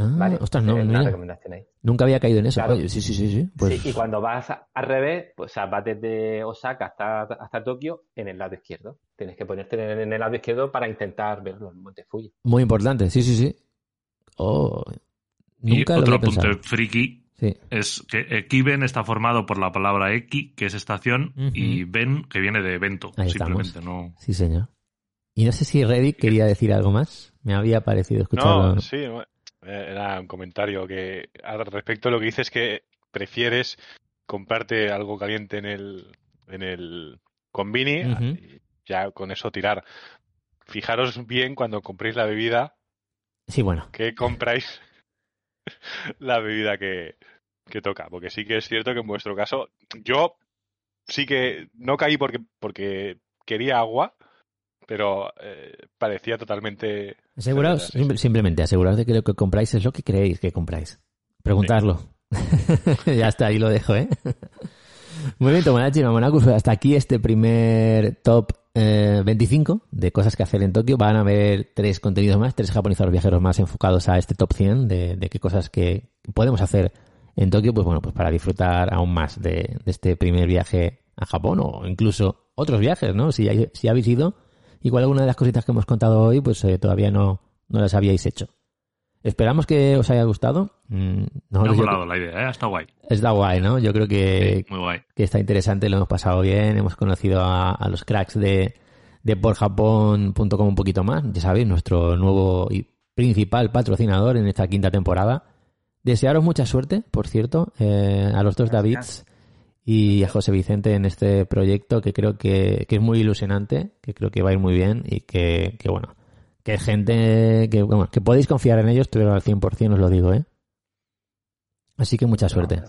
Ah, ¿Vale? ostras, no, una recomendación ahí. nunca había caído en eso. Claro. Oye, sí, sí, sí, sí. Pues, Sí, y cuando vas a- al revés, pues o sea, vas desde Osaka hasta, hasta Tokio en el lado izquierdo. Tienes que ponerte en el, en el lado izquierdo para intentar ver los montes Fuji. Muy importante, sí, sí, sí. Oh, y nunca lo otro pensado. friki Sí. es que Ekiben está formado por la palabra Eki, que es estación, y Ben, que viene de evento. Ahí simplemente, no. Sí, señor. Y no sé si Reddick quería decir algo más. Me había parecido escucharlo. No, sí, bueno, eh, era un comentario que al respecto lo que dices es que prefieres comprarte algo caliente en el en el convini y ya con eso tirar. Fijaros bien cuando compréis la bebida Sí, bueno. que compráis la bebida que, que toca, porque sí que es cierto que en vuestro caso yo sí que no caí porque porque quería agua, pero eh, parecía totalmente Aseguraos, Sí, sí. simple- simplemente aseguraos de que lo que compráis es lo que creéis que compráis. Preguntarlo. ya está, ahí lo dejo, ¿eh? Muy bien, Tomodachi Mamonacus, hasta aquí este primer top eh, 25 de cosas que hacer en Tokio. Van a haber tres contenidos más, tres japonizados viajeros más enfocados a este top 100 de, de qué cosas que podemos hacer en Tokio, pues bueno, pues para disfrutar aún más de, de este primer viaje a Japón o incluso otros viajes, ¿no? Si, hay- si habéis ido, igual alguna de las cositas que hemos contado hoy, pues eh, todavía no, no las habíais hecho. Esperamos que os haya gustado. Mm, molado la idea, ¿eh? Está guay. está guay, ¿no? Yo creo que, Sí, muy guay. que está interesante, lo hemos pasado bien, hemos conocido a, a los cracks de, de porjapón.com un poquito más, ya sabéis, nuestro nuevo y principal patrocinador en esta quinta temporada. Desearos mucha suerte, por cierto, eh, a los dos Davids y a José Vicente en este proyecto que creo que, que es muy ilusionante, que creo que va a ir muy bien y que, que bueno, que gente que, bueno, que podéis confiar en ellos, pero al 100% os lo digo, ¿eh? Así que mucha suerte.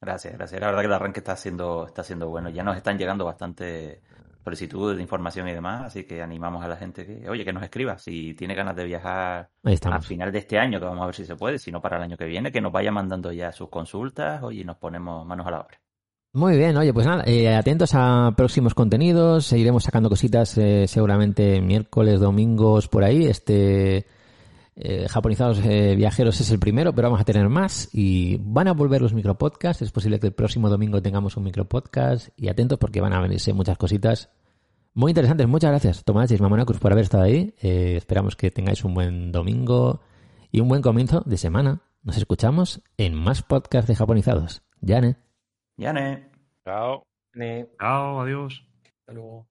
Gracias, gracias. La verdad que el arranque está siendo, está siendo bueno. Ya nos están llegando bastante solicitudes de información y demás, así que animamos a la gente que, oye, que nos escriba. Si tiene ganas de viajar a final de este año, que vamos a ver si se puede, si no para el año que viene, que nos vaya mandando ya sus consultas, oye, y nos ponemos manos a la obra. Muy bien, oye, pues nada, eh, atentos a próximos contenidos, seguiremos sacando cositas eh, seguramente miércoles, domingos, por ahí. Este eh, Japonizados eh, Viajeros es el primero, pero vamos a tener más y van a volver los micropodcasts. Es posible que el próximo domingo tengamos un micropodcast y atentos porque van a venirse muchas cositas muy interesantes. Muchas gracias, Tomás y Mamonacus, por haber estado ahí. Eh, esperamos que tengáis un buen domingo y un buen comienzo de semana. Nos escuchamos en más podcasts de Japonizados. Yane. Yane. Chao. Chao, adiós. Hasta luego.